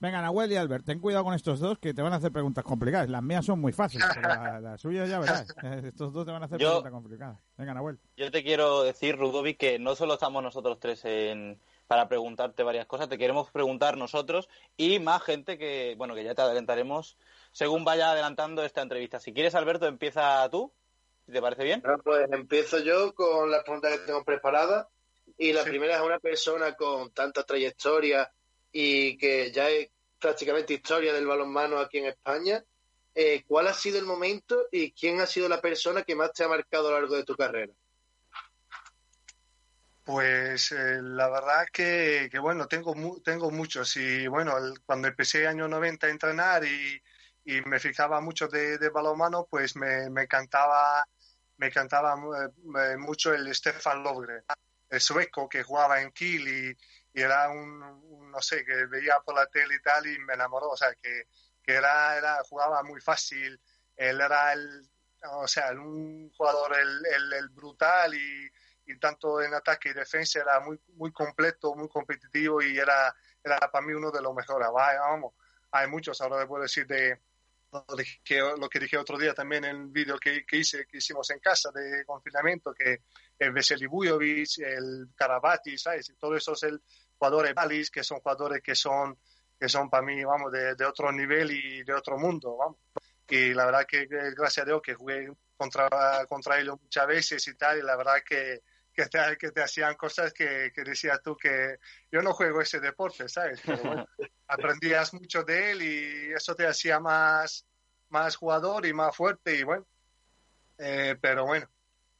Venga, Nahuel y Albert, ten cuidado con estos dos que te van a hacer preguntas complicadas. Las mías son muy fáciles, pero la- las suyas ya verás. Estos dos te van a hacer Yo- preguntas complicadas. Venga, Nahuel. Yo te quiero decir, Rudovic, que no solo estamos nosotros tres en, para preguntarte varias cosas, te queremos preguntar nosotros y más gente que, bueno, que ya te adelantaremos según vaya adelantando esta entrevista. Si quieres, Alberto, empieza tú, si te parece bien. Bueno, pues empiezo yo con las preguntas que tengo preparadas. Y la primera es una persona con tanta trayectoria y que ya es prácticamente historia del balonmano aquí en España. Eh, ¿Cuál ha sido el momento y quién ha sido la persona que más te ha marcado a lo largo de tu carrera? Pues eh, la verdad que, que, bueno, tengo, mu- tengo muchos y bueno, el- cuando empecé año 90 a entrenar y, y me fijaba mucho de, de balonmano, pues me, me encantaba, me encantaba mu- eh, mucho el Stefan Logre, el sueco que jugaba en Kiel y, y era un, un, no sé, que veía por la tele y tal y me enamoró, o sea, que, que era, era, jugaba muy fácil, él era el, o sea, un jugador el, el, el brutal y, y tanto en ataque y defensa era muy muy completo, muy competitivo y era, era para mí uno de los mejores. Vamos, hay muchos, ahora le puedo decir de lo que, dije otro día también en el vídeo que, que hice, que hicimos en casa de confinamiento, que el Veseli Bujovic, el Karabati, ¿sabes? Y todos esos el, jugadores Balis, que son jugadores que son, que son para mí, vamos, de, de otro nivel y de otro mundo, vamos. Y la verdad que gracias a Dios que jugué contra, contra ellos muchas veces y tal, y la verdad que, que te, que te hacían cosas que, que decías tú que yo no juego ese deporte, ¿sabes? Pero bueno, aprendías mucho de él y eso te hacía más, más jugador y más fuerte y bueno, eh, pero bueno,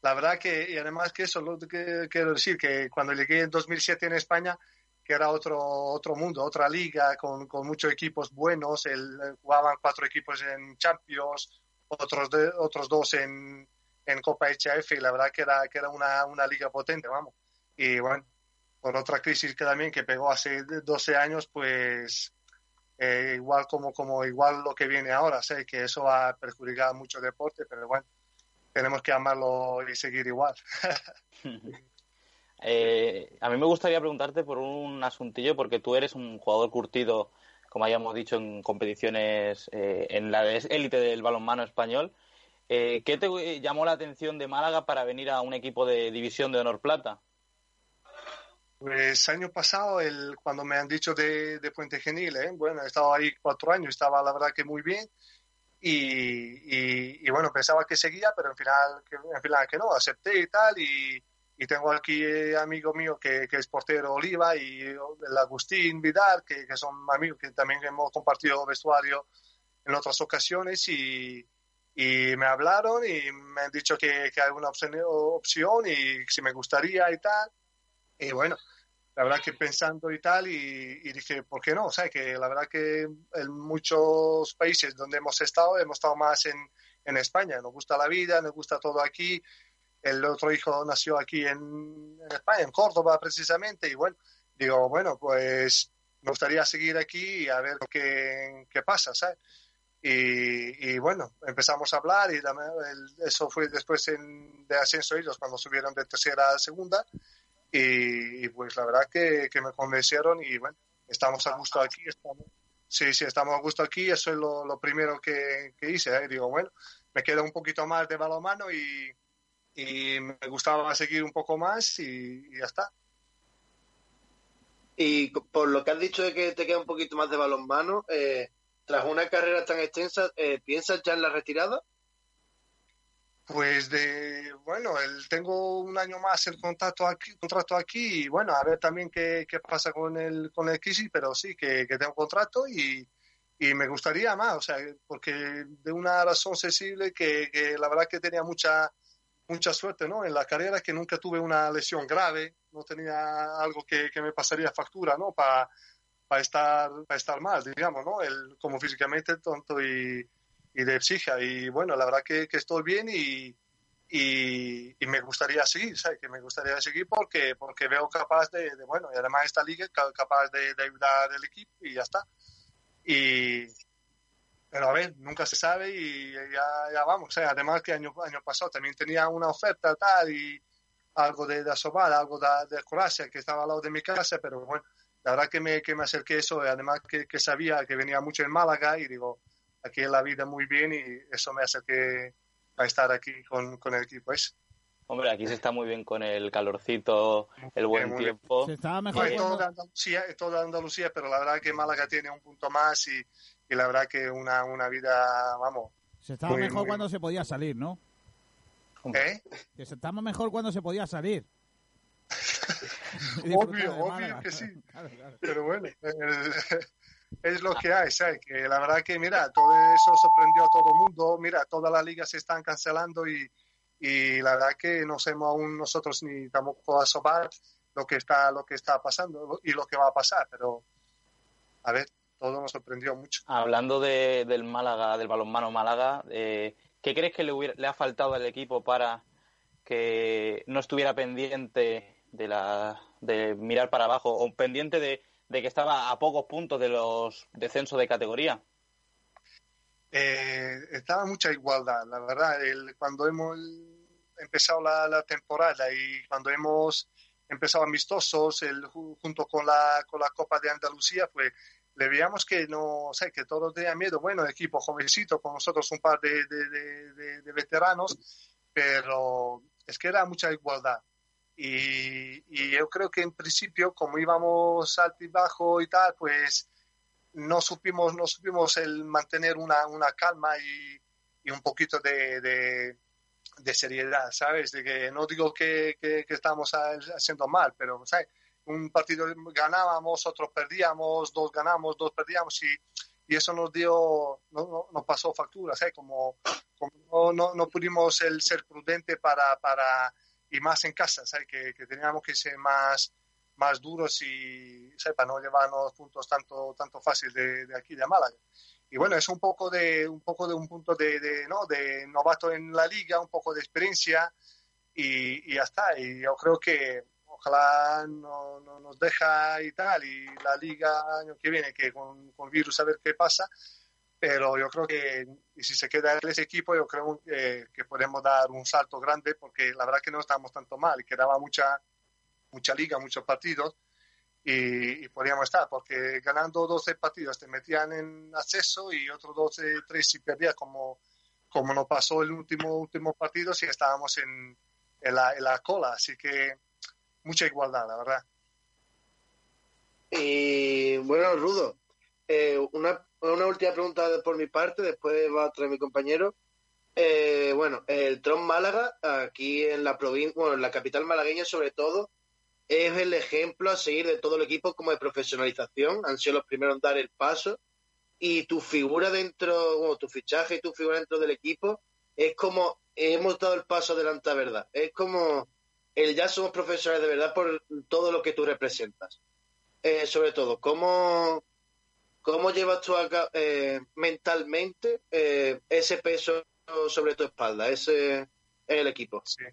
la verdad que, y además que eso, lo que quiero decir, que cuando llegué en 2007 en España, que era otro, otro mundo, otra liga con, con muchos equipos buenos, el, jugaban cuatro equipos en Champions, otros, de, otros dos en, en Copa HF y la verdad que era, que era una, una liga potente, vamos. Y bueno, por otra crisis que también que pegó hace 12 años, pues eh, igual como, como igual lo que viene ahora, sé que eso va a perjudicar mucho deporte, pero bueno, tenemos que amarlo y seguir igual. eh, a mí me gustaría preguntarte por un asuntillo, porque tú eres un jugador curtido, como habíamos dicho, en competiciones eh, en la élite del balonmano español. Eh, ¿Qué te llamó la atención de Málaga para venir a un equipo de División de Honor Plata? Pues año pasado, el, cuando me han dicho de, de Puente Genil, ¿eh? bueno, he estado ahí cuatro años, estaba la verdad que muy bien. Y, y, y, bueno, pensaba que seguía, pero en final, que, en final que no, acepté y tal. Y, y tengo aquí eh, amigo mío que, que, es portero Oliva y el Agustín Vidal, que, que son amigos que también hemos compartido vestuario en otras ocasiones. Y, y me hablaron y me han dicho que, que hay una opción, opción y si me gustaría y tal. Y bueno, la verdad que pensando y tal, y, dije, ¿por qué no? O sea, que la verdad que en muchos países donde hemos estado, hemos estado más en, en España. Nos gusta la vida, nos gusta todo aquí. El otro hijo nació aquí en, en España, en Córdoba precisamente, y bueno, digo, bueno, pues me gustaría seguir aquí y a ver qué, qué pasa, ¿sabes? Y, bueno, empezamos a hablar y la, el, eso fue después en, de ascenso ellos cuando subieron de tercera a segunda y, y pues la verdad que, que, me convencieron y bueno, estamos a gusto aquí, estamos, sí, sí, estamos a gusto aquí, eso es lo, lo primero que, que hice, ¿eh? digo, bueno, me queda un poquito más de balonmano y, y me gustaba seguir un poco más y, y ya está. Y por lo que has dicho de que te queda un poquito más de balonmano, eh, tras una carrera tan extensa, eh, ¿piensas ya en la retirada? Pues de, bueno, el, tengo un año más el contrato aquí, contrato aquí y bueno, a ver también qué, qué pasa con el, con el Kisi, pero sí, que, que tengo contrato y, y, me gustaría más, o sea, porque de una razón sensible que, que la verdad que tenía mucha, mucha suerte, ¿no? En la carrera que nunca tuve una lesión grave, no tenía algo que, que me pasaría factura, ¿no? Para para estar, para estar mal, digamos, ¿no? El, como físicamente tonto y, y de psique. Y bueno, la verdad que, que estoy bien y, y, y, me gustaría seguir, ¿sabes? Que me gustaría seguir porque, porque veo capaz de, de bueno, y además esta liga capaz de, de, ayudar al equipo y ya está. Y, pero a ver, nunca se sabe y ya, ya vamos. ¿eh? Además que año, año pasado también tenía una oferta tal y algo de, de Asobal, algo de, de Croacia que estaba al lado de mi casa, pero bueno, la verdad que me, que me acerqué eso, además que, que, sabía que venía mucho en Málaga y digo, aquí en la vida muy bien y eso me acerqué a estar aquí con, con el equipo ese. Hombre, aquí se está muy bien con el calorcito, el buen bien, tiempo. Se estaba mejor. No, toda Andalucía, toda Andalucía, pero la verdad que Málaga tiene un punto más y, y la verdad que una, una vida, vamos. Se estaba muy, mejor muy... cuando se podía salir, ¿no? ¿Eh? Que se estaba mejor cuando se podía salir. obvio, obvio que sí. Claro, claro. Pero bueno, es lo que hay, ¿sabes? Que la verdad que, mira, todo eso sorprendió a todo el mundo. Mira, todas las ligas se están cancelando y, y la verdad que no sabemos aún nosotros ni tampoco asobar lo que está lo que está pasando y lo que va a pasar, pero a ver, todo nos sorprendió mucho. Hablando de, del Málaga, del balonmano Málaga, eh, ¿qué crees que le, hubiera, le ha faltado al equipo para que no estuviera pendiente de la de mirar para abajo o pendiente de, de que estaba a pocos puntos de los descensos de categoría? Eh, estaba mucha igualdad, la verdad. El, cuando hemos empezado la, la, temporada y cuando hemos empezado amistosos el, junto con la, con la Copa de Andalucía, pues le veíamos que no que todos tenían miedo. Bueno, equipo jovencito, con nosotros un par de, de, de veteranos, pero es que era mucha igualdad. Y, y, yo creo que en principio, como íbamos alto y bajo y tal, pues no supimos, no supimos el mantener una, una calma y, y un poquito de, de, de, seriedad, ¿sabes? De que no digo que, que, que estamos haciendo mal, pero, ¿sabes? Un partido ganábamos, otros perdíamos, dos ganamos, dos perdíamos y, y eso nos dio, no, no, pasó factura, ¿sabes? Como, como no, no, no pudimos el ser prudente para, para y más en casa, ¿sabes? Que, que teníamos que ser más, más duros y ¿sabes? para no llevarnos puntos tanto, tanto fácil de, de, aquí, de Málaga. Y bueno, es un poco de un, poco de un punto de, de, ¿no? de novato en la liga, un poco de experiencia y, y ya está. Y yo creo que ojalá no, no, nos deja y tal, y la liga año que viene, que con, con virus a ver qué pasa, pero yo creo que y si se queda en ese equipo, yo creo que, que, podemos dar un salto grande porque la verdad que no estamos tanto mal y quedaba mucha, mucha liga, muchos partidos y, y podríamos estar porque ganando 12 partidos te metían en acceso y otros 12, 3 si perdías como, como nos pasó el último, último partido si estábamos en, en, la, en la cola, así que mucha igualdad, la verdad. Y bueno, Rudo, eh, una una última pregunta por mi parte, después va a traer mi compañero. Eh, bueno, el Tron Málaga, aquí en la provincia, bueno, en la capital malagueña sobre todo, es el ejemplo a seguir de todo el equipo como de profesionalización. Han sido los primeros en dar el paso. Y tu figura dentro, bueno, tu fichaje y tu figura dentro del equipo es como hemos dado el paso adelante a verdad. Es como el ya somos profesionales de verdad por todo lo que tú representas. Eh, sobre todo, ¿cómo, ¿Cómo llevas tú acá, eh, mentalmente eh, ese peso sobre tu espalda, ese en el equipo? Sí.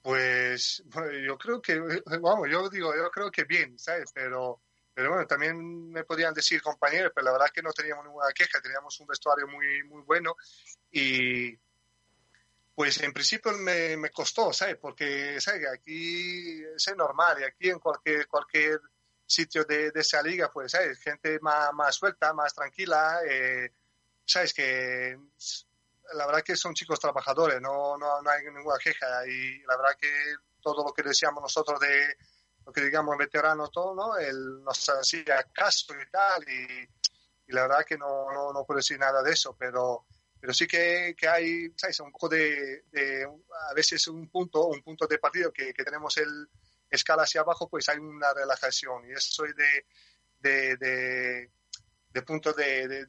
Pues bueno, yo creo que, vamos, yo digo, yo creo que bien, ¿sabes? Pero pero bueno, también me podían decir compañeros, pero la verdad que no teníamos ninguna queja, teníamos un vestuario muy, muy bueno y pues en principio me, me costó, ¿sabes? Porque, ¿sabes? Aquí es normal y aquí en cualquier, cualquier sitio de, de esa liga, pues, ¿sabes? Gente más, más suelta, más tranquila, eh, ¿sabes? Que la verdad que son chicos trabajadores, no, no, no hay ninguna queja y la verdad que todo lo que decíamos nosotros de lo que digamos veteranos, todo, ¿no? Él nos hacía caso y tal, y, y la verdad que no, no, no, puedo decir nada de eso, pero, pero sí que, que hay, ¿sabes? Un poco de, de, a veces un punto, un punto de partido que, que tenemos el escala hacia abajo, pues hay una relajación, y eso es de, de, de, de punto de,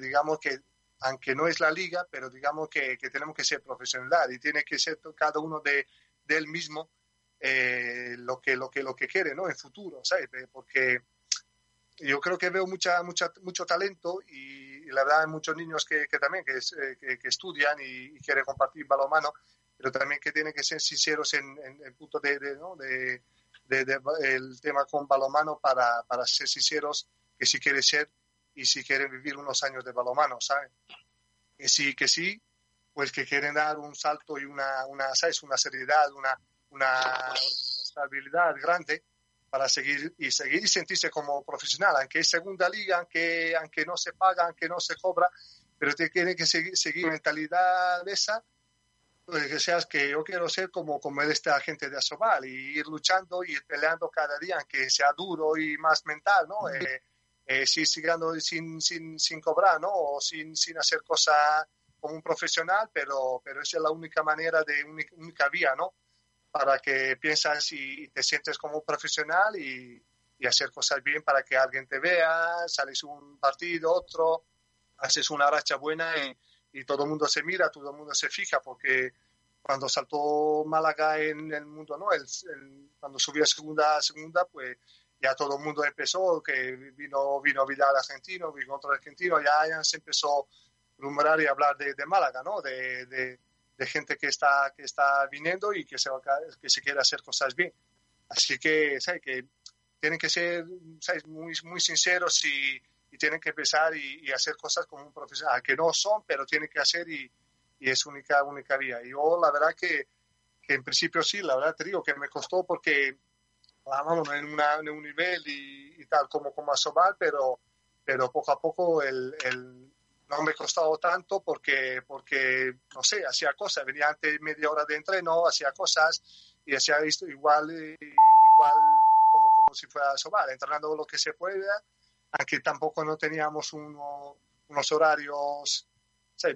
digamos que aunque no es la liga, pero digamos que, que tenemos que ser profesional y tiene que ser cada uno de, de él mismo eh, lo que lo que lo que quiere no en futuro sabes porque yo creo que veo mucha mucha mucho talento y, y la verdad hay muchos niños que, que también que, eh, que, que, estudian y, y, quieren compartir balonmano pero también que tienen que ser sinceros en, el punto de, de, ¿no? de, de, el tema con balonmano para, para ser sinceros que si quiere ser y si quieren vivir unos años de balonmano ¿sabes? que sí que sí pues que quieren dar un salto y una, una ¿sabes? una seriedad una una responsabilidad grande para seguir y seguir y sentirse como profesional, aunque es segunda liga, aunque, aunque no se paga, aunque no se cobra, pero tiene que seguir, seguir mentalidad esa, pues que seas que yo quiero ser como, como esta gente de Asobal y ir luchando y ir peleando cada día, aunque sea duro y más mental, ¿no? Eh, eh, sí, sigando sin, sin, sin cobrar, ¿no? O sin, sin hacer cosas como un profesional, pero, pero esa es la única manera de única, única vía, ¿no? para que piensas y te sientes como un profesional y, y, hacer cosas bien para que alguien te vea, sales un partido, otro, haces una racha buena y, y todo el mundo se mira, todo el mundo se fija, porque cuando saltó Málaga en el mundo, ¿no? El, el, cuando subió a segunda, segunda, pues ya todo el mundo empezó, que vino, vino Vidal argentino, vino otro argentino, ya, ya se empezó a rumorar y hablar de, de Málaga, ¿no? De, de, de gente que está, que está viniendo y que se, que se quiere hacer cosas bien. Así que, ¿sabes? Que tienen que ser ¿sabes? Muy, muy sinceros y, y tienen que empezar y, y, hacer cosas como un profesional, que no son, pero tienen que hacer y, y es única, única vía. Y yo, la verdad que, que, en principio sí, la verdad te digo que me costó porque, vamos, en, en un nivel y, y, tal como, como Asobal, pero, pero poco a poco el, el no me costado tanto porque, porque no sé, hacía cosas, venía antes media hora de entreno, hacía cosas y hacía esto igual, igual como, como si fuera sobar, entrenando lo que se pueda, aunque tampoco no teníamos uno, unos horarios, ¿sí?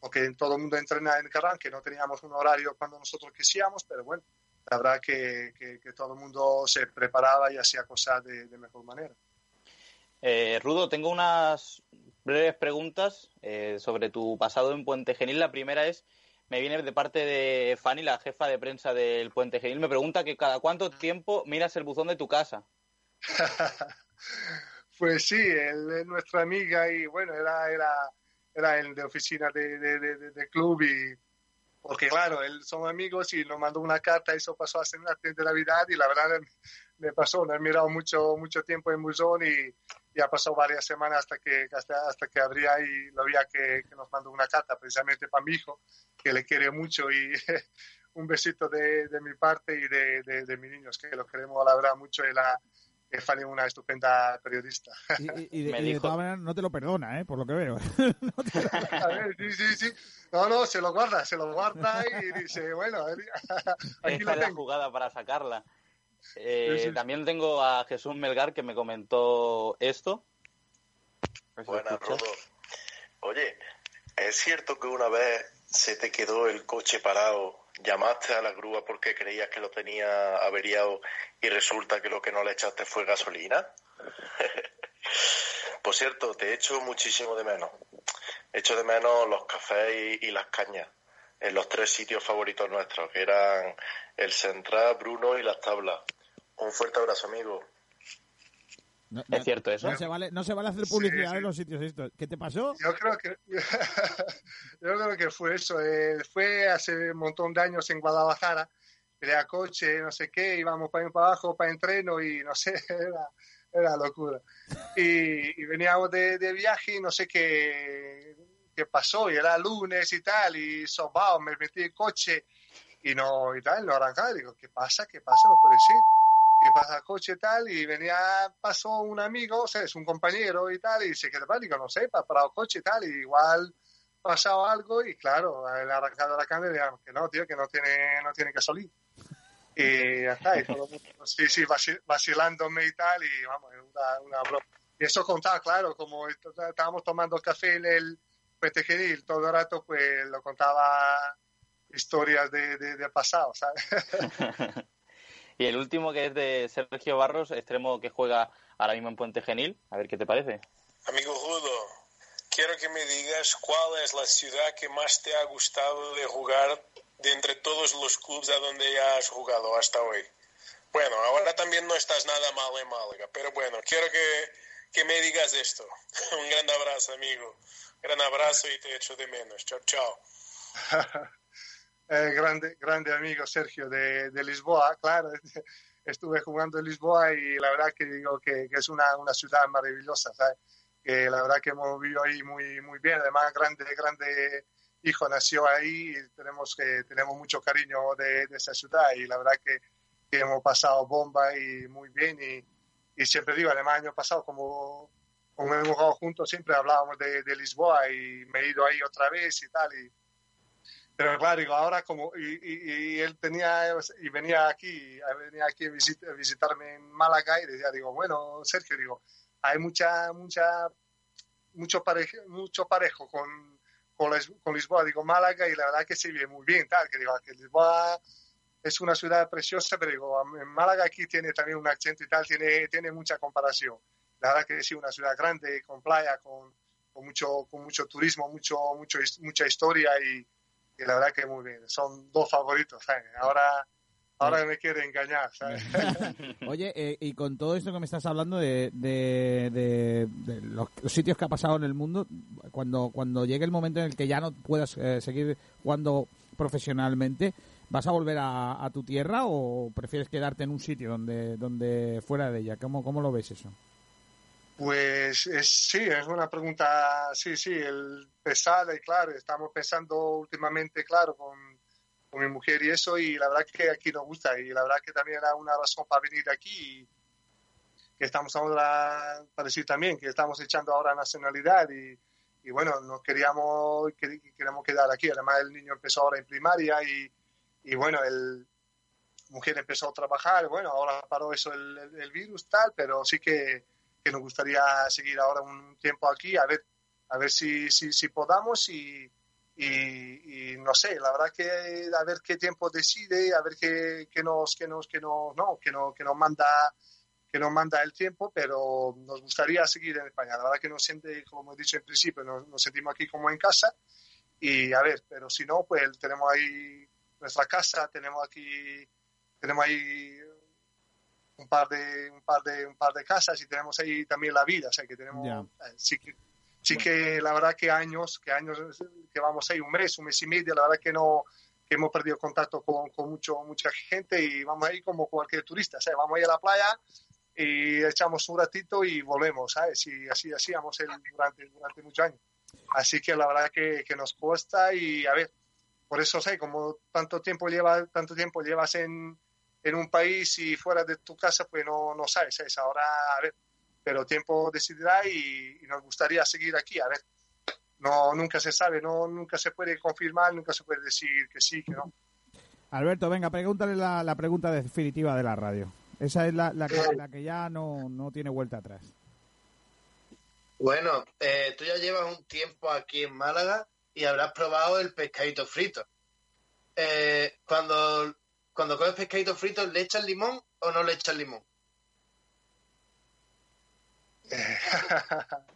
porque todo el mundo entrena en Carran, que no teníamos un horario cuando nosotros quisiéramos, pero bueno, la verdad que, que, que todo el mundo se preparaba y hacía cosas de, de mejor manera. Eh, Rudo, tengo unas breves preguntas eh, sobre tu pasado en Puente Genil. La primera es, me viene de parte de Fanny, la jefa de prensa del Puente Genil. Me pregunta que cada cuánto tiempo miras el buzón de tu casa. pues sí, él es nuestra amiga y bueno, era, era, era el de oficina de, de, de, club y porque claro, él son amigos y nos mandó una carta, eso pasó hace una de Navidad y la verdad me pasó, no he mirado mucho, mucho tiempo en Buzón y, y ha pasado varias semanas hasta que, hasta, hasta que abría y lo veía que, que, nos mandó una carta precisamente para mi hijo, que le quiere mucho y un besito de, de mi parte y de, de, de, mis niños, que lo queremos la verdad mucho y la, es Fanny una estupenda periodista. Y, y, y, de, y de, todas maneras no te lo perdona, ¿eh? por lo que veo. no te... A ver, sí, sí, sí. No, no, se lo guarda, se lo guarda y dice, bueno, aquí Esta es la jugada para sacarla. Eh, sí, sí. También tengo a Jesús Melgar que me comentó esto. Buenas, Rodo. Oye, ¿es cierto que una vez se te quedó el coche parado, llamaste a la grúa porque creías que lo tenía averiado y resulta que lo que no le echaste fue gasolina? Por cierto, te echo muchísimo de menos. Echo de menos los cafés y, y las cañas en los tres sitios favoritos nuestros, que eran el Central, Bruno y las tablas. Un fuerte abrazo, amigo. No, no, ¿Es cierto eso? No se vale, no se vale hacer publicidad sí, sí. en los sitios estos. ¿Qué te pasó? Yo creo que, yo creo que fue eso. Eh, fue hace un montón de años en Guadalajara. Pelea coche, no sé qué, íbamos para, para abajo para entreno y no sé, era, era locura. Y, y veníamos de, de, viaje y no sé qué, qué pasó, y era lunes y tal, y sobao, me metí en coche y no, y tal, no arrancaba, digo, ¿qué pasa? ¿Qué pasa? No puede ser. ¿Qué pasa coche tal? Y venía, pasó un amigo, o sea, es un compañero y tal, y se quedó, digo, no sé, para, para el coche tal, y igual pasado algo y claro, el arrancado la cámara digamos que no, tío, que no tiene, no tiene que salir. Y ya está, y todo mundo, sí, sí, vacilándome y tal, y vamos, una, una broma. Y eso contaba, claro, como estábamos tomando café en el Puente Genil todo el rato, pues lo contaba historias de, de, de pasado, ¿sabes? y el último que es de Sergio Barros, extremo que juega ahora mismo en Puente Genil, a ver qué te parece. Amigo Judo, quiero que me digas cuál es la ciudad que más te ha gustado de jugar de entre todos los clubes a donde ya has jugado hasta hoy. Bueno, ahora también no estás nada mal en Málaga, pero bueno, quiero que, que me digas esto. Un gran abrazo, amigo. Gran abrazo y te echo de menos. Chao, chao. eh, grande, grande amigo Sergio de, de, Lisboa, claro. Estuve jugando en Lisboa y la verdad que digo que, que es una, una ciudad maravillosa, ¿sabes? que la verdad que hemos vivido ahí muy, muy bien. Además, grande, grande hijo nació ahí y tenemos, que, tenemos mucho cariño de, de esa ciudad y la verdad que, que, hemos pasado bomba y muy bien. Y, y siempre digo, además, año pasado, como, como hemos jugado juntos, siempre hablábamos de, de, Lisboa y me he ido ahí otra vez y tal. Y, pero claro, digo, ahora como, y, y, y, él tenía, y venía aquí, venía aquí a, visit, a visitarme en Málaga y decía, digo, bueno, Sergio, digo, hay mucha, mucha, mucho parejo, mucho parejo con, con, Lisboa, digo Málaga, y la verdad que se vive muy bien, tal, que digo, que Lisboa es una ciudad preciosa, pero digo, en Málaga aquí tiene también un accento y tal, tiene, tiene mucha comparación. La verdad que sí, una ciudad grande, con playa, con, con mucho, con mucho turismo, mucho, mucho, mucha historia y, y la verdad que muy bien. Son dos favoritos. ¿sabes? Ahora Ahora me quiere engañar, ¿sabes? Oye, eh, y con todo esto que me estás hablando de, de, de, de los, sitios que ha pasado en el mundo, cuando, cuando llegue el momento en el que ya no puedas eh, seguir jugando profesionalmente, ¿vas a volver a, a, tu tierra o prefieres quedarte en un sitio donde, donde fuera de ella? ¿Cómo, cómo lo ves eso? Pues es, sí, es una pregunta, sí, sí, el pesada y claro, estamos pensando últimamente, claro, con con mi mujer y eso, y la verdad que aquí nos gusta, y la verdad que también era una razón para venir aquí, y que estamos ahora, para decir también, que estamos echando ahora nacionalidad, y, y bueno, nos queríamos, queremos quedar aquí, además el niño empezó ahora en primaria, y, y bueno, el mujer empezó a trabajar, bueno, ahora paró eso el, el, el virus, tal, pero sí que, que, nos gustaría seguir ahora un tiempo aquí, a ver, a ver si, si, si podamos, y y, y, no sé, la verdad que a ver qué tiempo decide, a ver qué, qué nos, qué nos, qué nos, no, que nos, que nos manda que nos manda el tiempo, pero nos gustaría seguir en España. La verdad que nos siente, como he dicho en principio, nos, nos sentimos aquí como en casa y a ver, pero si no, pues tenemos ahí nuestra casa, tenemos aquí, tenemos ahí un par de, un par de, un par de casas y tenemos ahí también la vida, o sea que tenemos, yeah. eh, sí que sí que la verdad que años, que años que vamos ahí, un mes, un mes y medio, la verdad que no que hemos perdido contacto con, con mucho, mucha gente y vamos ahí como cualquier turista, o sea, vamos ahí a la playa y echamos un ratito y volvemos, ¿sabes? Y así hacíamos durante, durante muchos años. Así que la verdad que, que nos cuesta y a ver, por eso sé, como tanto tiempo lleva, tanto tiempo llevas en, en un país y fuera de tu casa, pues no, no sabes, ¿sabes? Ahora, a ver, pero tiempo decidirá y, y, nos gustaría seguir aquí. A ver, no, nunca se sabe, no, nunca se puede confirmar, nunca se puede decir que sí, que no. Alberto, venga, pregúntale la, la pregunta definitiva de la radio. Esa es la, la, que, la que, ya no, no, tiene vuelta atrás. Bueno, eh, tú ya llevas un tiempo aquí en Málaga y habrás probado el pescadito frito. Eh, cuando, cuando comes pescadito frito, ¿le echas limón o no le echas limón?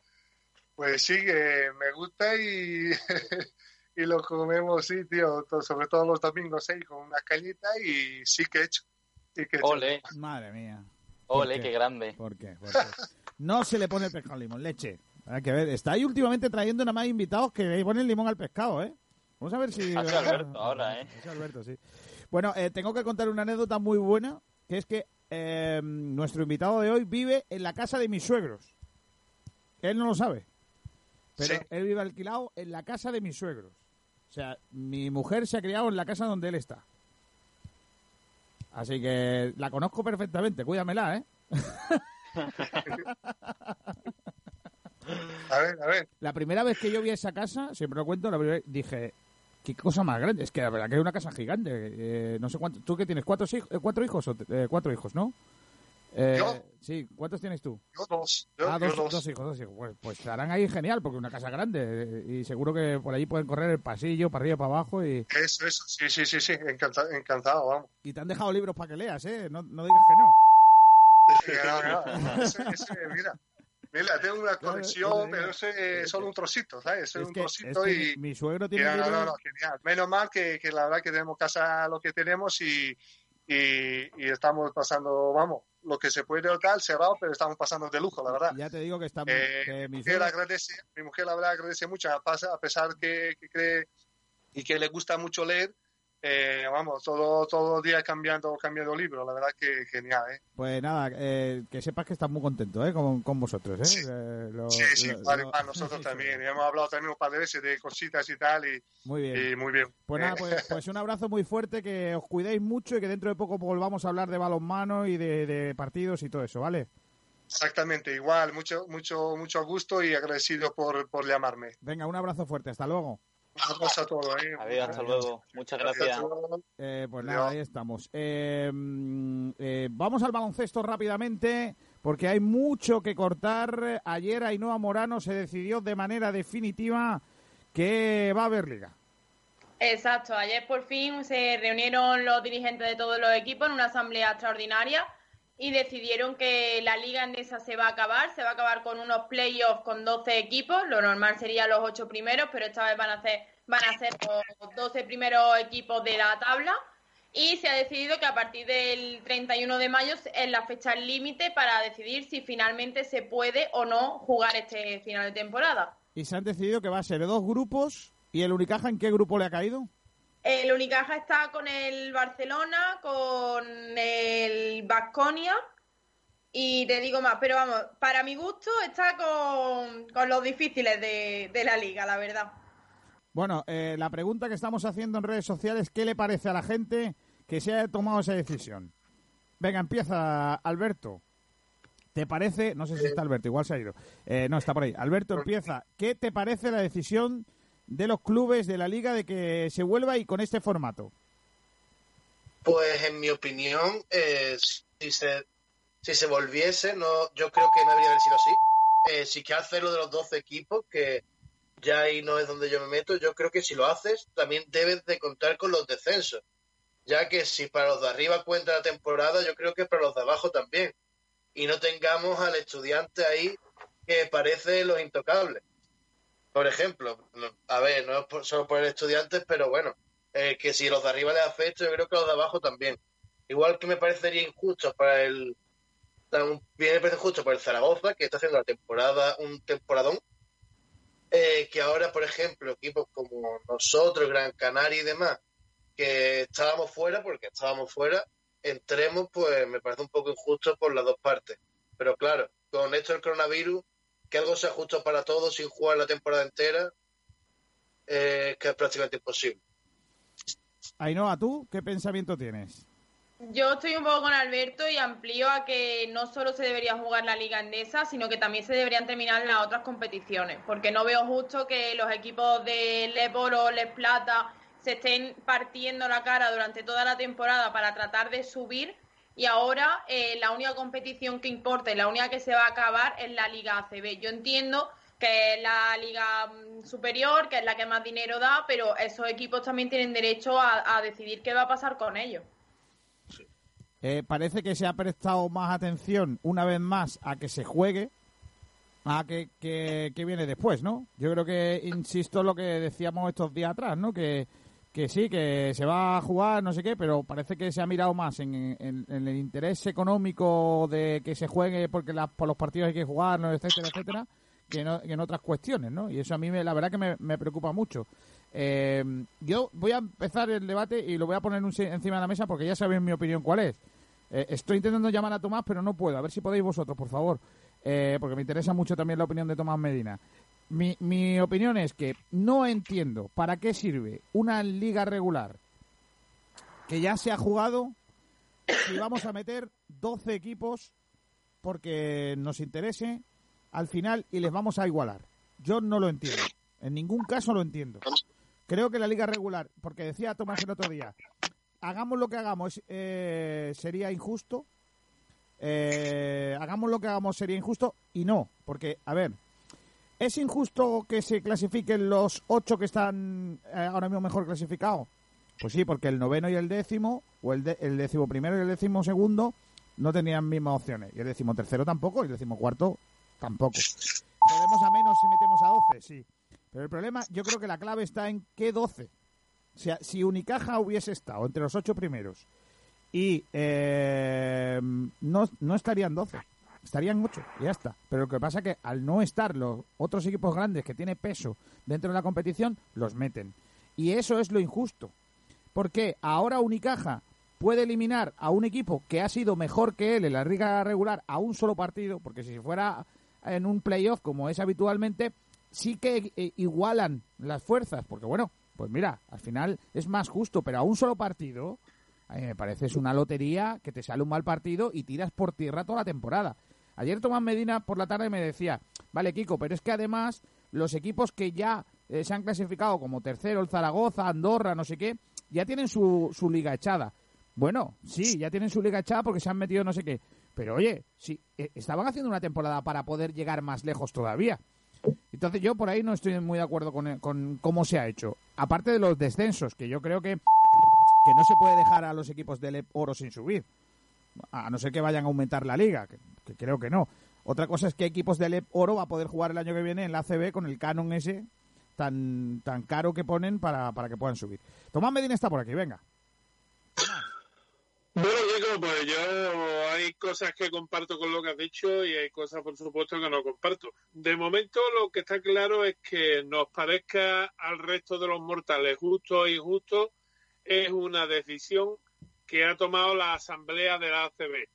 pues sí, que me gusta y, y lo comemos, sí, tío, sobre todo los domingos, ¿eh? con una cañita y sí que he hecho. Sí que he Ole. Madre mía. Ole, qué? qué? grande. ¿Por qué? ¿Por qué? No se le pone pescado limón, leche. Hay que ver, está ahí últimamente trayendo nada más invitados que le ponen limón al pescado, ¿eh? Vamos a ver si... Hace Alberto ahora, ¿eh? Hace Alberto, sí. Bueno, eh, tengo que contar una anécdota muy buena, que es que eh, nuestro invitado de hoy vive en la casa de mis suegros. Él no lo sabe. Pero él vive alquilado en la casa de mis suegros. O sea, mi mujer se ha criado en la casa donde él está. Así que la conozco perfectamente, cuídamela, ¿eh? A ver, a ver. La primera vez que yo vi esa casa, siempre lo cuento, la primera dije, qué cosa más grande. Es que la verdad que es una casa gigante. Eh, no sé cuánto. ¿Tú qué tienes? ¿Cuatro, hij- eh, cuatro hijos? Eh, cuatro hijos, ¿no? Eh, Yo. Sí, ¿cuántos tienes tú? Yo dos. Yo, ah, yo dos, hijos, dos hijos. Pues, pues estarán ahí genial, porque es una casa grande. eh, Y seguro que por allí pueden correr el pasillo, para arriba, para abajo. Y, Eso, eso. Sí, sí, sí, sí. Encantado, encantado vamos. y te han dejado libros para que leas, ¿eh? No, no digas que no. No, no, ese- ese, mira, mira, tengo una colección, claro, pero es solo un trocito, ¿sabes? Ese es un que, trocito es que y... mi suegro y tiene no, no, no, no, genial. Menos mal que, que la verdad que tenemos casa lo que tenemos y, y, y estamos pasando, vamos, lo que se puede o tal, cerrado, pero estamos pasando de lujo, la verdad. Ya te digo que está Eh, que mi mujer agradece, mi mujer la verdad agradece mucho, a pesar que, que cree y que le gusta mucho leer, eh, vamos, todo, todo el día cambiando, cambiando libros, la verdad que genial, ¿eh? Pues nada, eh, que sepas que estás muy contento ¿eh? con, con vosotros. ¿eh? Eh, lo- Sí, sí, lo- vale, lo- para nosotros también. Y hemos hablado también un par de veces de cositas y tal, y Muy bien. y muy bien. Pues Eh, nada, pues, pues un abrazo muy fuerte, que os cuidéis mucho y que dentro de poco volvamos a hablar de balonmano y de, de partidos y todo eso, ¿vale? Exactamente, igual, mucho, mucho, mucho gusto y agradecido por, por llamarme. Venga, un abrazo fuerte, hasta luego. Un abrazo a todos, ¿eh? Adiós, hasta luego. Muchas gracias. Eh, pues nada, ahí estamos. Eh, mm, eh, vamos al baloncesto rápidamente, porque hay mucho que cortar. Ayer Ainhoa Morano se decidió de manera definitiva que va a haber liga. Exacto, ayer por fin se reunieron los dirigentes de todos los equipos en una asamblea extraordinaria y decidieron que la liga endesa se va a acabar, se va a acabar con unos playoffs con 12 equipos, lo normal sería los 8 primeros, pero esta vez van a ser, van a ser los 12 primeros equipos de la tabla y se ha decidido que a partir del 31 de mayo es la fecha límite para decidir si finalmente se puede o no jugar este final de temporada. Y se han decidido que va a ser dos grupos. ¿Y el Unicaja en qué grupo le ha caído? El Unicaja está con el Barcelona, con el Vasconia y te digo más, pero vamos, para mi gusto está con, con los difíciles de, de la liga, la verdad. Bueno, eh, la pregunta que estamos haciendo en redes sociales, ¿qué le parece a la gente que se haya tomado esa decisión? Venga, empieza Alberto. ¿Te parece? No sé si está Alberto, igual se ha ido. Eh, no, está por ahí. Alberto, empieza. ¿Qué te parece la decisión de los clubes de la liga de que se vuelva y con este formato? Pues en mi opinión, eh, si se si se volviese, no, yo creo que no debería haber sido así. Eh, si quieres hacerlo de los 12 equipos, que ya ahí no es donde yo me meto, yo creo que si lo haces, también debes de contar con los descensos. Ya que si para los de arriba cuenta la temporada, yo creo que para los de abajo también. Y no tengamos al estudiante ahí que parece los intocables. Por ejemplo, a ver, no es por- solo por el estudiante, pero bueno, eh, que si los de arriba les afecta, yo creo que los de abajo también. Igual que me parecería injusto para el. Bien me parece para el Zaragoza, que está haciendo la temporada, un temporadón. eh, que ahora, por ejemplo, equipos como nosotros, Gran Canaria y demás, que estábamos fuera, porque estábamos fuera, entremos, pues me parece un poco injusto por las dos partes. Pero claro, con esto del coronavirus, que algo sea justo para todos sin jugar la temporada entera, eh, que es prácticamente imposible. Ainhoa, ¿tú qué pensamiento tienes? Yo estoy un poco con Alberto y amplío a que no solo se debería jugar la Liga Endesa, sino que también se deberían terminar las otras competiciones, porque no veo justo que los equipos de Les Oro, Les Plata se estén partiendo la cara durante toda la temporada para tratar de subir y ahora eh, la única competición que importa y la única que se va a acabar es la Liga ACB. Yo entiendo que es la liga mm, superior, que es la que más dinero da, pero esos equipos también tienen derecho a, decidir qué va a pasar con ellos. Eh, parece que se ha prestado más atención una vez más a que se juegue a que, que, que viene después, ¿no? Yo creo que, insisto, lo que decíamos estos días atrás, ¿no? Que, que sí, que se va a jugar, no sé qué, pero parece que se ha mirado más en, el interés económico de que se juegue porque las- por los partidos hay que jugarlos, etcétera, etcétera, que, no- en otras cuestiones, ¿no? Y eso a mí, me- la verdad que me, me preocupa mucho. Eh, yo voy a empezar el debate y lo voy a poner un- encima de la mesa porque ya sabéis mi opinión cuál es. Eh, estoy intentando llamar a Tomás, pero no puedo. A ver si podéis vosotros, por favor. Eh, porque me interesa mucho también la opinión de Tomás Medina. Mi, mi opinión es que no entiendo para qué sirve una liga regular que ya se ha jugado si vamos a meter 12 equipos porque nos interese al final y les vamos a igualar. Yo no lo entiendo. En ningún caso lo entiendo. Creo que la liga regular, porque decía Tomás el otro día, hagamos lo que hagamos, eh, sería injusto. Eh, hagamos lo que hagamos, sería injusto. Y no, porque, a ver, ¿es injusto que se clasifiquen los ocho que están eh, ahora mismo mejor clasificados? Pues sí, porque el noveno y el décimo, o el, de- décimo primero y el décimo segundo, no tenían mismas opciones. Y el décimo tercero tampoco, y el décimo cuarto tampoco. Podemos a menos si metemos a 12, sí. Pero el problema, yo creo que la clave está en qué 12. O sea, si Unicaja hubiese estado entre los ocho primeros y eh, no, no estarían 12, estarían 8, ya está. Pero lo que pasa es que al no estar los otros equipos grandes que tienen peso dentro de la competición, los meten. Y eso es lo injusto. Porque ahora Unicaja puede eliminar a un equipo que ha sido mejor que él en la liga regular a un solo partido, porque si fuera en un playoff como es habitualmente, sí que eh, igualan las fuerzas, porque bueno, pues mira, al final es más justo, pero a un solo partido, a mí me parece es una lotería que te sale un mal partido y tiras por tierra toda la temporada. Ayer Tomás Medina por la tarde me decía, vale Kiko, pero es que además los equipos que ya eh, se han clasificado como tercero, el Zaragoza, Andorra, no sé qué, ya tienen su, su liga echada. Bueno, sí, ya tienen su liga echada porque se han metido no sé qué. Pero oye, sí, eh, estaban haciendo una temporada para poder llegar más lejos todavía. Entonces yo por ahí no estoy muy de acuerdo con, con cómo se ha hecho. Aparte de los descensos, que yo creo que, que no se puede dejar a los equipos del oro sin subir. A no ser que vayan a aumentar la liga, que, creo que no. Otra cosa es que equipos del EP oro va a poder jugar el año que viene en la ACB con el canon ese tan, tan caro que ponen para, para que puedan subir. Tomás Medina está por aquí, venga. Bueno, Diego, pues yo hay cosas que comparto con lo que has dicho y hay cosas, por supuesto, que no comparto. De momento, lo que está claro es que nos parezca al resto de los mortales justo o injusto, es una decisión que ha tomado la Asamblea de la ACB.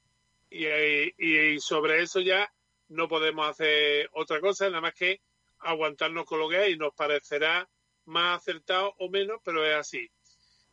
Y, y- y sobre eso ya no podemos hacer otra cosa, nada más que aguantarnos con lo que hay. Nos parecerá más acertado o menos, pero es así.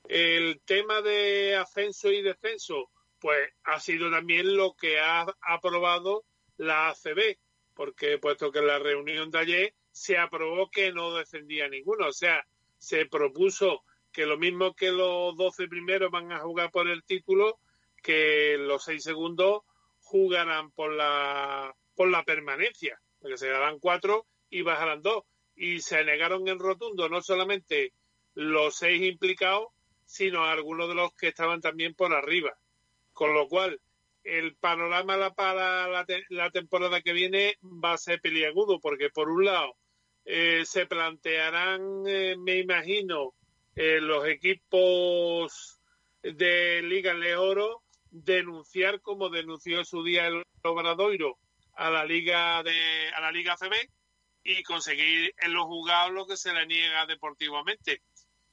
El tema de ascenso y descenso, pues ha sido también lo que ha aprobado la ACB, porque puesto que en la reunión de ayer se aprobó que no descendía ninguno, o sea, se propuso que lo mismo que los 12 primeros van a jugar por el título, que los 6 segundos jugarán por la por la permanencia, porque se darán cuatro y bajarán dos. Y se negaron en rotundo no solamente los seis implicados, sino algunos de los que estaban también por arriba. Con lo cual, el panorama para la, la temporada que viene va a ser peliagudo, porque por un lado eh, se plantearán, eh, me imagino, eh, los equipos de Liga de Oro denunciar como denunció en su día el Obradoiro a la Liga de a la Liga CB y conseguir en los jugados lo que se le niega deportivamente.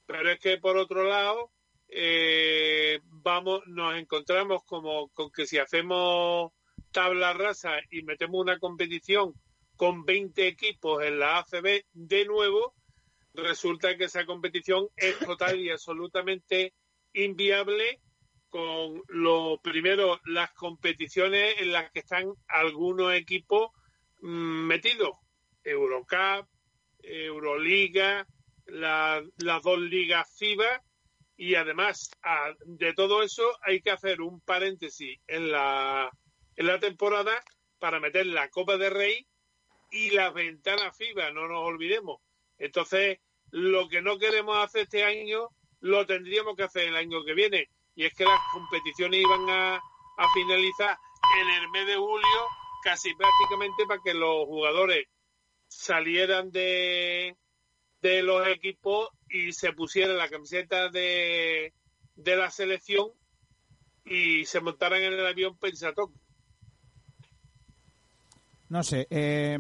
Pero es que por otro lado eh, vamos nos encontramos como con que si hacemos tabla rasa y metemos una competición con 20 equipos en la ACB de nuevo, resulta que esa competición es total y absolutamente inviable con lo primero las competiciones en las que están algunos equipos mm, metidos Eurocup Euroliga la- las dos ligas FIBA y además de todo eso hay que hacer un paréntesis en la en la temporada para meter la Copa de Rey y las ventanas FIBA, no nos olvidemos. Entonces, lo que no queremos hacer este año, lo tendríamos que hacer el año que viene. Y es que las competiciones iban a, a finalizar en el mes de julio, casi prácticamente para que los jugadores salieran de, de los equipos y se pusieran la camiseta de, de la selección y se montaran en el avión pensatoc. No sé, eh,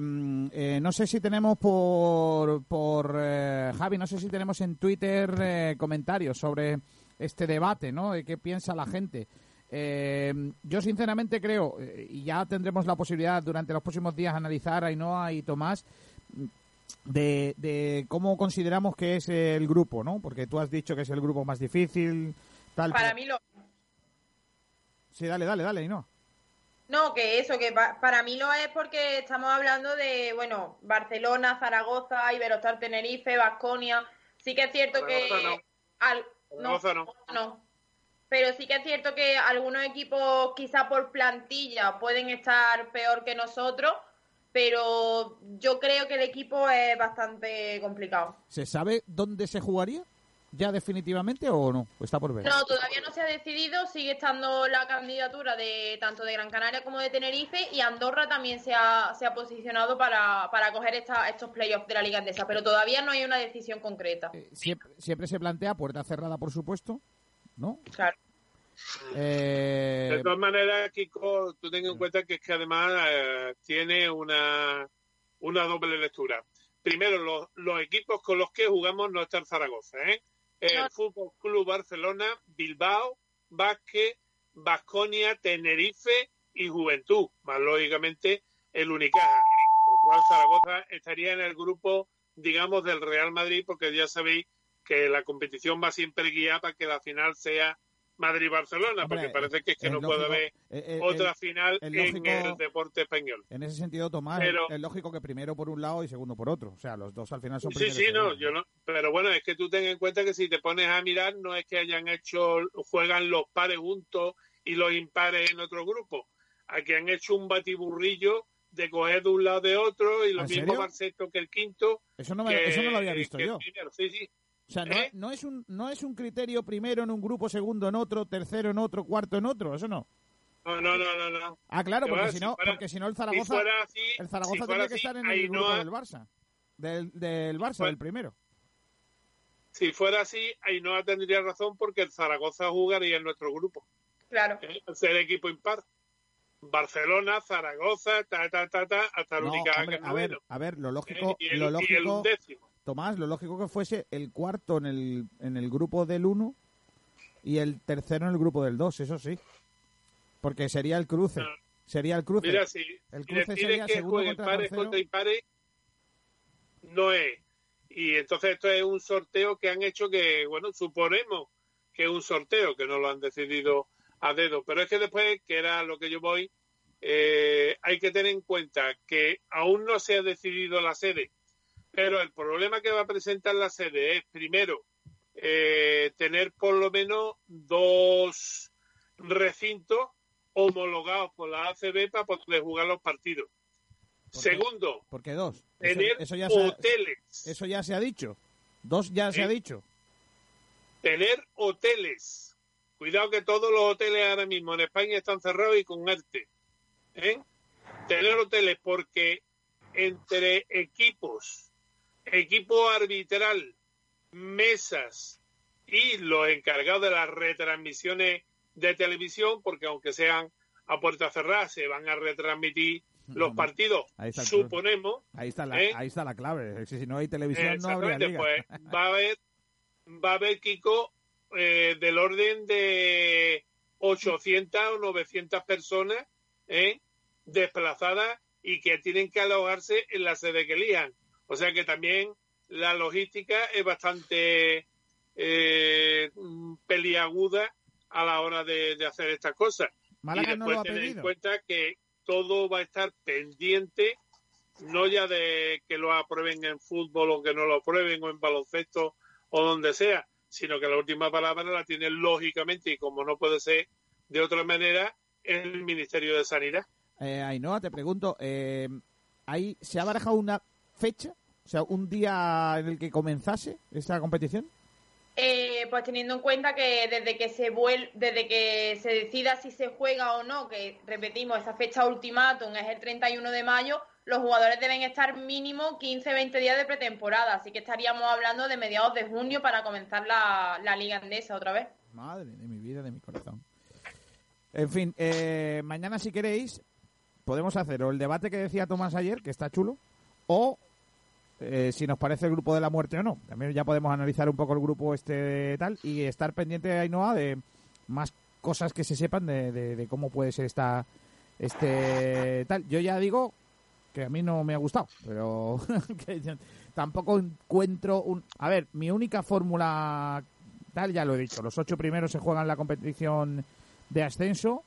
eh, no sé si tenemos por, por eh, Javi, no sé si tenemos en Twitter eh, comentarios sobre este debate, ¿no? De qué piensa la gente. Eh, yo sinceramente creo, eh, y ya tendremos la posibilidad durante los próximos días analizar a Ainhoa y Tomás, de, de cómo consideramos que es el grupo, ¿no? Porque tú has dicho que es el grupo más difícil, tal. Para pero- mí lo... Sí, dale, dale, dale, Ainhoa. No, que eso, que pa- para mí lo es porque estamos hablando de, bueno, Barcelona, Zaragoza, Iberostar Tenerife, Vasconia. Sí que es cierto que... No. al- no, no. no. Pero sí que es cierto que algunos equipos, quizá por plantilla, pueden estar peor que nosotros, pero yo creo que el equipo es bastante complicado. ¿Se sabe dónde se jugaría? ¿Ya definitivamente o no? ¿O está por ver? No, todavía no se ha decidido, sigue estando la candidatura de tanto de Gran Canaria como de Tenerife y Andorra también se ha, se ha posicionado para, para coger esta, estos playoffs de la Liga Andesa, pero todavía no hay una decisión concreta. Siempre, siempre se plantea puerta cerrada, por supuesto, ¿no? Claro. Eh, De todas maneras, Kiko, tú ten en cuenta que es que además eh, tiene una, una doble lectura. Primero, los, los equipos con los que jugamos no está el Zaragoza, ¿eh? El Fútbol Club Barcelona, Bilbao, Vázquez, Vasconia, Tenerife y Juventud, más lógicamente el Unicaja. Con cual Zaragoza estaría en el grupo, digamos, del Real Madrid, porque ya sabéis que la competición va siempre guiada para que la final sea Madrid-Barcelona, porque parece que es que no puede lógico, haber eh, eh, otra el- final en el deporte español. en ese sentido, Tomás, Pero- es lógico que primero por un lado y segundo por otro. O sea, los dos al final son Sí, sí, no, yo no, pero bueno, es que tú ten en cuenta que si te pones a mirar, no es que hayan hecho, juegan los pares juntos y los impares en otro grupo. Aquí han hecho un batiburrillo de coger de un lado de otro y lo ¿En mismo va sexto que el quinto. Eso no, me- que- eso no lo había visto yo. primero. Sí, sí. O sea, no, ¿Eh? no es un, no es un criterio primero en un grupo, segundo en otro, tercero en otro, cuarto en otro, eso no. No, no, no, no. no. Ah, claro, Que porque si no, fuera- porque si no el si Zaragoza, fuera así, el Zaragoza si tendría que así, estar en el grupo del Barça, del, del Barça, del primero. Si fuera así, Ainhoa tendría razón porque el Zaragoza jugaría en nuestro grupo. Claro. ¿eh? Al ser equipo impar. Barcelona, Zaragoza, ta, ta, ta, ta, hasta el No, Unicaja hombre, que es a ver, a ver, lo lógico, ¿eh? Y el- lo y el lógico. Tomás, lo lógico que fuese el cuarto en el, en el grupo del 1 y el tercero en el grupo del 2, eso sí. Porque sería el cruce. Sería el cruce. Mira, si, el cruce sería que segundo contra pares tercero. contra impares, no es. Y entonces esto es un sorteo que han hecho que, bueno, suponemos que es un sorteo, que no lo han decidido a dedo. Pero es que después, que era lo que yo voy, eh, hay que tener en cuenta que aún no se ha decidido la sede. Pero el problema que va a presentar la sede es, primero, eh, tener por lo menos dos recintos homologados por la ACB para poder jugar los partidos. Segundo, ¿Por qué dos? Eso, tener eso ya se ha, hoteles, eso ya se ha dicho. Dos ya se ha dicho. tener hoteles. Cuidado que todos los hoteles ahora mismo en España están cerrados y con arte. ¿eh? Tener hoteles porque entre equipos, equipo arbitral, mesas y los encargados de las retransmisiones de televisión, porque aunque sean a puerta cerrada, se van a retransmitir los partidos, Ahí está el suponemos. Ahí está la, ¿eh? ahí está la clave. Si, si no hay televisión, no habría liga. pues va a haber, va a haber Kiko eh, del orden de 800 o 900 personas ¿eh? desplazadas y que tienen que alojarse en la sede que elijan. O sea que también la logística es bastante eh, peliaguda a la hora de, de hacer estas cosas. Málaga y no después lo ha tener en cuenta que todo va a estar pendiente no ya de que lo aprueben en fútbol o que no lo aprueben o en baloncesto o donde sea, sino que la última palabra la tiene lógicamente y como no puede ser de otra manera el Ministerio de Sanidad. Eh, Ainhoa, te pregunto, eh, ¿hay, ¿se ha barajado una fecha? O sea, un día en el que comenzase esta competición. Eh, pues teniendo en cuenta que desde que se vuel desde que se decida si se juega o no, que repetimos, esa fecha ultimátum es el 31 de mayo, los jugadores deben estar mínimo 15-20 días de pretemporada, así que estaríamos hablando de mediados de junio para comenzar la, la Liga Andesa otra vez. Madre de mi vida, de mi corazón. En fin, eh, mañana si queréis podemos hacer o el debate que decía Tomás ayer, que está chulo, o eh, si nos parece el grupo de la muerte o no. También ya podemos analizar un poco el grupo este tal y estar pendiente de Ainhoa de más cosas que se sepan de, cómo puede ser esta este tal. Yo ya digo que a mí no me ha gustado, pero tampoco encuentro un... A ver, mi única fórmula tal, ya lo he dicho, los ocho primeros se juegan la competición de ascenso,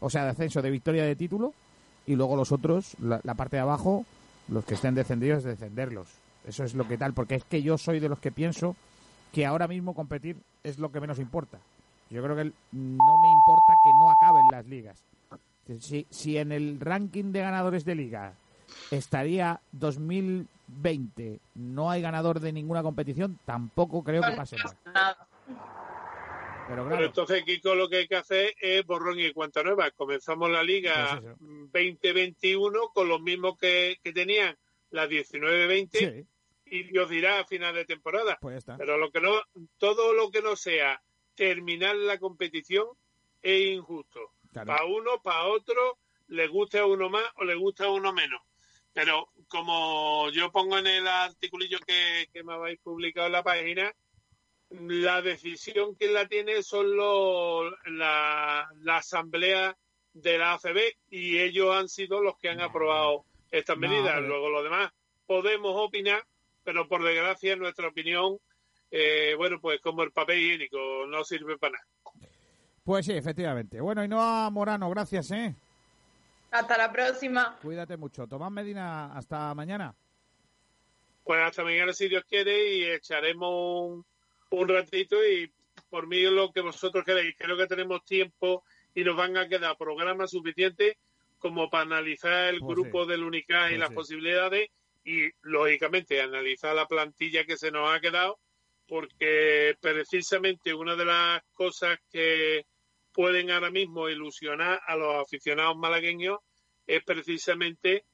o sea, de ascenso, de victoria de título, y luego los otros, la parte de abajo, los que estén descendidos, descenderlos. Eso es lo que tal, porque es que yo soy de los que pienso que ahora mismo competir es lo que menos importa. Yo creo que no me importa que no acaben las ligas. Si, si en el ranking de ganadores de liga estaría 2020, no hay ganador de ninguna competición, tampoco creo que pase nada. Pero Pero claro, entonces, Kiko, lo que hay que hacer es borrón y cuenta nueva. Comenzamos la Liga Pues eso. 2021 con los mismos que, que tenían la 19-20 Sí. y Dios dirá a final de temporada. pues está. Pero lo que no, todo lo que no sea terminar la competición es injusto. Claro. Para uno, para otro, le guste a uno más o le gusta a uno menos. Pero como yo pongo en el articulillo que, que me habéis publicado en la página, la decisión que la tiene son los, la, la asamblea de la ACB y ellos han sido los que han aprobado estas No, medidas. Luego lo demás podemos opinar, pero por desgracia nuestra opinión, eh, bueno, pues como el papel higiénico, no sirve para nada. Pues sí, efectivamente. Bueno, y no Morano, gracias, ¿eh? Hasta la próxima. Cuídate mucho. Tomás Medina, hasta mañana. Pues hasta mañana si Dios quiere y echaremos un, un ratito y por mí lo que vosotros queréis. Creo que tenemos tiempo y nos van a quedar programas suficientes como para analizar el Pues grupo sí. del UNICA y Pues las sí. posibilidades y lógicamente analizar la plantilla que se nos ha quedado porque precisamente una de las cosas que pueden ahora mismo ilusionar a los aficionados malagueños es precisamente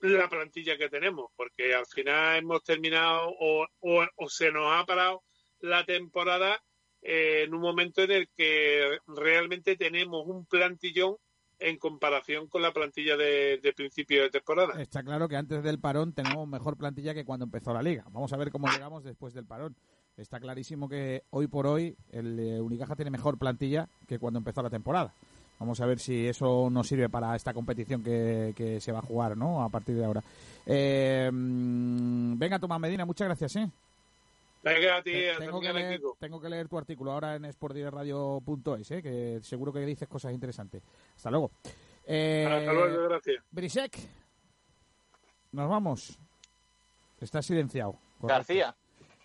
la plantilla que tenemos, porque al final hemos terminado o, o- o se nos ha parado la temporada eh, en un momento en el que realmente tenemos un plantillón en comparación con la plantilla de, principio de temporada. Está claro que antes del parón tenemos mejor plantilla que cuando empezó la liga. Vamos a ver cómo llegamos después del parón. Está clarísimo que hoy por hoy el eh, Unicaja tiene mejor plantilla que cuando empezó la temporada. Vamos a ver si eso nos sirve para esta competición que, que se va a jugar, ¿no? A partir de ahora. Eh, mm, venga, Tomás Medina, muchas gracias, ¿eh? Venga, tengo, que leer, tengo que leer tu artículo ahora en sportdirectradio.es, ¿eh? que seguro que dices cosas interesantes. Hasta luego. Eh, Hasta luego, gracias. Brisek, nos vamos. Está silenciado. Correcto. García.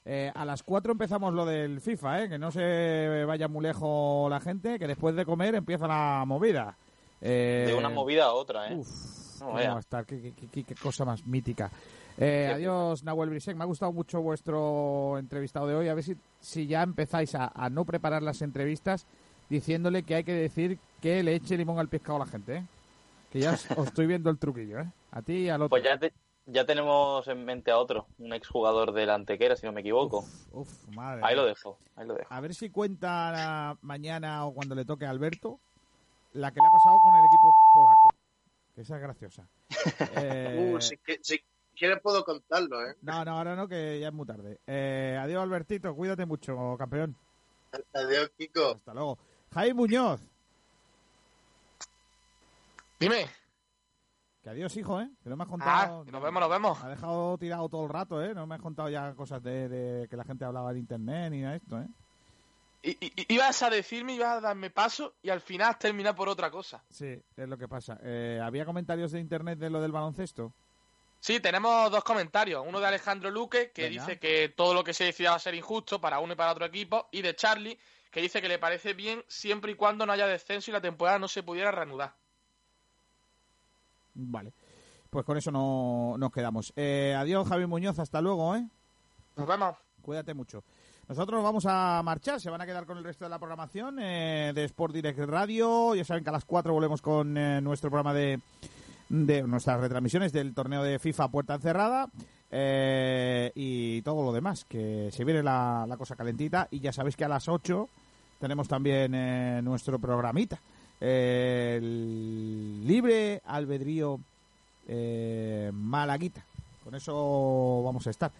Eh, a las 4 empezamos lo del FIFA, ¿eh? que no se vaya muy lejos la gente, que después de comer empieza la movida. Eh, De una movida a otra, ¿eh? Uf, No, ¿cómo vaya. va a estar? ¿Qué, qué- qué- qué cosa más mítica. Eh, adiós, Nahuel Brisek. Me ha gustado mucho vuestro entrevistado de hoy. A ver si, si ya empezáis a, a no preparar las entrevistas diciéndole que hay que decir que le eche limón al pescado a la gente. ¿eh? Que ya os, os estoy viendo el truquillo. ¿eh? A ti y al otro. Pues ya, te- ya tenemos en mente a otro, un exjugador del Antequera, si no me equivoco. Uf, madre ahí lo dejo, ahí lo dejo. A ver si cuenta mañana o cuando le toque a Alberto la que le ha pasado con el equipo polaco. Que esa es graciosa. Eh, Uh, si quieres puedo contarlo, ¿eh? No, no, ahora no, que ya es muy tarde. Eh, adiós, Albertito. Cuídate mucho, campeón. Adiós, Kiko. Hasta luego. Jaime Muñoz. Dime. Que adiós, hijo, ¿eh? Que no me has Ah, contado... que nos vemos, nos vemos. Me ha dejado tirado todo el rato, ¿eh? No me has contado ya cosas de, de que la gente hablaba de internet ni nada de esto, ¿eh? I- i- ibas a decirme, ibas a darme paso y al final has terminado por otra cosa. Sí, es lo que pasa. Eh, ¿Había comentarios de internet de lo del baloncesto? Sí, tenemos dos comentarios. Uno de Alejandro Luque, que Venga. dice que todo lo que se decida va a ser injusto para uno y para otro equipo. Y de Charlie, que dice que le parece bien siempre y cuando no haya descenso y la temporada no se pudiera reanudar. Vale. Pues con eso no nos quedamos. Eh, adiós, Javi Muñoz. Hasta luego, ¿eh? Nos vemos. Cuídate mucho. Nosotros vamos a marchar, se van a quedar con el resto de la programación eh, de Sport Direct Radio. Ya saben que a las 4 volvemos con eh, nuestro programa de, de nuestras retransmisiones del torneo de FIFA puerta cerrada eh, y todo lo demás, que se viene la, cosa calentita. Y ya sabéis que a las 8 tenemos también eh, nuestro programita. el libre albedrío eh, Malaguita. Con eso vamos a estar.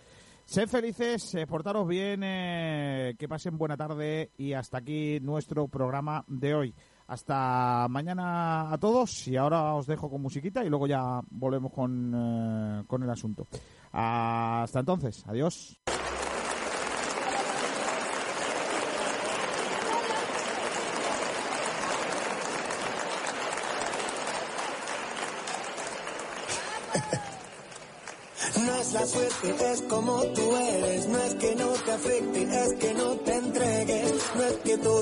Sed felices, portaros bien, eh, que pasen buena tarde y hasta aquí nuestro programa de hoy. Hasta mañana a todos y ahora os dejo con musiquita y luego ya volvemos con, eh, con el asunto. Hasta entonces, adiós. No es la suerte, es como tú eres. No es que no te afecte, es que no te entregues. No es que todo